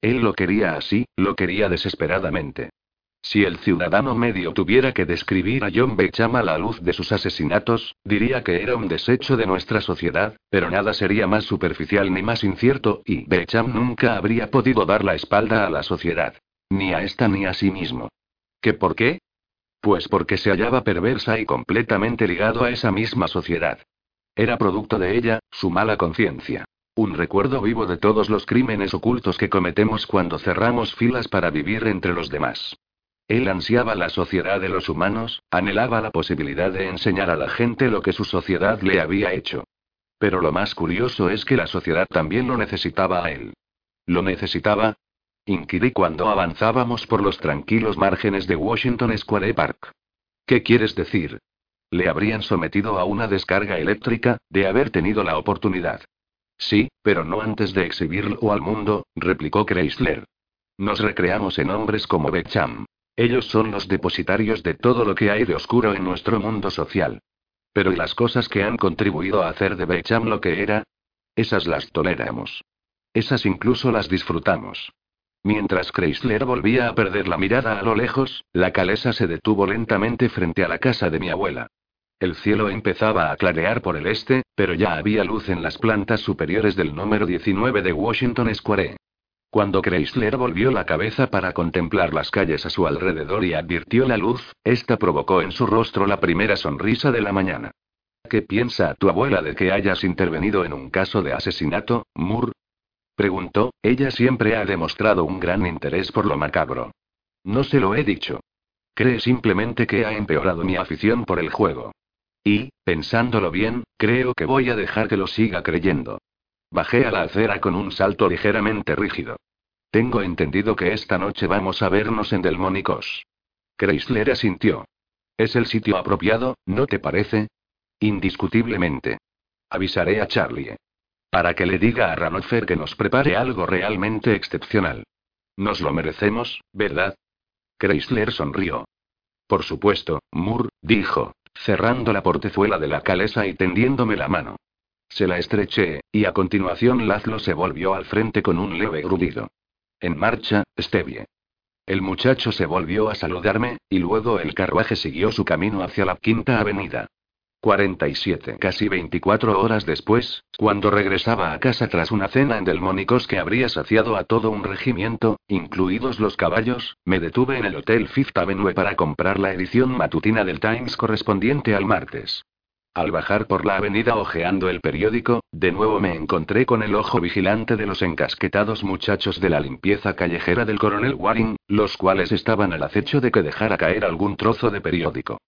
S1: Él lo quería así, lo quería desesperadamente. Si el ciudadano medio tuviera que describir a John Becham a la luz de sus asesinatos, diría que era un desecho de nuestra sociedad, pero nada sería más superficial ni más incierto, y Becham nunca habría podido dar la espalda a la sociedad. Ni a esta ni a sí mismo. ¿Qué por qué? Pues porque se hallaba perversa y completamente ligado a esa misma sociedad. Era producto de ella, su mala conciencia. Un recuerdo vivo de todos los crímenes ocultos que cometemos cuando cerramos filas para vivir entre los demás. Él ansiaba la sociedad de los humanos, anhelaba la posibilidad de enseñar a la gente lo que su sociedad le había hecho. Pero lo más curioso es que la sociedad también lo necesitaba a él. ¿Lo necesitaba? Inquirí cuando avanzábamos por los tranquilos márgenes de Washington Square Park. ¿Qué quieres decir? Le habrían sometido a una descarga eléctrica, de haber tenido la oportunidad. Sí, pero no antes de exhibirlo al mundo, replicó Chrysler. Nos recreamos en hombres como Becham. Ellos son los depositarios de todo lo que hay de oscuro en nuestro mundo social. Pero ¿y las cosas que han contribuido a hacer de Becham lo que era? Esas las toleramos. Esas incluso las disfrutamos. Mientras Chrysler volvía a perder la mirada a lo lejos, la calesa se detuvo lentamente frente a la casa de mi abuela. El cielo empezaba a clarear por el este, pero ya había luz en las plantas superiores del número 19 de Washington Square. Cuando Chrysler volvió la cabeza para contemplar las calles a su alrededor y advirtió la luz, esta provocó en su rostro la primera sonrisa de la mañana. ¿Qué piensa tu abuela de que hayas intervenido en un caso de asesinato, Moore? Preguntó, ella siempre ha demostrado un gran interés por lo macabro. No se lo he dicho. Cree simplemente que ha empeorado mi afición por el juego. Y, pensándolo bien, creo que voy a dejar que lo siga creyendo. Bajé a la acera con un salto ligeramente rígido. Tengo entendido que esta noche vamos a vernos en Delmónicos. Chrysler asintió. Es el sitio apropiado, ¿no te parece? Indiscutiblemente. Avisaré a Charlie. Para que le diga a Ranofer que nos prepare algo realmente excepcional. Nos lo merecemos, ¿verdad? Chrysler sonrió. Por supuesto, Moore, dijo, cerrando la portezuela de la calesa y tendiéndome la mano. Se la estreché, y a continuación Lazlo se volvió al frente con un leve grudido. En marcha, Stevie. El muchacho se volvió a saludarme, y luego el carruaje siguió su camino hacia la quinta avenida. 47. Casi 24 horas después, cuando regresaba a casa tras una cena en Delmónicos que habría saciado a todo un regimiento, incluidos los caballos, me detuve en el Hotel Fifth Avenue para comprar la edición matutina del Times correspondiente al martes. Al bajar por la avenida hojeando el periódico, de nuevo me encontré con el ojo vigilante de los encasquetados muchachos de la limpieza callejera del coronel Waring, los cuales estaban al acecho de que dejara caer algún trozo de periódico.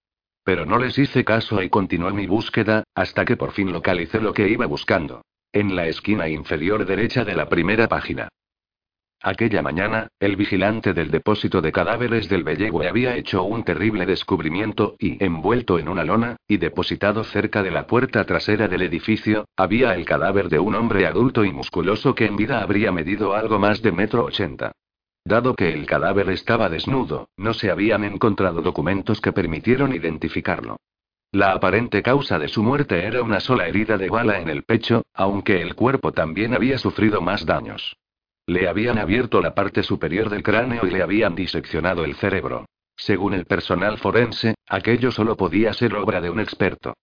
S1: Pero no les hice caso y continué mi búsqueda, hasta que por fin localicé lo que iba buscando. En la esquina inferior derecha de la primera página. Aquella mañana, el vigilante del depósito de cadáveres del Bellegue había hecho un terrible descubrimiento y, envuelto en una lona, y depositado cerca de la puerta trasera del edificio, había el cadáver de un hombre adulto y musculoso que en vida habría medido algo más de metro ochenta. Dado que el cadáver estaba desnudo, no se habían encontrado documentos que permitieron identificarlo. La aparente causa de su muerte era una sola herida de bala en el pecho, aunque el cuerpo también había sufrido más daños. Le habían abierto la parte superior del cráneo y le habían diseccionado el cerebro. Según el personal forense, aquello solo podía ser obra de un experto.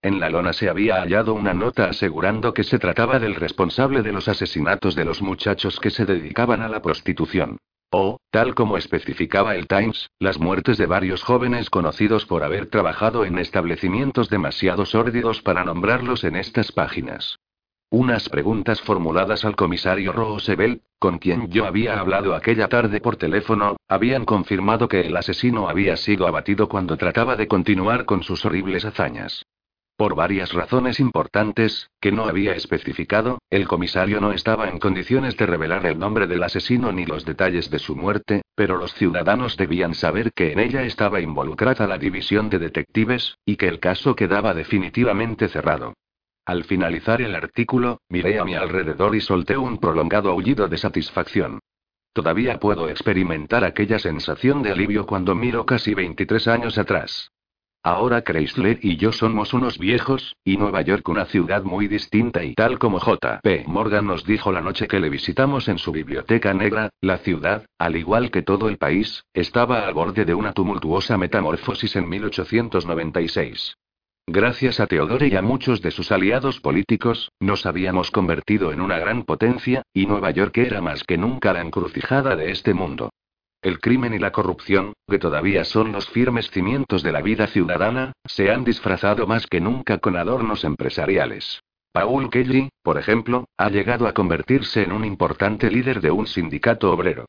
S1: En la lona se había hallado una nota asegurando que se trataba del responsable de los asesinatos de los muchachos que se dedicaban a la prostitución. O, tal como especificaba el Times, las muertes de varios jóvenes conocidos por haber trabajado en establecimientos demasiado sórdidos para nombrarlos en estas páginas. Unas preguntas formuladas al comisario Roosevelt, con quien yo había hablado aquella tarde por teléfono, habían confirmado que el asesino había sido abatido cuando trataba de continuar con sus horribles hazañas. Por varias razones importantes, que no había especificado, el comisario no estaba en condiciones de revelar el nombre del asesino ni los detalles de su muerte, pero los ciudadanos debían saber que en ella estaba involucrada la división de detectives, y que el caso quedaba definitivamente cerrado. Al finalizar el artículo, miré a mi alrededor y solté un prolongado aullido de satisfacción. Todavía puedo experimentar aquella sensación de alivio cuando miro casi 23 años atrás. Ahora Chrysler y yo somos unos viejos, y Nueva York una ciudad muy distinta y tal como J.P. Morgan nos dijo la noche que le visitamos en su biblioteca negra, la ciudad, al igual que todo el país, estaba al borde de una tumultuosa metamorfosis en 1896. Gracias a Teodore y a muchos de sus aliados políticos, nos habíamos convertido en una gran potencia, y Nueva York era más que nunca la encrucijada de este mundo. El crimen y la corrupción, que todavía son los firmes cimientos de la vida ciudadana, se han disfrazado más que nunca con adornos empresariales. Paul Kelly, por ejemplo, ha llegado a convertirse en un importante líder de un sindicato obrero.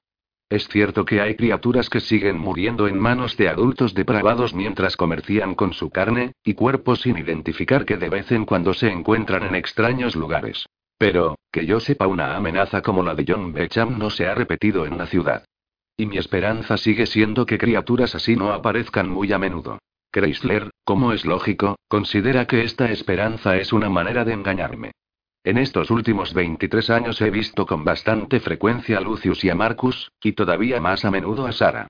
S1: Es cierto que hay criaturas que siguen muriendo en manos de adultos depravados mientras comercian con su carne y cuerpo sin identificar que de vez en cuando se encuentran en extraños lugares. Pero, que yo sepa, una amenaza como la de John Becham no se ha repetido en la ciudad. Y mi esperanza sigue siendo que criaturas así no aparezcan muy a menudo. Chrysler, como es lógico, considera que esta esperanza es una manera de engañarme. En estos últimos 23 años he visto con bastante frecuencia a Lucius y a Marcus, y todavía más a menudo a Sara.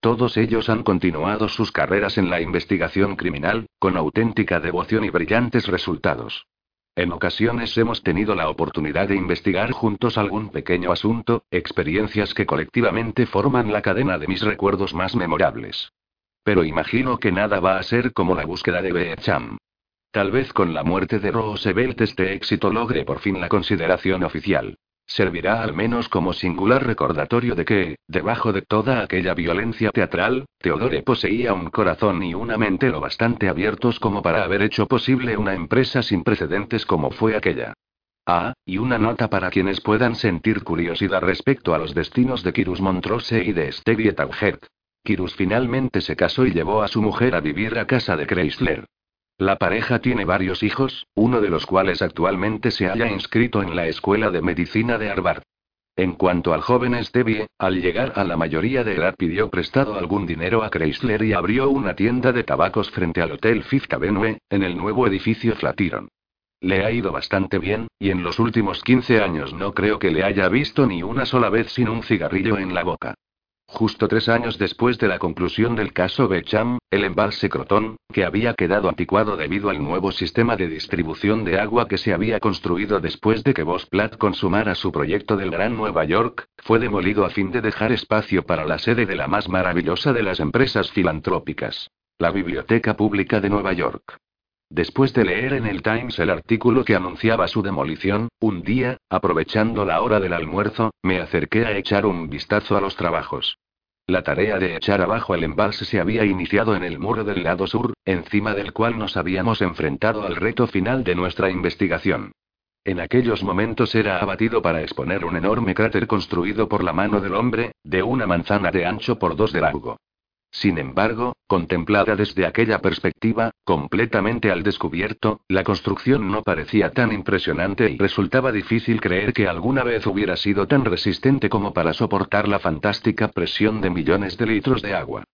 S1: Todos ellos han continuado sus carreras en la investigación criminal, con auténtica devoción y brillantes resultados. En ocasiones hemos tenido la oportunidad de investigar juntos algún pequeño asunto, experiencias que colectivamente forman la cadena de mis recuerdos más memorables. Pero imagino que nada va a ser como la búsqueda de Beecham. Tal vez con la muerte de Roosevelt este éxito logre por fin la consideración oficial. Servirá al menos como singular recordatorio de que, debajo de toda aquella violencia teatral, Teodore poseía un corazón y una mente lo bastante abiertos como para haber hecho posible una empresa sin precedentes como fue aquella. Ah, y una nota para quienes puedan sentir curiosidad respecto a los destinos de Kirus Montrose y de Stevie Taugert. Kirus finalmente se casó y llevó a su mujer a vivir a casa de Chrysler. La pareja tiene varios hijos, uno de los cuales actualmente se haya inscrito en la Escuela de Medicina de Harvard. En cuanto al joven Stevie, al llegar a la mayoría de edad pidió prestado algún dinero a Chrysler y abrió una tienda de tabacos frente al Hotel Fifth Avenue, en el nuevo edificio Flatiron. Le ha ido bastante bien, y en los últimos 15 años no creo que le haya visto ni una sola vez sin un cigarrillo en la boca. Justo tres años después de la conclusión del caso Becham, el embalse Crotón, que había quedado anticuado debido al nuevo sistema de distribución de agua que se había construido después de que Platt consumara su proyecto del Gran Nueva York, fue demolido a fin de dejar espacio para la sede de la más maravillosa de las empresas filantrópicas, la Biblioteca Pública de Nueva York. Después de leer en el Times el artículo que anunciaba su demolición, un día, aprovechando la hora del almuerzo, me acerqué a echar un vistazo a los trabajos. La tarea de echar abajo el embalse se había iniciado en el muro del lado sur, encima del cual nos habíamos enfrentado al reto final de nuestra investigación. En aquellos momentos era abatido para exponer un enorme cráter construido por la mano del hombre, de una manzana de ancho por dos de largo. Sin embargo, contemplada desde aquella perspectiva, completamente al descubierto, la construcción no parecía tan impresionante y resultaba difícil creer que alguna vez hubiera sido tan resistente como para soportar la fantástica presión de millones de litros de agua.